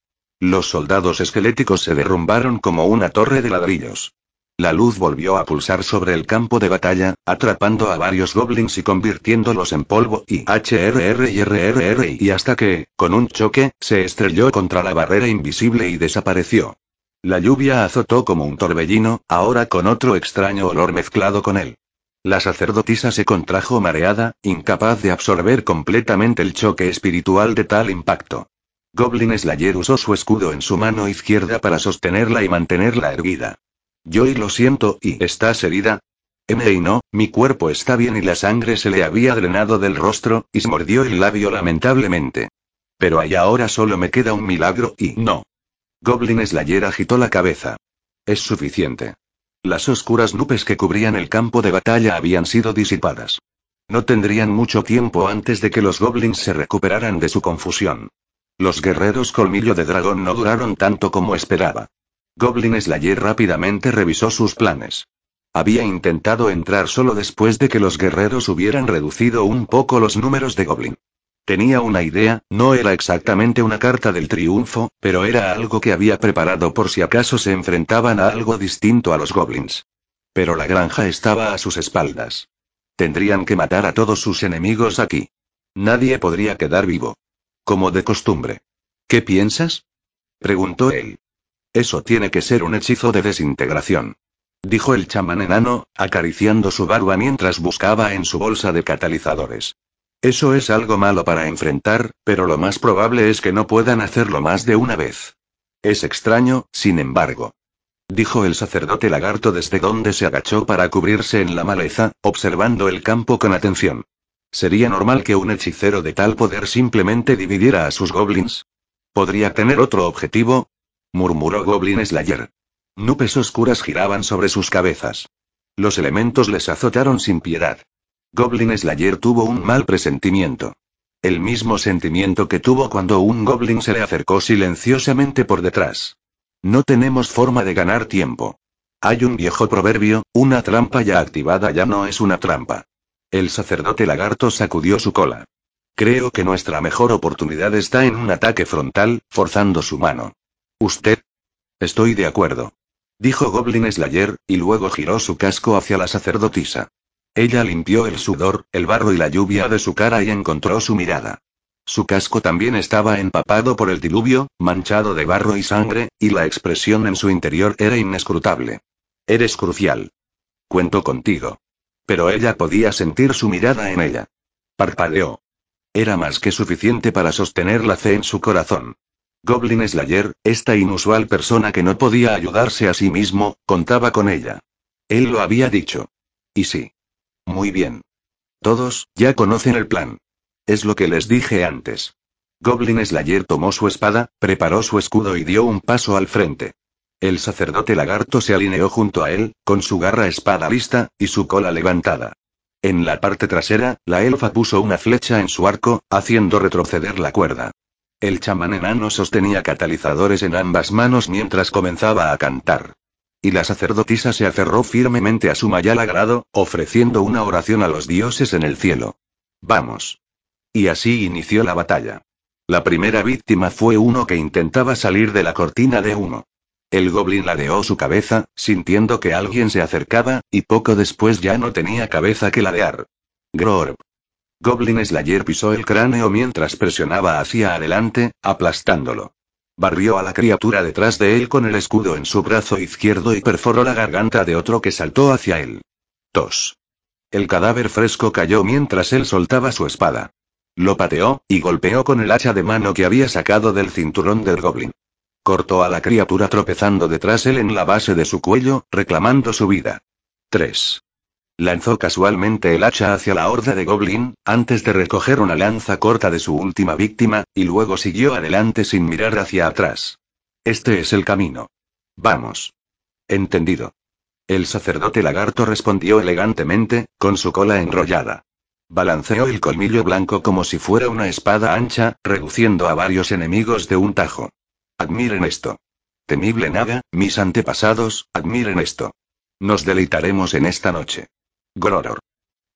Los soldados esqueléticos se derrumbaron como una torre de ladrillos. La luz volvió a pulsar sobre el campo de batalla, atrapando a varios goblins y convirtiéndolos en polvo y HRR y RRR y hasta que, con un choque, se estrelló contra la barrera invisible y desapareció. La lluvia azotó como un torbellino, ahora con otro extraño olor mezclado con él. La sacerdotisa se contrajo mareada, incapaz de absorber completamente el choque espiritual de tal impacto. Goblin Slayer usó su escudo en su mano izquierda para sostenerla y mantenerla erguida. Yo y lo siento, ¿y estás herida? M y no, mi cuerpo está bien y la sangre se le había drenado del rostro, y se mordió el labio lamentablemente. Pero ahí ahora solo me queda un milagro y no. Goblin Slayer agitó la cabeza. Es suficiente. Las oscuras nubes que cubrían el campo de batalla habían sido disipadas. No tendrían mucho tiempo antes de que los goblins se recuperaran de su confusión. Los guerreros colmillo de dragón no duraron tanto como esperaba. Goblin Slayer rápidamente revisó sus planes. Había intentado entrar solo después de que los guerreros hubieran reducido un poco los números de Goblin. Tenía una idea, no era exactamente una carta del triunfo, pero era algo que había preparado por si acaso se enfrentaban a algo distinto a los goblins. Pero la granja estaba a sus espaldas. Tendrían que matar a todos sus enemigos aquí. Nadie podría quedar vivo. Como de costumbre. ¿Qué piensas? preguntó él. Eso tiene que ser un hechizo de desintegración. Dijo el chamán enano, acariciando su barba mientras buscaba en su bolsa de catalizadores. Eso es algo malo para enfrentar, pero lo más probable es que no puedan hacerlo más de una vez. Es extraño, sin embargo. Dijo el sacerdote lagarto desde donde se agachó para cubrirse en la maleza, observando el campo con atención. ¿Sería normal que un hechicero de tal poder simplemente dividiera a sus goblins? ¿Podría tener otro objetivo? murmuró Goblin Slayer. Nubes oscuras giraban sobre sus cabezas. Los elementos les azotaron sin piedad. Goblin Slayer tuvo un mal presentimiento. El mismo sentimiento que tuvo cuando un goblin se le acercó silenciosamente por detrás. No tenemos forma de ganar tiempo. Hay un viejo proverbio, una trampa ya activada ya no es una trampa. El sacerdote lagarto sacudió su cola. Creo que nuestra mejor oportunidad está en un ataque frontal, forzando su mano. ¿Usted? Estoy de acuerdo. Dijo Goblin Slayer, y luego giró su casco hacia la sacerdotisa. Ella limpió el sudor, el barro y la lluvia de su cara y encontró su mirada. Su casco también estaba empapado por el diluvio, manchado de barro y sangre, y la expresión en su interior era inescrutable. Eres crucial. Cuento contigo. Pero ella podía sentir su mirada en ella. Parpadeó. Era más que suficiente para sostener la fe en su corazón. Goblin Slayer, esta inusual persona que no podía ayudarse a sí mismo, contaba con ella. Él lo había dicho. Y sí. Muy bien. Todos, ya conocen el plan. Es lo que les dije antes. Goblin Slayer tomó su espada, preparó su escudo y dio un paso al frente. El sacerdote lagarto se alineó junto a él, con su garra espada lista, y su cola levantada. En la parte trasera, la elfa puso una flecha en su arco, haciendo retroceder la cuerda. El chamán enano sostenía catalizadores en ambas manos mientras comenzaba a cantar. Y la sacerdotisa se aferró firmemente a su mayal agrado, ofreciendo una oración a los dioses en el cielo. Vamos. Y así inició la batalla. La primera víctima fue uno que intentaba salir de la cortina de humo. El goblin ladeó su cabeza, sintiendo que alguien se acercaba, y poco después ya no tenía cabeza que ladear. Grorb. Goblin Slayer pisó el cráneo mientras presionaba hacia adelante, aplastándolo. Barrió a la criatura detrás de él con el escudo en su brazo izquierdo y perforó la garganta de otro que saltó hacia él. Tos. El cadáver fresco cayó mientras él soltaba su espada. Lo pateó, y golpeó con el hacha de mano que había sacado del cinturón del goblin. Cortó a la criatura tropezando detrás él en la base de su cuello, reclamando su vida. 3. Lanzó casualmente el hacha hacia la horda de Goblin, antes de recoger una lanza corta de su última víctima, y luego siguió adelante sin mirar hacia atrás. Este es el camino. Vamos. Entendido. El sacerdote lagarto respondió elegantemente, con su cola enrollada. Balanceó el colmillo blanco como si fuera una espada ancha, reduciendo a varios enemigos de un tajo. Admiren esto. Temible nada, mis antepasados, admiren esto. Nos deleitaremos en esta noche. Groror.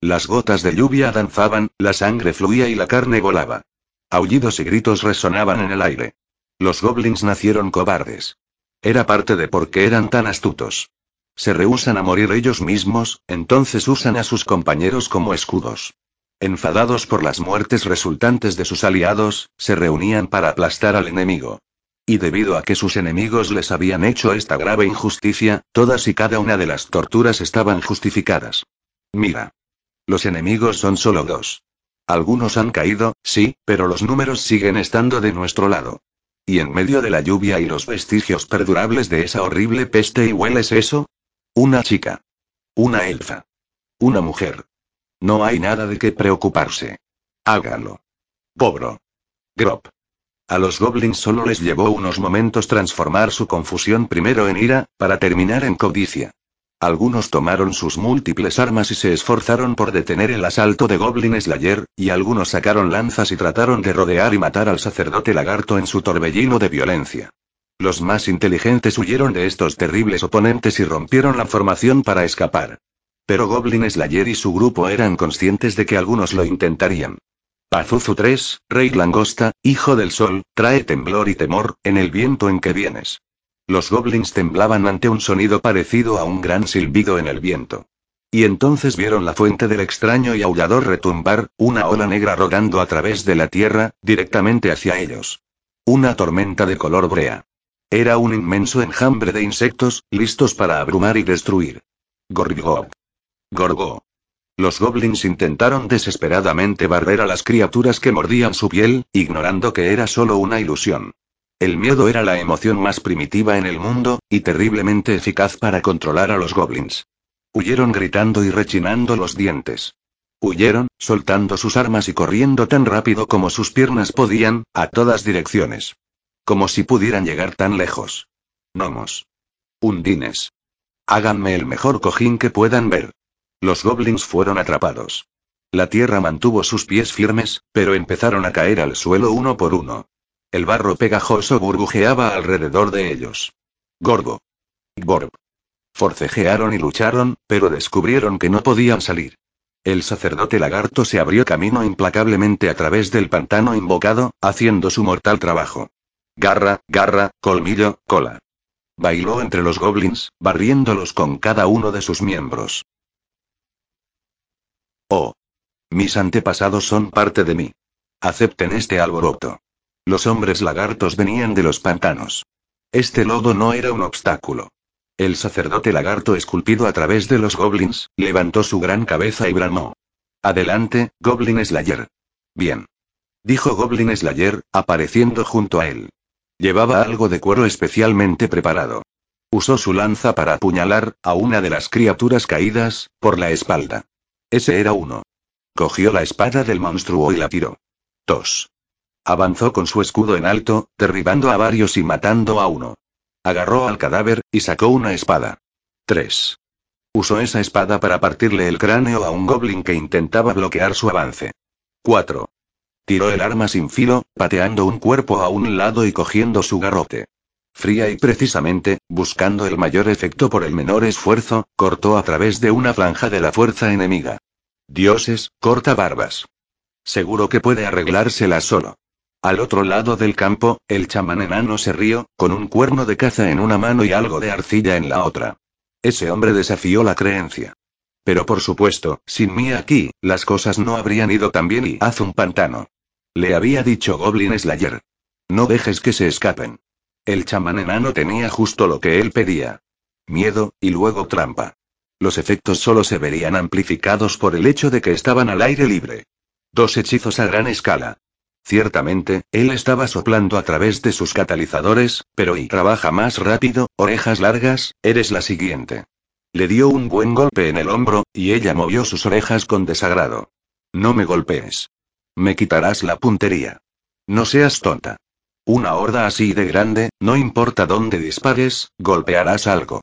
Las gotas de lluvia danzaban, la sangre fluía y la carne volaba. Aullidos y gritos resonaban en el aire. Los goblins nacieron cobardes. Era parte de por qué eran tan astutos. Se rehusan a morir ellos mismos, entonces usan a sus compañeros como escudos. Enfadados por las muertes resultantes de sus aliados, se reunían para aplastar al enemigo. Y debido a que sus enemigos les habían hecho esta grave injusticia, todas y cada una de las torturas estaban justificadas. Mira. Los enemigos son solo dos. Algunos han caído, sí, pero los números siguen estando de nuestro lado. Y en medio de la lluvia y los vestigios perdurables de esa horrible peste y hueles eso? Una chica. Una elfa. Una mujer. No hay nada de qué preocuparse. Hágalo. Pobro. Grop. A los goblins solo les llevó unos momentos transformar su confusión primero en ira, para terminar en codicia. Algunos tomaron sus múltiples armas y se esforzaron por detener el asalto de Goblin Slayer, y algunos sacaron lanzas y trataron de rodear y matar al sacerdote lagarto en su torbellino de violencia. Los más inteligentes huyeron de estos terribles oponentes y rompieron la formación para escapar. Pero Goblin Slayer y su grupo eran conscientes de que algunos lo intentarían. Azuzu 3, Rey Langosta, hijo del sol, trae temblor y temor, en el viento en que vienes. Los goblins temblaban ante un sonido parecido a un gran silbido en el viento. Y entonces vieron la fuente del extraño y aullador retumbar, una ola negra rodando a través de la tierra, directamente hacia ellos. Una tormenta de color brea. Era un inmenso enjambre de insectos, listos para abrumar y destruir. Gorgo. Gorgo. Los goblins intentaron desesperadamente barrer a las criaturas que mordían su piel, ignorando que era solo una ilusión. El miedo era la emoción más primitiva en el mundo, y terriblemente eficaz para controlar a los goblins. Huyeron gritando y rechinando los dientes. Huyeron, soltando sus armas y corriendo tan rápido como sus piernas podían, a todas direcciones. Como si pudieran llegar tan lejos. Gnomos. Undines. Háganme el mejor cojín que puedan ver. Los goblins fueron atrapados. La tierra mantuvo sus pies firmes, pero empezaron a caer al suelo uno por uno. El barro pegajoso burbujeaba alrededor de ellos. Gorgo. Gorb. Forcejearon y lucharon, pero descubrieron que no podían salir. El sacerdote lagarto se abrió camino implacablemente a través del pantano invocado, haciendo su mortal trabajo. Garra, garra, colmillo, cola. Bailó entre los goblins, barriéndolos con cada uno de sus miembros. Oh. Mis antepasados son parte de mí. Acepten este alboroto. Los hombres lagartos venían de los pantanos. Este lodo no era un obstáculo. El sacerdote lagarto esculpido a través de los goblins, levantó su gran cabeza y bramó. Adelante, Goblin Slayer. Bien. Dijo Goblin Slayer, apareciendo junto a él. Llevaba algo de cuero especialmente preparado. Usó su lanza para apuñalar a una de las criaturas caídas, por la espalda. Ese era uno. Cogió la espada del monstruo y la tiró. Tos. Avanzó con su escudo en alto, derribando a varios y matando a uno. Agarró al cadáver, y sacó una espada. 3. Usó esa espada para partirle el cráneo a un goblin que intentaba bloquear su avance. 4. Tiró el arma sin filo, pateando un cuerpo a un lado y cogiendo su garrote. Fría y precisamente, buscando el mayor efecto por el menor esfuerzo, cortó a través de una franja de la fuerza enemiga. Dioses, corta barbas. Seguro que puede arreglársela solo. Al otro lado del campo, el chamán enano se rió, con un cuerno de caza en una mano y algo de arcilla en la otra. Ese hombre desafió la creencia. Pero por supuesto, sin mí aquí, las cosas no habrían ido tan bien y haz un pantano. Le había dicho Goblin Slayer. No dejes que se escapen. El chamán enano tenía justo lo que él pedía. Miedo, y luego trampa. Los efectos solo se verían amplificados por el hecho de que estaban al aire libre. Dos hechizos a gran escala. Ciertamente, él estaba soplando a través de sus catalizadores, pero y trabaja más rápido, orejas largas, eres la siguiente. Le dio un buen golpe en el hombro, y ella movió sus orejas con desagrado. No me golpees. Me quitarás la puntería. No seas tonta. Una horda así de grande, no importa dónde dispares, golpearás algo.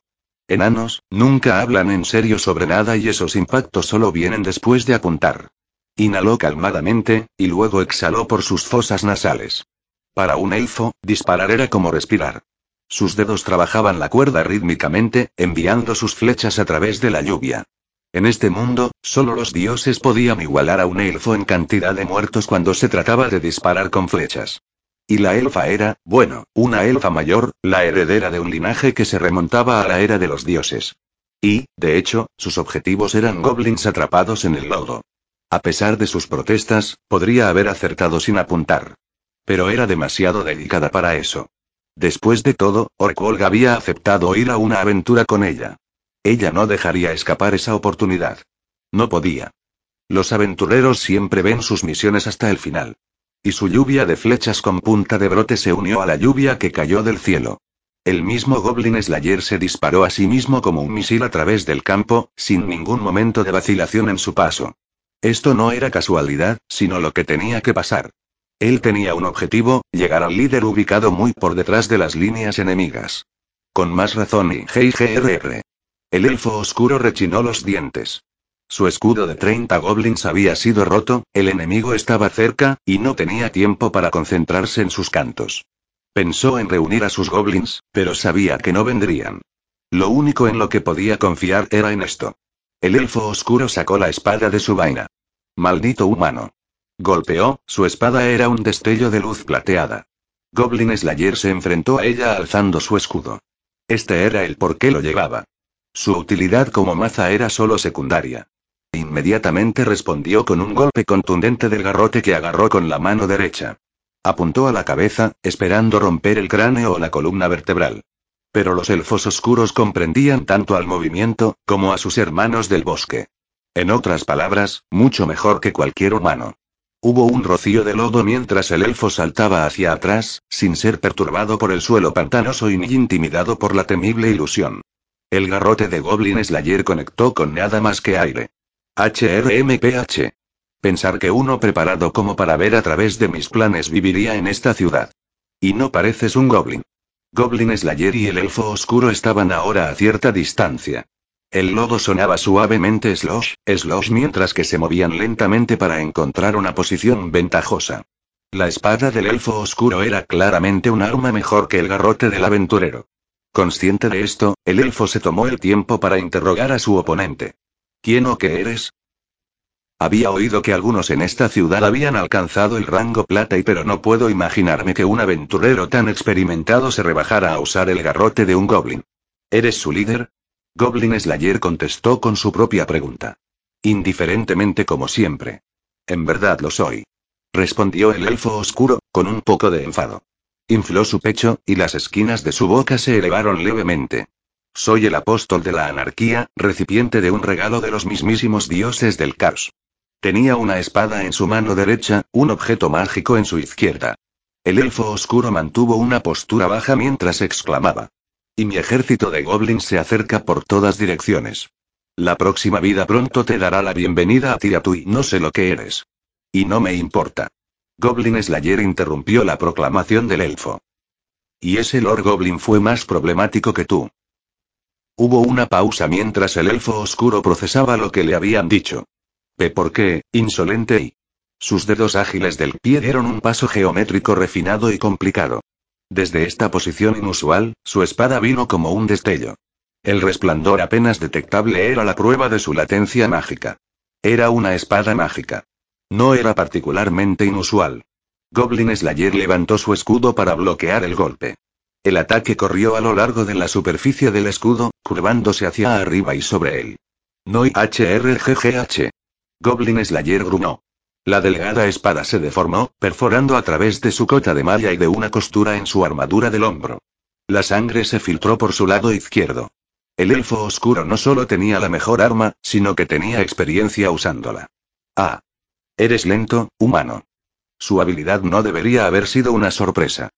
Enanos, nunca hablan en serio sobre nada y esos impactos solo vienen después de apuntar. Inhaló calmadamente, y luego exhaló por sus fosas nasales. Para un elfo, disparar era como respirar. Sus dedos trabajaban la cuerda rítmicamente, enviando sus flechas a través de la lluvia. En este mundo, solo los dioses podían igualar a un elfo en cantidad de muertos cuando se trataba de disparar con flechas. Y la elfa era, bueno, una elfa mayor, la heredera de un linaje que se remontaba a la era de los dioses. Y, de hecho, sus objetivos eran goblins atrapados en el lodo. A pesar de sus protestas, podría haber acertado sin apuntar. Pero era demasiado delicada para eso. Después de todo, Orkwolg había aceptado ir a una aventura con ella. Ella no dejaría escapar esa oportunidad. No podía. Los aventureros siempre ven sus misiones hasta el final. Y su lluvia de flechas con punta de brote se unió a la lluvia que cayó del cielo. El mismo Goblin Slayer se disparó a sí mismo como un misil a través del campo, sin ningún momento de vacilación en su paso. Esto no era casualidad, sino lo que tenía que pasar. Él tenía un objetivo, llegar al líder ubicado muy por detrás de las líneas enemigas. Con más razón y GIGRR. El elfo oscuro rechinó los dientes. Su escudo de 30 goblins había sido roto, el enemigo estaba cerca, y no tenía tiempo para concentrarse en sus cantos. Pensó en reunir a sus goblins, pero sabía que no vendrían. Lo único en lo que podía confiar era en esto. El elfo oscuro sacó la espada de su vaina. Maldito humano. Golpeó, su espada era un destello de luz plateada. Goblin Slayer se enfrentó a ella alzando su escudo. Este era el por qué lo llevaba. Su utilidad como maza era solo secundaria. Inmediatamente respondió con un golpe contundente del garrote que agarró con la mano derecha. Apuntó a la cabeza, esperando romper el cráneo o la columna vertebral. Pero los elfos oscuros comprendían tanto al movimiento, como a sus hermanos del bosque. En otras palabras, mucho mejor que cualquier humano. Hubo un rocío de lodo mientras el elfo saltaba hacia atrás, sin ser perturbado por el suelo pantanoso y ni intimidado por la temible ilusión. El garrote de Goblin Slayer conectó con nada más que aire. HRMPH. Pensar que uno preparado como para ver a través de mis planes viviría en esta ciudad. Y no pareces un goblin. Goblin Slayer y el elfo oscuro estaban ahora a cierta distancia. El lodo sonaba suavemente slosh, slosh mientras que se movían lentamente para encontrar una posición ventajosa. La espada del elfo oscuro era claramente un arma mejor que el garrote del aventurero. Consciente de esto, el elfo se tomó el tiempo para interrogar a su oponente. ¿Quién o qué eres? Había oído que algunos en esta ciudad habían alcanzado el rango plata y pero no puedo imaginarme que un aventurero tan experimentado se rebajara a usar el garrote de un goblin. ¿Eres su líder? Goblin Slayer contestó con su propia pregunta. Indiferentemente como siempre. En verdad lo soy. Respondió el elfo oscuro, con un poco de enfado. Infló su pecho, y las esquinas de su boca se elevaron levemente. Soy el apóstol de la anarquía, recipiente de un regalo de los mismísimos dioses del caos. Tenía una espada en su mano derecha, un objeto mágico en su izquierda. El elfo oscuro mantuvo una postura baja mientras exclamaba. Y mi ejército de goblins se acerca por todas direcciones. La próxima vida pronto te dará la bienvenida a ti a tú y no sé lo que eres. Y no me importa. Goblin Slayer interrumpió la proclamación del elfo. Y ese Lord Goblin fue más problemático que tú. Hubo una pausa mientras el elfo oscuro procesaba lo que le habían dicho. Ve por qué, insolente y. Sus dedos ágiles del pie dieron un paso geométrico refinado y complicado. Desde esta posición inusual, su espada vino como un destello. El resplandor apenas detectable era la prueba de su latencia mágica. Era una espada mágica. No era particularmente inusual. Goblin Slayer levantó su escudo para bloquear el golpe. El ataque corrió a lo largo de la superficie del escudo, curvándose hacia arriba y sobre él. No HRGGH. Goblin Slayer grunó. La delgada espada se deformó, perforando a través de su cota de malla y de una costura en su armadura del hombro. La sangre se filtró por su lado izquierdo. El elfo oscuro no solo tenía la mejor arma, sino que tenía experiencia usándola. Ah. Eres lento, humano. Su habilidad no debería haber sido una sorpresa.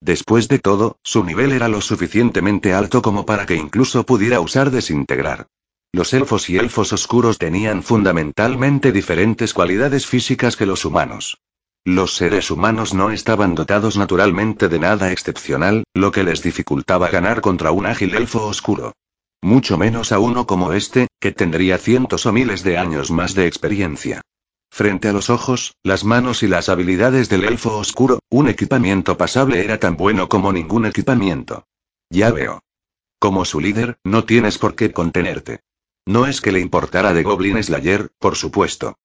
Después de todo, su nivel era lo suficientemente alto como para que incluso pudiera usar desintegrar. Los elfos y elfos oscuros tenían fundamentalmente diferentes cualidades físicas que los humanos. Los seres humanos no estaban dotados naturalmente de nada excepcional, lo que les dificultaba ganar contra un ágil elfo oscuro. Mucho menos a uno como este, que tendría cientos o miles de años más de experiencia. Frente a los ojos, las manos y las habilidades del elfo oscuro, un equipamiento pasable era tan bueno como ningún equipamiento. Ya veo. Como su líder, no tienes por qué contenerte. No es que le importara de Goblin Slayer, por supuesto.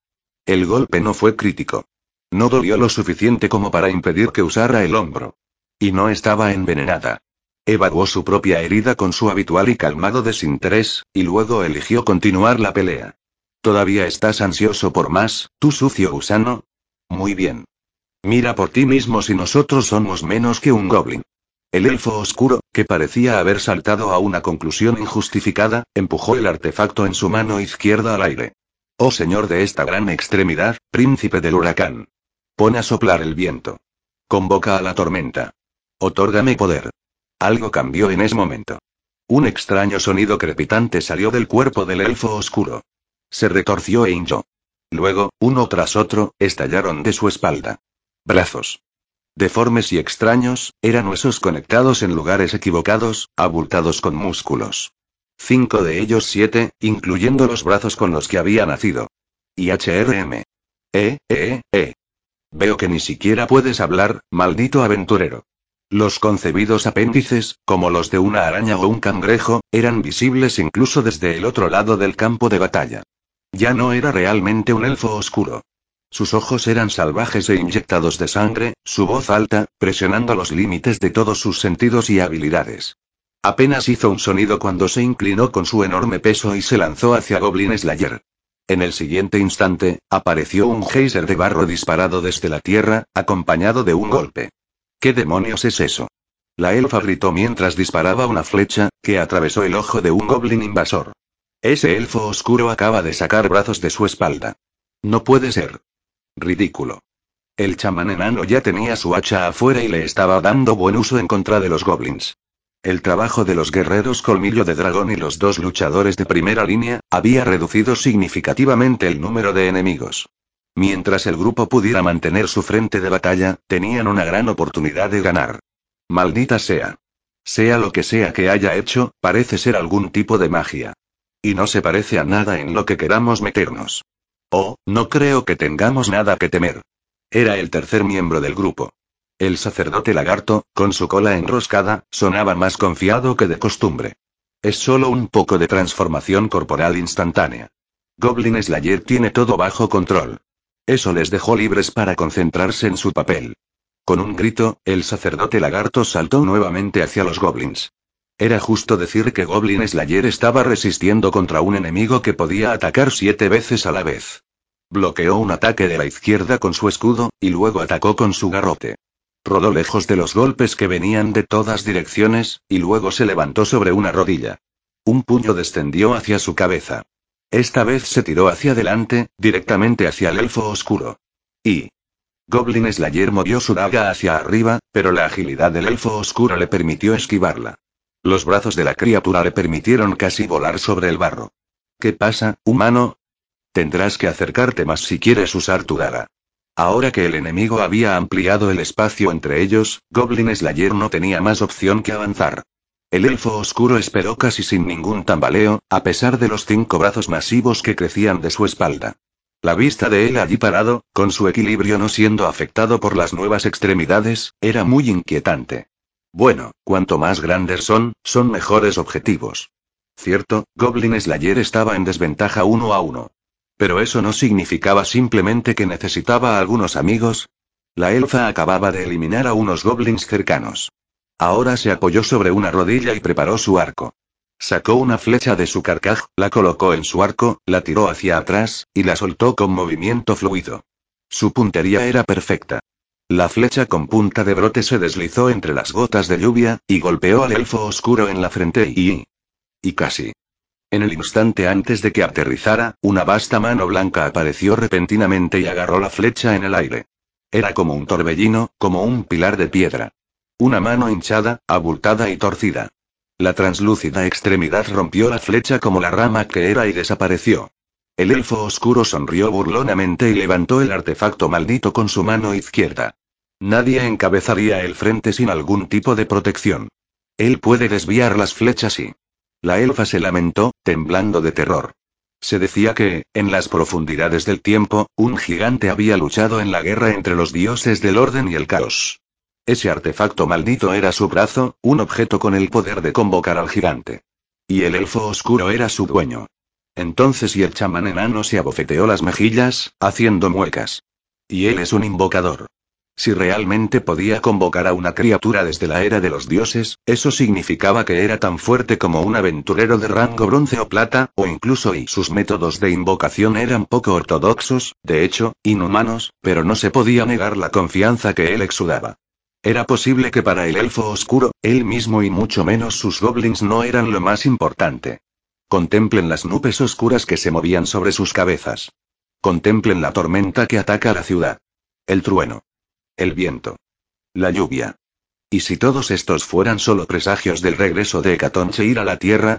El golpe no fue crítico. No dolió lo suficiente como para impedir que usara el hombro. Y no estaba envenenada. Evaluó su propia herida con su habitual y calmado desinterés, y luego eligió continuar la pelea. ¿Todavía estás ansioso por más, tú sucio gusano? Muy bien. Mira por ti mismo si nosotros somos menos que un goblin. El elfo oscuro, que parecía haber saltado a una conclusión injustificada, empujó el artefacto en su mano izquierda al aire. Oh señor de esta gran extremidad, príncipe del huracán. Pon a soplar el viento. Convoca a la tormenta. Otórgame poder. Algo cambió en ese momento. Un extraño sonido crepitante salió del cuerpo del elfo oscuro. Se retorció e hinchó. Luego, uno tras otro, estallaron de su espalda. Brazos. Deformes y extraños, eran huesos conectados en lugares equivocados, abultados con músculos. Cinco de ellos siete, incluyendo los brazos con los que había nacido. Y HRM. Eh, eh, eh. Veo que ni siquiera puedes hablar, maldito aventurero. Los concebidos apéndices, como los de una araña o un cangrejo, eran visibles incluso desde el otro lado del campo de batalla. Ya no era realmente un elfo oscuro. Sus ojos eran salvajes e inyectados de sangre, su voz alta, presionando los límites de todos sus sentidos y habilidades. Apenas hizo un sonido cuando se inclinó con su enorme peso y se lanzó hacia Goblin Slayer. En el siguiente instante, apareció un geyser de barro disparado desde la tierra, acompañado de un golpe. ¿Qué demonios es eso? La elfa gritó mientras disparaba una flecha, que atravesó el ojo de un goblin invasor. Ese elfo oscuro acaba de sacar brazos de su espalda. No puede ser. Ridículo. El chamán enano ya tenía su hacha afuera y le estaba dando buen uso en contra de los goblins. El trabajo de los guerreros colmillo de dragón y los dos luchadores de primera línea, había reducido significativamente el número de enemigos. Mientras el grupo pudiera mantener su frente de batalla, tenían una gran oportunidad de ganar. Maldita sea. Sea lo que sea que haya hecho, parece ser algún tipo de magia. Y no se parece a nada en lo que queramos meternos. Oh, no creo que tengamos nada que temer. Era el tercer miembro del grupo. El sacerdote lagarto, con su cola enroscada, sonaba más confiado que de costumbre. Es solo un poco de transformación corporal instantánea. Goblin Slayer tiene todo bajo control. Eso les dejó libres para concentrarse en su papel. Con un grito, el sacerdote lagarto saltó nuevamente hacia los goblins. Era justo decir que Goblin Slayer estaba resistiendo contra un enemigo que podía atacar siete veces a la vez. Bloqueó un ataque de la izquierda con su escudo, y luego atacó con su garrote. Rodó lejos de los golpes que venían de todas direcciones, y luego se levantó sobre una rodilla. Un puño descendió hacia su cabeza. Esta vez se tiró hacia adelante, directamente hacia el elfo oscuro. Y. Goblin Slayer movió su daga hacia arriba, pero la agilidad del elfo oscuro le permitió esquivarla. Los brazos de la criatura le permitieron casi volar sobre el barro. ¿Qué pasa, humano? Tendrás que acercarte más si quieres usar tu daga. Ahora que el enemigo había ampliado el espacio entre ellos, Goblin Slayer no tenía más opción que avanzar. El elfo oscuro esperó casi sin ningún tambaleo, a pesar de los cinco brazos masivos que crecían de su espalda. La vista de él allí parado, con su equilibrio no siendo afectado por las nuevas extremidades, era muy inquietante. Bueno, cuanto más grandes son, son mejores objetivos. Cierto, Goblin Slayer estaba en desventaja uno a uno. Pero eso no significaba simplemente que necesitaba algunos amigos. La elfa acababa de eliminar a unos goblins cercanos. Ahora se apoyó sobre una rodilla y preparó su arco. Sacó una flecha de su carcaj, la colocó en su arco, la tiró hacia atrás, y la soltó con movimiento fluido. Su puntería era perfecta. La flecha con punta de brote se deslizó entre las gotas de lluvia, y golpeó al elfo oscuro en la frente y... Y casi. En el instante antes de que aterrizara, una vasta mano blanca apareció repentinamente y agarró la flecha en el aire. Era como un torbellino, como un pilar de piedra. Una mano hinchada, abultada y torcida. La translúcida extremidad rompió la flecha como la rama que era y desapareció. El elfo oscuro sonrió burlonamente y levantó el artefacto maldito con su mano izquierda. Nadie encabezaría el frente sin algún tipo de protección. Él puede desviar las flechas y... La elfa se lamentó, temblando de terror. Se decía que, en las profundidades del tiempo, un gigante había luchado en la guerra entre los dioses del orden y el caos. Ese artefacto maldito era su brazo, un objeto con el poder de convocar al gigante. Y el elfo oscuro era su dueño. Entonces y el chamán enano se abofeteó las mejillas, haciendo muecas. Y él es un invocador. Si realmente podía convocar a una criatura desde la era de los dioses, eso significaba que era tan fuerte como un aventurero de rango bronce o plata, o incluso y sus métodos de invocación eran poco ortodoxos, de hecho, inhumanos, pero no se podía negar la confianza que él exudaba. Era posible que para el elfo oscuro, él mismo y mucho menos sus goblins no eran lo más importante. Contemplen las nubes oscuras que se movían sobre sus cabezas. Contemplen la tormenta que ataca la ciudad. El trueno. El viento. La lluvia. ¿Y si todos estos fueran solo presagios del regreso de ir a la Tierra?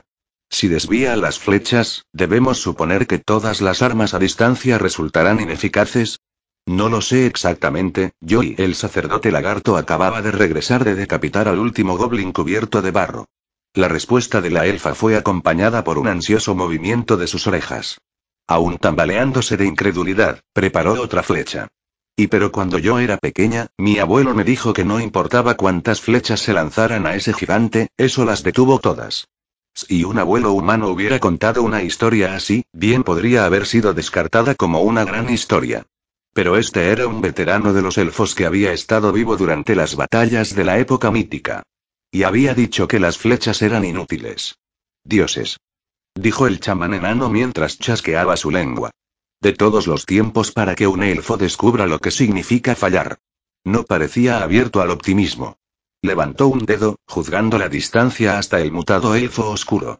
Si desvía las flechas, ¿debemos suponer que todas las armas a distancia resultarán ineficaces? No lo sé exactamente, yo y el sacerdote lagarto acababa de regresar de decapitar al último goblin cubierto de barro. La respuesta de la elfa fue acompañada por un ansioso movimiento de sus orejas. Aún tambaleándose de incredulidad, preparó otra flecha. Y pero cuando yo era pequeña, mi abuelo me dijo que no importaba cuántas flechas se lanzaran a ese gigante, eso las detuvo todas. Si un abuelo humano hubiera contado una historia así, bien podría haber sido descartada como una gran historia. Pero este era un veterano de los elfos que había estado vivo durante las batallas de la época mítica. Y había dicho que las flechas eran inútiles. Dioses. Dijo el chamán enano mientras chasqueaba su lengua. De todos los tiempos para que un elfo descubra lo que significa fallar. No parecía abierto al optimismo. Levantó un dedo, juzgando la distancia hasta el mutado elfo oscuro.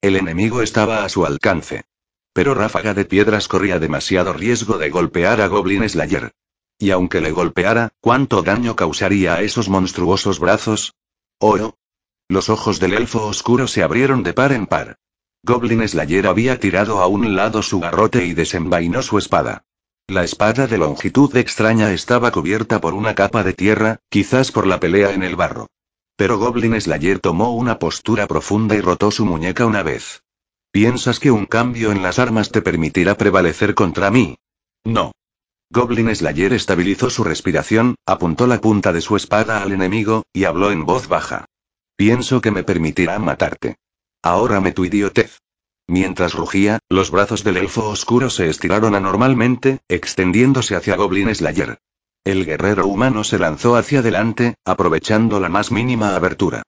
El enemigo estaba a su alcance. Pero Ráfaga de Piedras corría demasiado riesgo de golpear a Goblin Slayer. Y aunque le golpeara, ¿cuánto daño causaría a esos monstruosos brazos? Oh. Los ojos del elfo oscuro se abrieron de par en par. Goblin Slayer había tirado a un lado su garrote y desenvainó su espada. La espada de longitud extraña estaba cubierta por una capa de tierra, quizás por la pelea en el barro. Pero Goblin Slayer tomó una postura profunda y rotó su muñeca una vez. ¿Piensas que un cambio en las armas te permitirá prevalecer contra mí? No. Goblin Slayer estabilizó su respiración, apuntó la punta de su espada al enemigo, y habló en voz baja. Pienso que me permitirá matarte. Ahora me tu idiotez. Mientras rugía, los brazos del elfo oscuro se estiraron anormalmente, extendiéndose hacia Goblin Slayer. El guerrero humano se lanzó hacia adelante, aprovechando la más mínima abertura.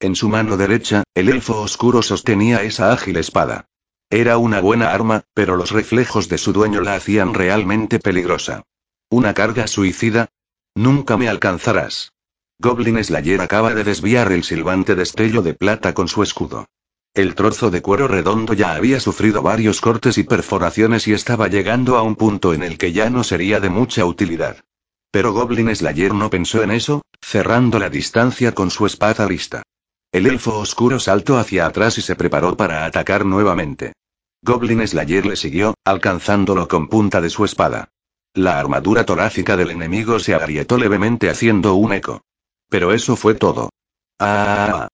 En su mano derecha, el elfo oscuro sostenía esa ágil espada. Era una buena arma, pero los reflejos de su dueño la hacían realmente peligrosa. ¿Una carga suicida? Nunca me alcanzarás. Goblin Slayer acaba de desviar el silbante destello de plata con su escudo. El trozo de cuero redondo ya había sufrido varios cortes y perforaciones y estaba llegando a un punto en el que ya no sería de mucha utilidad. Pero Goblin Slayer no pensó en eso, cerrando la distancia con su espada lista. El elfo oscuro saltó hacia atrás y se preparó para atacar nuevamente. Goblin Slayer le siguió, alcanzándolo con punta de su espada. La armadura torácica del enemigo se agrietó levemente haciendo un eco. Pero eso fue todo. Ah.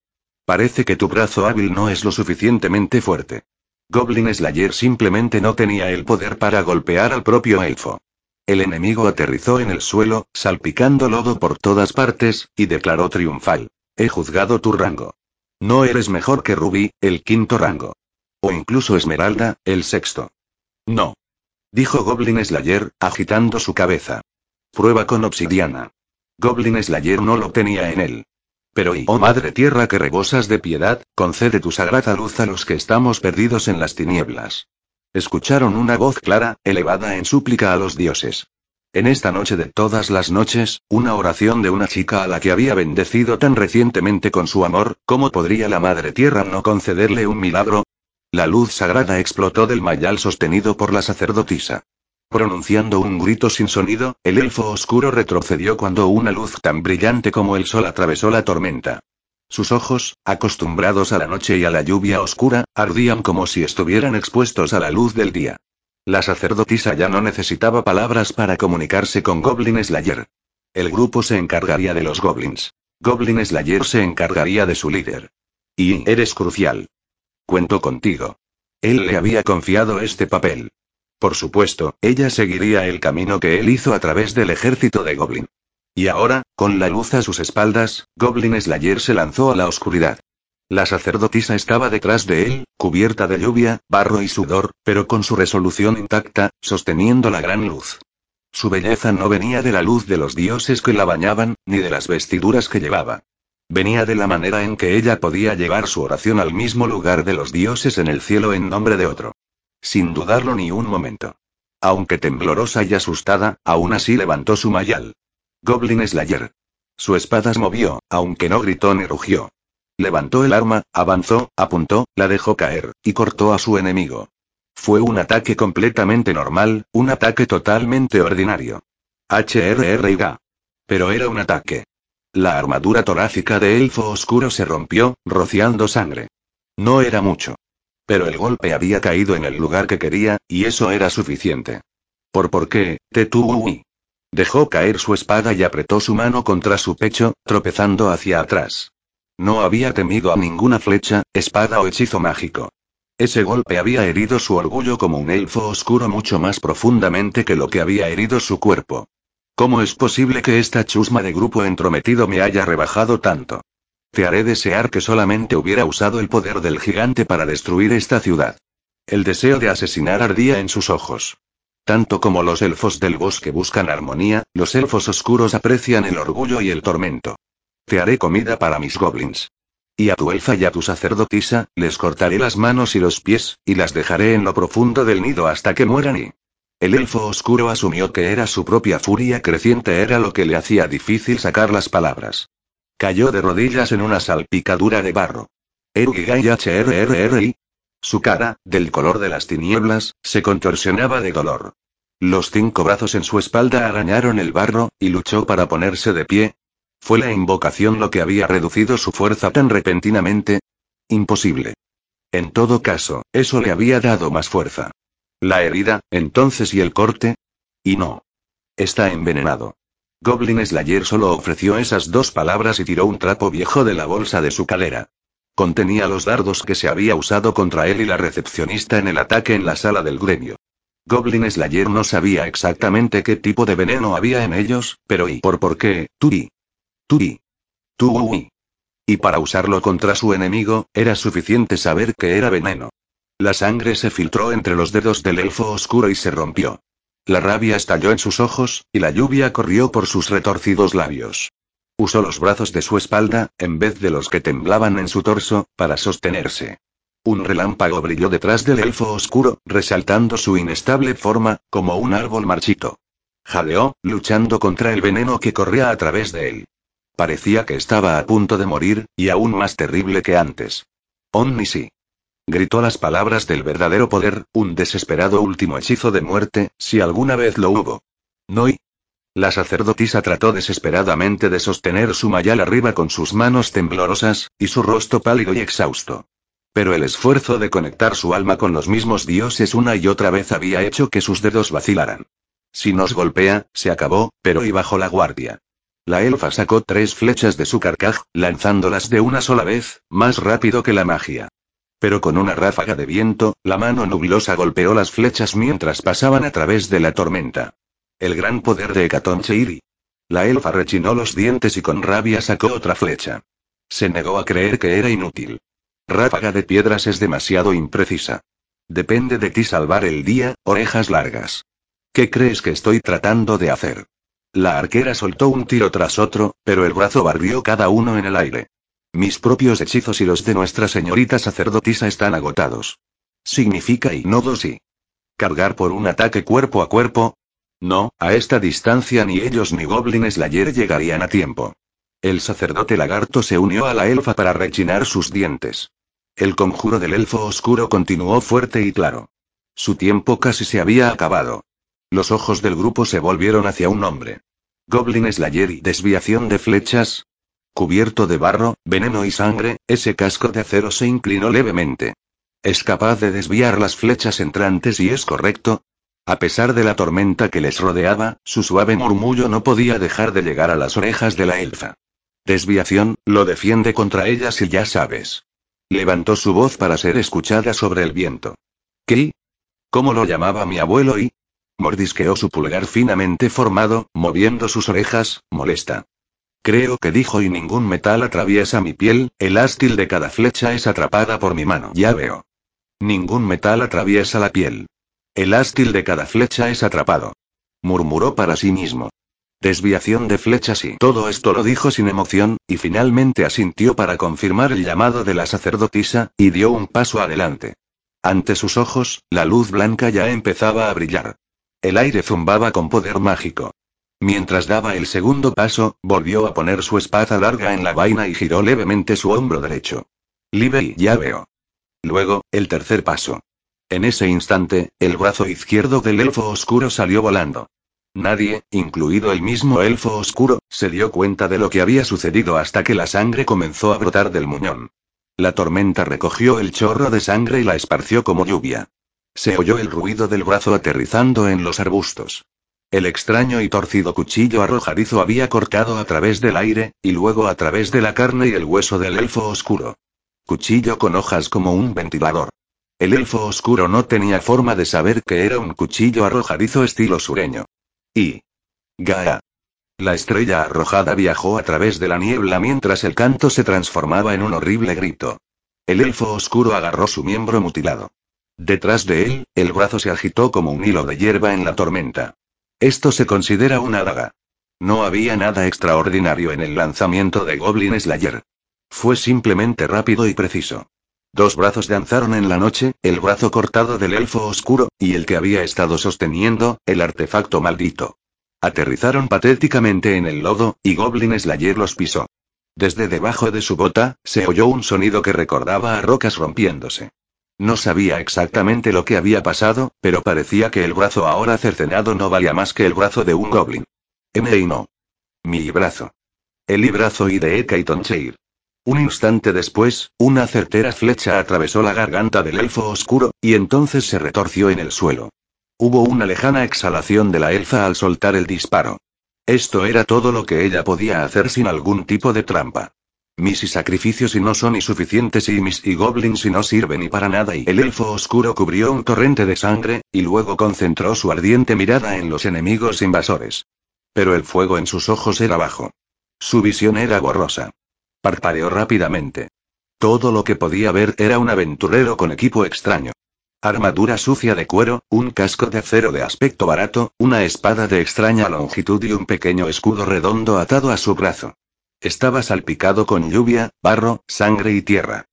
Parece que tu brazo hábil no es lo suficientemente fuerte. Goblin Slayer simplemente no tenía el poder para golpear al propio elfo. El enemigo aterrizó en el suelo, salpicando lodo por todas partes, y declaró triunfal. He juzgado tu rango. No eres mejor que Rubí, el quinto rango. O incluso Esmeralda, el sexto. No. Dijo Goblin Slayer, agitando su cabeza. Prueba con obsidiana. Goblin Slayer no lo tenía en él. Pero y oh Madre Tierra que rebosas de piedad, concede tu sagrada luz a los que estamos perdidos en las tinieblas. Escucharon una voz clara, elevada en súplica a los dioses. En esta noche de todas las noches, una oración de una chica a la que había bendecido tan recientemente con su amor, ¿cómo podría la Madre Tierra no concederle un milagro? La luz sagrada explotó del mayal sostenido por la sacerdotisa. Pronunciando un grito sin sonido, el elfo oscuro retrocedió cuando una luz tan brillante como el sol atravesó la tormenta. Sus ojos, acostumbrados a la noche y a la lluvia oscura, ardían como si estuvieran expuestos a la luz del día. La sacerdotisa ya no necesitaba palabras para comunicarse con Goblin Slayer. El grupo se encargaría de los goblins. Goblin Slayer se encargaría de su líder. Y eres crucial. Cuento contigo. Él le había confiado este papel. Por supuesto, ella seguiría el camino que él hizo a través del ejército de Goblin. Y ahora, con la luz a sus espaldas, Goblin Slayer se lanzó a la oscuridad. La sacerdotisa estaba detrás de él, cubierta de lluvia, barro y sudor, pero con su resolución intacta, sosteniendo la gran luz. Su belleza no venía de la luz de los dioses que la bañaban, ni de las vestiduras que llevaba. Venía de la manera en que ella podía llevar su oración al mismo lugar de los dioses en el cielo en nombre de otro. Sin dudarlo ni un momento. Aunque temblorosa y asustada, aún así levantó su mayal. Goblin Slayer. Su espada se movió, aunque no gritó ni rugió. Levantó el arma, avanzó, apuntó, la dejó caer, y cortó a su enemigo. Fue un ataque completamente normal, un ataque totalmente ordinario. HRR Pero era un ataque. La armadura torácica de elfo oscuro se rompió, rociando sangre. No era mucho. Pero el golpe había caído en el lugar que quería, y eso era suficiente. ¿Por por qué, Tetui? Dejó caer su espada y apretó su mano contra su pecho, tropezando hacia atrás. No había temido a ninguna flecha, espada o hechizo mágico. Ese golpe había herido su orgullo como un elfo oscuro mucho más profundamente que lo que había herido su cuerpo. ¿Cómo es posible que esta chusma de grupo entrometido me haya rebajado tanto? Te haré desear que solamente hubiera usado el poder del gigante para destruir esta ciudad. El deseo de asesinar ardía en sus ojos. Tanto como los elfos del bosque buscan armonía, los elfos oscuros aprecian el orgullo y el tormento. Te haré comida para mis goblins. Y a tu elfa y a tu sacerdotisa, les cortaré las manos y los pies, y las dejaré en lo profundo del nido hasta que mueran y... El elfo oscuro asumió que era su propia furia creciente era lo que le hacía difícil sacar las palabras. Cayó de rodillas en una salpicadura de barro. HRRRI. Su cara, del color de las tinieblas, se contorsionaba de dolor. Los cinco brazos en su espalda arañaron el barro, y luchó para ponerse de pie. ¿Fue la invocación lo que había reducido su fuerza tan repentinamente? Imposible. En todo caso, eso le había dado más fuerza. La herida, entonces y el corte. Y no. Está envenenado. Goblin Slayer solo ofreció esas dos palabras y tiró un trapo viejo de la bolsa de su calera. Contenía los dardos que se había usado contra él y la recepcionista en el ataque en la sala del gremio. Goblin Slayer no sabía exactamente qué tipo de veneno había en ellos, pero y por por qué, Turi. Turi. Tui. Y para usarlo contra su enemigo, era suficiente saber que era veneno. La sangre se filtró entre los dedos del elfo oscuro y se rompió. La rabia estalló en sus ojos, y la lluvia corrió por sus retorcidos labios. Usó los brazos de su espalda, en vez de los que temblaban en su torso, para sostenerse. Un relámpago brilló detrás del elfo oscuro, resaltando su inestable forma, como un árbol marchito. Jadeó, luchando contra el veneno que corría a través de él. Parecía que estaba a punto de morir, y aún más terrible que antes. Omnisi. Gritó las palabras del verdadero poder, un desesperado último hechizo de muerte, si alguna vez lo hubo. No y. La sacerdotisa trató desesperadamente de sostener su mayal arriba con sus manos temblorosas, y su rostro pálido y exhausto. Pero el esfuerzo de conectar su alma con los mismos dioses una y otra vez había hecho que sus dedos vacilaran. Si nos golpea, se acabó, pero y bajo la guardia. La elfa sacó tres flechas de su carcaj, lanzándolas de una sola vez, más rápido que la magia. Pero con una ráfaga de viento, la mano nublosa golpeó las flechas mientras pasaban a través de la tormenta. El gran poder de Cheiri. La elfa rechinó los dientes y con rabia sacó otra flecha. Se negó a creer que era inútil. Ráfaga de piedras es demasiado imprecisa. Depende de ti salvar el día, orejas largas. ¿Qué crees que estoy tratando de hacer? La arquera soltó un tiro tras otro, pero el brazo barrió cada uno en el aire. Mis propios hechizos y los de nuestra señorita sacerdotisa están agotados. Significa y no dos y. ¿Cargar por un ataque cuerpo a cuerpo? No, a esta distancia ni ellos ni Goblin Slayer llegarían a tiempo. El sacerdote lagarto se unió a la elfa para rechinar sus dientes. El conjuro del elfo oscuro continuó fuerte y claro. Su tiempo casi se había acabado. Los ojos del grupo se volvieron hacia un hombre. Goblin Slayer y desviación de flechas, Cubierto de barro, veneno y sangre, ese casco de acero se inclinó levemente. ¿Es capaz de desviar las flechas entrantes y es correcto? A pesar de la tormenta que les rodeaba, su suave murmullo no podía dejar de llegar a las orejas de la elfa. Desviación, lo defiende contra ellas y ya sabes. Levantó su voz para ser escuchada sobre el viento. ¿Qué? ¿Cómo lo llamaba mi abuelo y? Mordisqueó su pulgar finamente formado, moviendo sus orejas, molesta. Creo que dijo y ningún metal atraviesa mi piel, el ástil de cada flecha es atrapada por mi mano. Ya veo. Ningún metal atraviesa la piel. El ástil de cada flecha es atrapado. Murmuró para sí mismo. Desviación de flechas y todo esto lo dijo sin emoción, y finalmente asintió para confirmar el llamado de la sacerdotisa, y dio un paso adelante. Ante sus ojos, la luz blanca ya empezaba a brillar. El aire zumbaba con poder mágico. Mientras daba el segundo paso, volvió a poner su espada larga en la vaina y giró levemente su hombro derecho. Libe y ya veo. Luego, el tercer paso. En ese instante, el brazo izquierdo del elfo oscuro salió volando. Nadie, incluido el mismo elfo oscuro, se dio cuenta de lo que había sucedido hasta que la sangre comenzó a brotar del muñón. La tormenta recogió el chorro de sangre y la esparció como lluvia. Se oyó el ruido del brazo aterrizando en los arbustos. El extraño y torcido cuchillo arrojadizo había cortado a través del aire, y luego a través de la carne y el hueso del elfo oscuro. Cuchillo con hojas como un ventilador. El elfo oscuro no tenía forma de saber que era un cuchillo arrojadizo estilo sureño. Y. Gaia. La estrella arrojada viajó a través de la niebla mientras el canto se transformaba en un horrible grito. El elfo oscuro agarró su miembro mutilado. Detrás de él, el brazo se agitó como un hilo de hierba en la tormenta. Esto se considera una daga. No había nada extraordinario en el lanzamiento de Goblin Slayer. Fue simplemente rápido y preciso. Dos brazos danzaron en la noche, el brazo cortado del elfo oscuro, y el que había estado sosteniendo, el artefacto maldito. Aterrizaron patéticamente en el lodo, y Goblin Slayer los pisó. Desde debajo de su bota, se oyó un sonido que recordaba a rocas rompiéndose. No sabía exactamente lo que había pasado, pero parecía que el brazo ahora cercenado no valía más que el brazo de un goblin. M y no. Mi brazo. El brazo y de Eka y Toncheir. Un instante después, una certera flecha atravesó la garganta del elfo oscuro, y entonces se retorció en el suelo. Hubo una lejana exhalación de la elfa al soltar el disparo. Esto era todo lo que ella podía hacer sin algún tipo de trampa. Mis y sacrificios y no son insuficientes y mis y goblins y no sirven y para nada y el elfo oscuro cubrió un torrente de sangre, y luego concentró su ardiente mirada en los enemigos invasores. Pero el fuego en sus ojos era bajo. Su visión era borrosa. Parpadeó rápidamente. Todo lo que podía ver era un aventurero con equipo extraño. Armadura sucia de cuero, un casco de acero de aspecto barato, una espada de extraña longitud y un pequeño escudo redondo atado a su brazo. Estaba salpicado con lluvia, barro, sangre y tierra.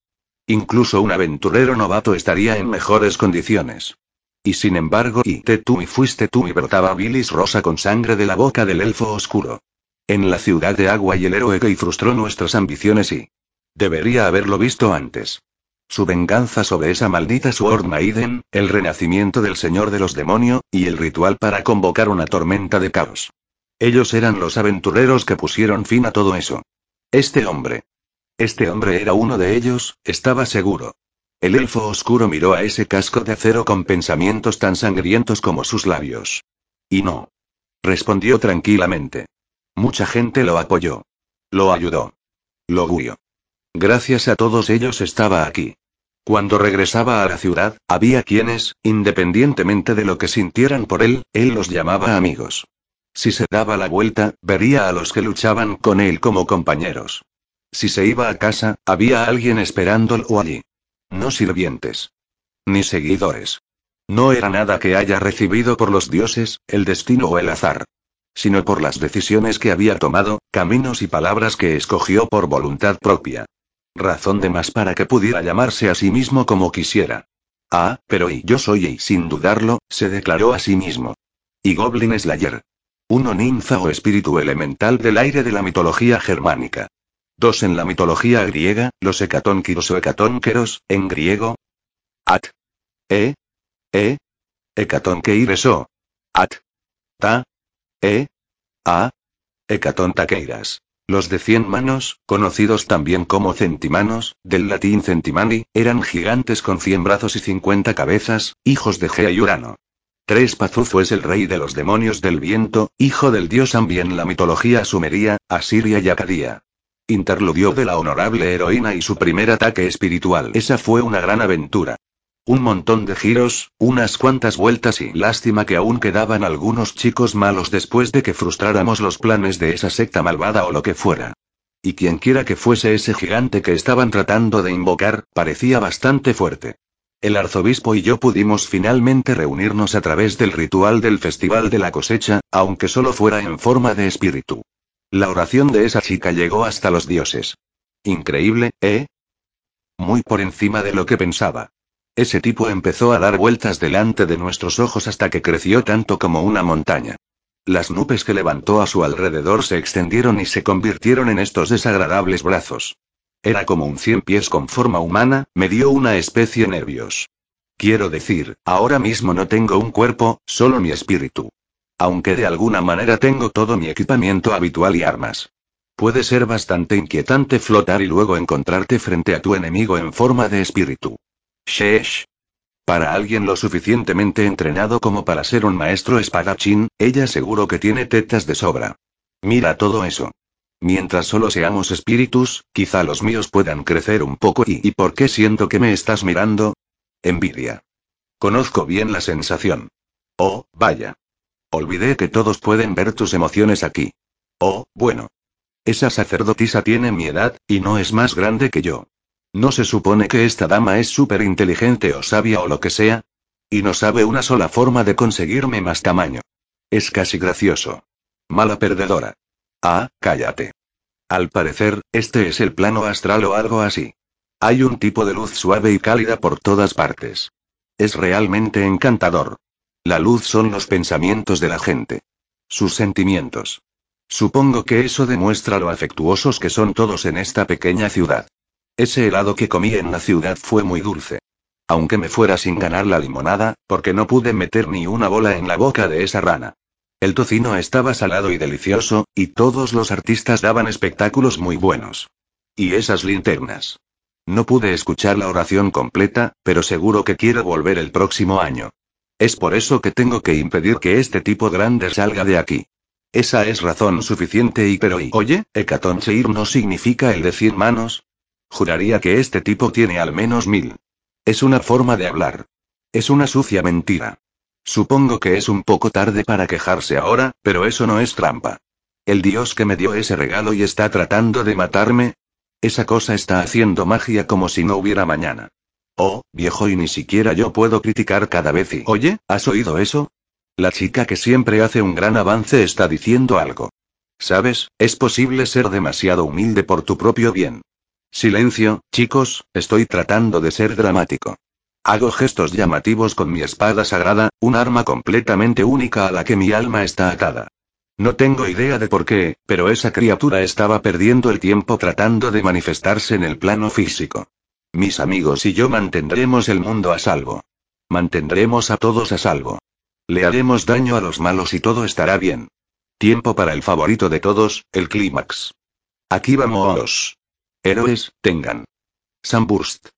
Incluso un aventurero novato estaría en mejores condiciones. Y sin embargo, y te tú y fuiste tú y brotaba bilis rosa con sangre de la boca del elfo oscuro. En la ciudad de agua y el héroe que frustró nuestras ambiciones y... Debería haberlo visto antes. Su venganza sobre esa maldita Sword Maiden, el renacimiento del Señor de los Demonios, y el ritual para convocar una tormenta de caos. Ellos eran los aventureros que pusieron fin a todo eso. Este hombre. Este hombre era uno de ellos, estaba seguro. El elfo oscuro miró a ese casco de acero con pensamientos tan sangrientos como sus labios. Y no. Respondió tranquilamente. Mucha gente lo apoyó. Lo ayudó. Lo guió. Gracias a todos ellos estaba aquí. Cuando regresaba a la ciudad, había quienes, independientemente de lo que sintieran por él, él los llamaba amigos. Si se daba la vuelta, vería a los que luchaban con él como compañeros. Si se iba a casa, había alguien esperándolo allí. No sirvientes. Ni seguidores. No era nada que haya recibido por los dioses, el destino o el azar. Sino por las decisiones que había tomado, caminos y palabras que escogió por voluntad propia. Razón de más para que pudiera llamarse a sí mismo como quisiera. Ah, pero y yo soy y sin dudarlo, se declaró a sí mismo. Y Goblin Slayer. Uno ninfa o espíritu elemental del aire de la mitología germánica. Dos en la mitología griega, los hecatónquiros o hecatónqueros, en griego. At. E. E. Hecatónqueireso. At. Ta. E. A. Hecatontaqueiras. Los de cien manos, conocidos también como centimanos, del latín centimani, eran gigantes con cien brazos y cincuenta cabezas, hijos de Gea y Urano. Tres Pazuzu es el rey de los demonios del viento, hijo del dios Ambi en la mitología sumeria, Asiria y Acadía. Interludio de la honorable heroína y su primer ataque espiritual. Esa fue una gran aventura. Un montón de giros, unas cuantas vueltas y lástima que aún quedaban algunos chicos malos después de que frustráramos los planes de esa secta malvada o lo que fuera. Y quienquiera que fuese ese gigante que estaban tratando de invocar, parecía bastante fuerte. El arzobispo y yo pudimos finalmente reunirnos a través del ritual del Festival de la Cosecha, aunque solo fuera en forma de espíritu. La oración de esa chica llegó hasta los dioses. Increíble, ¿eh? Muy por encima de lo que pensaba. Ese tipo empezó a dar vueltas delante de nuestros ojos hasta que creció tanto como una montaña. Las nubes que levantó a su alrededor se extendieron y se convirtieron en estos desagradables brazos. Era como un cien pies con forma humana, me dio una especie nervios. Quiero decir, ahora mismo no tengo un cuerpo, solo mi espíritu. Aunque de alguna manera tengo todo mi equipamiento habitual y armas. Puede ser bastante inquietante flotar y luego encontrarte frente a tu enemigo en forma de espíritu. Sheesh. Para alguien lo suficientemente entrenado como para ser un maestro espadachín, ella seguro que tiene tetas de sobra. Mira todo eso. Mientras solo seamos espíritus, quizá los míos puedan crecer un poco y ¿y por qué siento que me estás mirando? Envidia. Conozco bien la sensación. Oh, vaya. Olvidé que todos pueden ver tus emociones aquí. Oh, bueno. Esa sacerdotisa tiene mi edad, y no es más grande que yo. ¿No se supone que esta dama es súper inteligente o sabia o lo que sea? Y no sabe una sola forma de conseguirme más tamaño. Es casi gracioso. Mala perdedora. Ah, cállate. Al parecer, este es el plano astral o algo así. Hay un tipo de luz suave y cálida por todas partes. Es realmente encantador. La luz son los pensamientos de la gente. Sus sentimientos. Supongo que eso demuestra lo afectuosos que son todos en esta pequeña ciudad. Ese helado que comí en la ciudad fue muy dulce. Aunque me fuera sin ganar la limonada, porque no pude meter ni una bola en la boca de esa rana. El tocino estaba salado y delicioso, y todos los artistas daban espectáculos muy buenos. Y esas linternas. No pude escuchar la oración completa, pero seguro que quiero volver el próximo año. Es por eso que tengo que impedir que este tipo grande salga de aquí. Esa es razón suficiente y pero y oye, Hecatoncheir no significa el de cien manos. Juraría que este tipo tiene al menos mil. Es una forma de hablar. Es una sucia mentira. Supongo que es un poco tarde para quejarse ahora, pero eso no es trampa. El dios que me dio ese regalo y está tratando de matarme. Esa cosa está haciendo magia como si no hubiera mañana. Oh, viejo, y ni siquiera yo puedo criticar cada vez y... Oye, ¿has oído eso? La chica que siempre hace un gran avance está diciendo algo. Sabes, es posible ser demasiado humilde por tu propio bien. Silencio, chicos, estoy tratando de ser dramático. Hago gestos llamativos con mi espada sagrada, un arma completamente única a la que mi alma está atada. No tengo idea de por qué, pero esa criatura estaba perdiendo el tiempo tratando de manifestarse en el plano físico. Mis amigos y yo mantendremos el mundo a salvo. Mantendremos a todos a salvo. Le haremos daño a los malos y todo estará bien. Tiempo para el favorito de todos, el clímax. Aquí vamos. Héroes, tengan. Sunburst.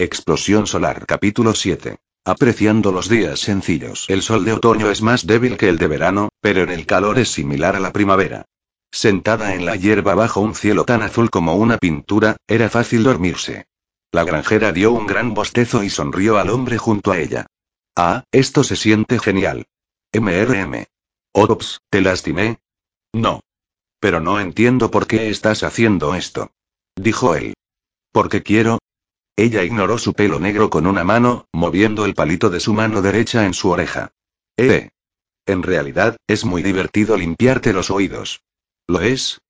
Explosión solar. Capítulo 7. Apreciando los días sencillos. El sol de otoño es más débil que el de verano, pero en el calor es similar a la primavera. Sentada en la hierba bajo un cielo tan azul como una pintura, era fácil dormirse. La granjera dio un gran bostezo y sonrió al hombre junto a ella. Ah, esto se siente genial. MRM. Ops, ¿te lastimé? No. Pero no entiendo por qué estás haciendo esto. Dijo él. Porque quiero. Ella ignoró su pelo negro con una mano, moviendo el palito de su mano derecha en su oreja. Eh. En realidad, es muy divertido limpiarte los oídos. ¿Lo es?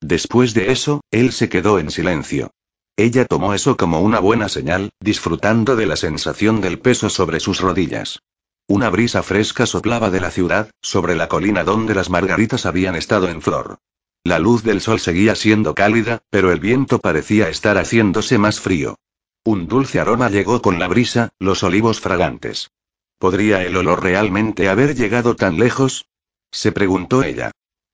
Después de eso, él se quedó en silencio. Ella tomó eso como una buena señal, disfrutando de la sensación del peso sobre sus rodillas. Una brisa fresca soplaba de la ciudad, sobre la colina donde las margaritas habían estado en flor. La luz del sol seguía siendo cálida, pero el viento parecía estar haciéndose más frío. Un dulce aroma llegó con la brisa, los olivos fragantes. ¿Podría el olor realmente haber llegado tan lejos? se preguntó ella.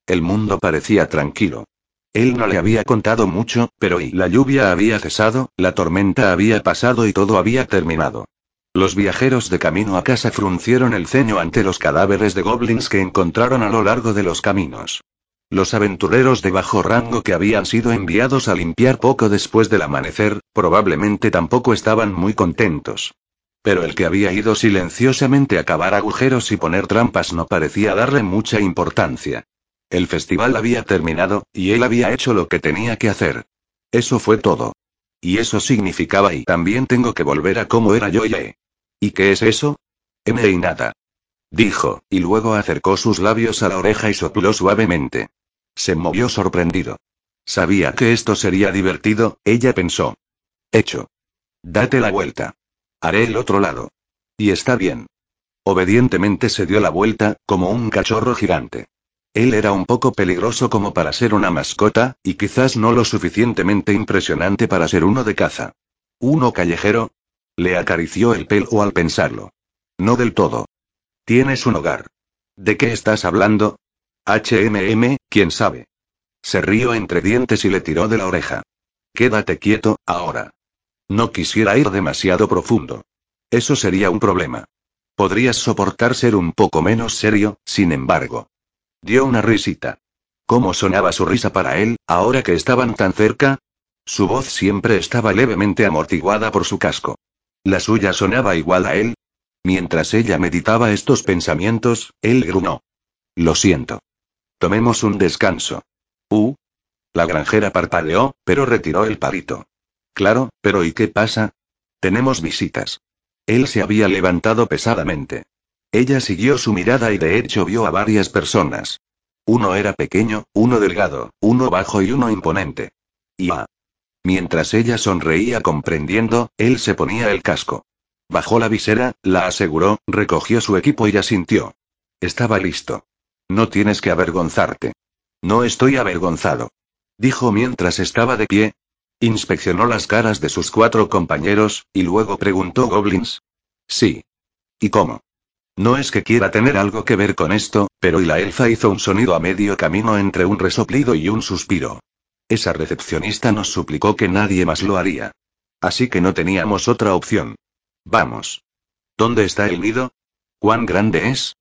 El mundo parecía tranquilo. Él no le había contado mucho, pero y la lluvia había cesado, la tormenta había pasado y todo había terminado. Los viajeros de camino a casa fruncieron el ceño ante los cadáveres de goblins que encontraron a lo largo de los caminos. Los aventureros de bajo rango que habían sido enviados a limpiar poco después del amanecer, probablemente tampoco estaban muy contentos. Pero el que había ido silenciosamente a cavar agujeros y poner trampas no parecía darle mucha importancia. El festival había terminado, y él había hecho lo que tenía que hacer. Eso fue todo. Y eso significaba y también tengo que volver a como era yo y e. ¿Y qué es eso? M y nada. Dijo, y luego acercó sus labios a la oreja y sopló suavemente. Se movió sorprendido. Sabía que esto sería divertido, ella pensó. Hecho. Date la vuelta. Haré el otro lado. Y está bien. Obedientemente se dio la vuelta, como un cachorro gigante. Él era un poco peligroso como para ser una mascota, y quizás no lo suficientemente impresionante para ser uno de caza. ¿Uno callejero? Le acarició el pelo al pensarlo. No del todo. Tienes un hogar. ¿De qué estás hablando? HMM, quién sabe. Se rió entre dientes y le tiró de la oreja. Quédate quieto, ahora. No quisiera ir demasiado profundo. Eso sería un problema. Podrías soportar ser un poco menos serio, sin embargo. Dio una risita. ¿Cómo sonaba su risa para él, ahora que estaban tan cerca? Su voz siempre estaba levemente amortiguada por su casco. La suya sonaba igual a él. Mientras ella meditaba estos pensamientos, él grunó. Lo siento. Tomemos un descanso. Uh. La granjera parpadeó, pero retiró el palito. Claro, pero ¿y qué pasa? Tenemos visitas. Él se había levantado pesadamente. Ella siguió su mirada y de hecho vio a varias personas. Uno era pequeño, uno delgado, uno bajo y uno imponente. Y a. Mientras ella sonreía comprendiendo, él se ponía el casco. Bajó la visera, la aseguró, recogió su equipo y asintió. Estaba listo. No tienes que avergonzarte. No estoy avergonzado. Dijo mientras estaba de pie. Inspeccionó las caras de sus cuatro compañeros, y luego preguntó Goblins. Sí. ¿Y cómo? No es que quiera tener algo que ver con esto, pero y la elfa hizo un sonido a medio camino entre un resoplido y un suspiro. Esa recepcionista nos suplicó que nadie más lo haría. Así que no teníamos otra opción. Vamos. ¿Dónde está el nido? ¿Cuán grande es?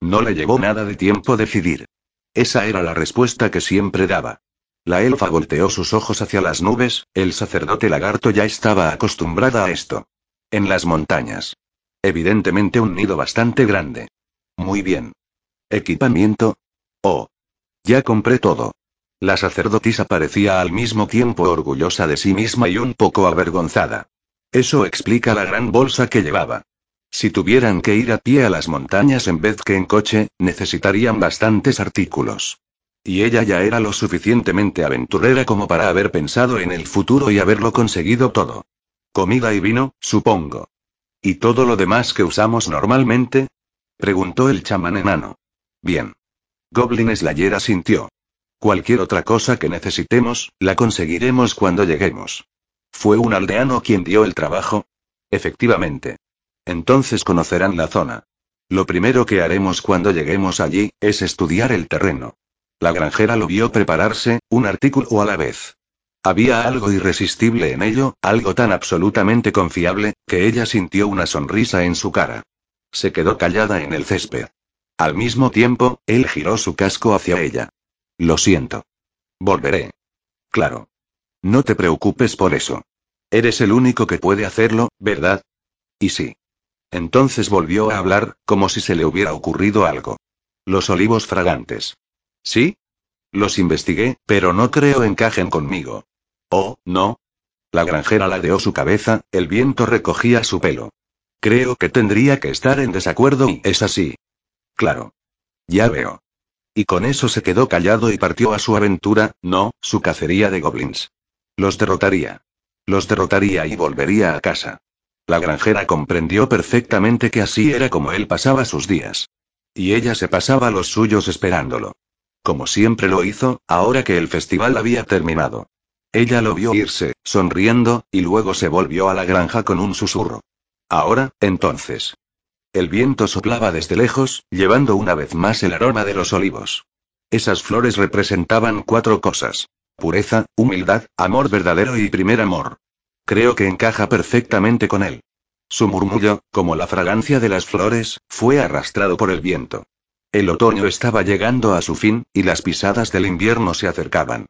No le llevó nada de tiempo decidir. Esa era la respuesta que siempre daba. La elfa volteó sus ojos hacia las nubes, el sacerdote lagarto ya estaba acostumbrada a esto. En las montañas. Evidentemente un nido bastante grande. Muy bien. ¿Equipamiento? Oh. Ya compré todo. La sacerdotisa parecía al mismo tiempo orgullosa de sí misma y un poco avergonzada. Eso explica la gran bolsa que llevaba. Si tuvieran que ir a pie a las montañas en vez que en coche, necesitarían bastantes artículos. Y ella ya era lo suficientemente aventurera como para haber pensado en el futuro y haberlo conseguido todo. Comida y vino, supongo. ¿Y todo lo demás que usamos normalmente? preguntó el chamán enano. Bien. Goblin Slayer sintió. Cualquier otra cosa que necesitemos, la conseguiremos cuando lleguemos. ¿Fue un aldeano quien dio el trabajo? Efectivamente. Entonces conocerán la zona. Lo primero que haremos cuando lleguemos allí, es estudiar el terreno. La granjera lo vio prepararse, un artículo a la vez. Había algo irresistible en ello, algo tan absolutamente confiable, que ella sintió una sonrisa en su cara. Se quedó callada en el césped. Al mismo tiempo, él giró su casco hacia ella. Lo siento. Volveré. Claro. No te preocupes por eso. Eres el único que puede hacerlo, ¿verdad? Y sí. Entonces volvió a hablar, como si se le hubiera ocurrido algo. Los olivos fragantes. ¿Sí? Los investigué, pero no creo encajen conmigo. Oh, no. La granjera ladeó su cabeza, el viento recogía su pelo. Creo que tendría que estar en desacuerdo y es así. Claro. Ya veo. Y con eso se quedó callado y partió a su aventura, no, su cacería de goblins. Los derrotaría. Los derrotaría y volvería a casa. La granjera comprendió perfectamente que así era como él pasaba sus días. Y ella se pasaba los suyos esperándolo. Como siempre lo hizo, ahora que el festival había terminado. Ella lo vio irse, sonriendo, y luego se volvió a la granja con un susurro. Ahora, entonces. El viento soplaba desde lejos, llevando una vez más el aroma de los olivos. Esas flores representaban cuatro cosas. Pureza, humildad, amor verdadero y primer amor. Creo que encaja perfectamente con él. Su murmullo, como la fragancia de las flores, fue arrastrado por el viento. El otoño estaba llegando a su fin, y las pisadas del invierno se acercaban.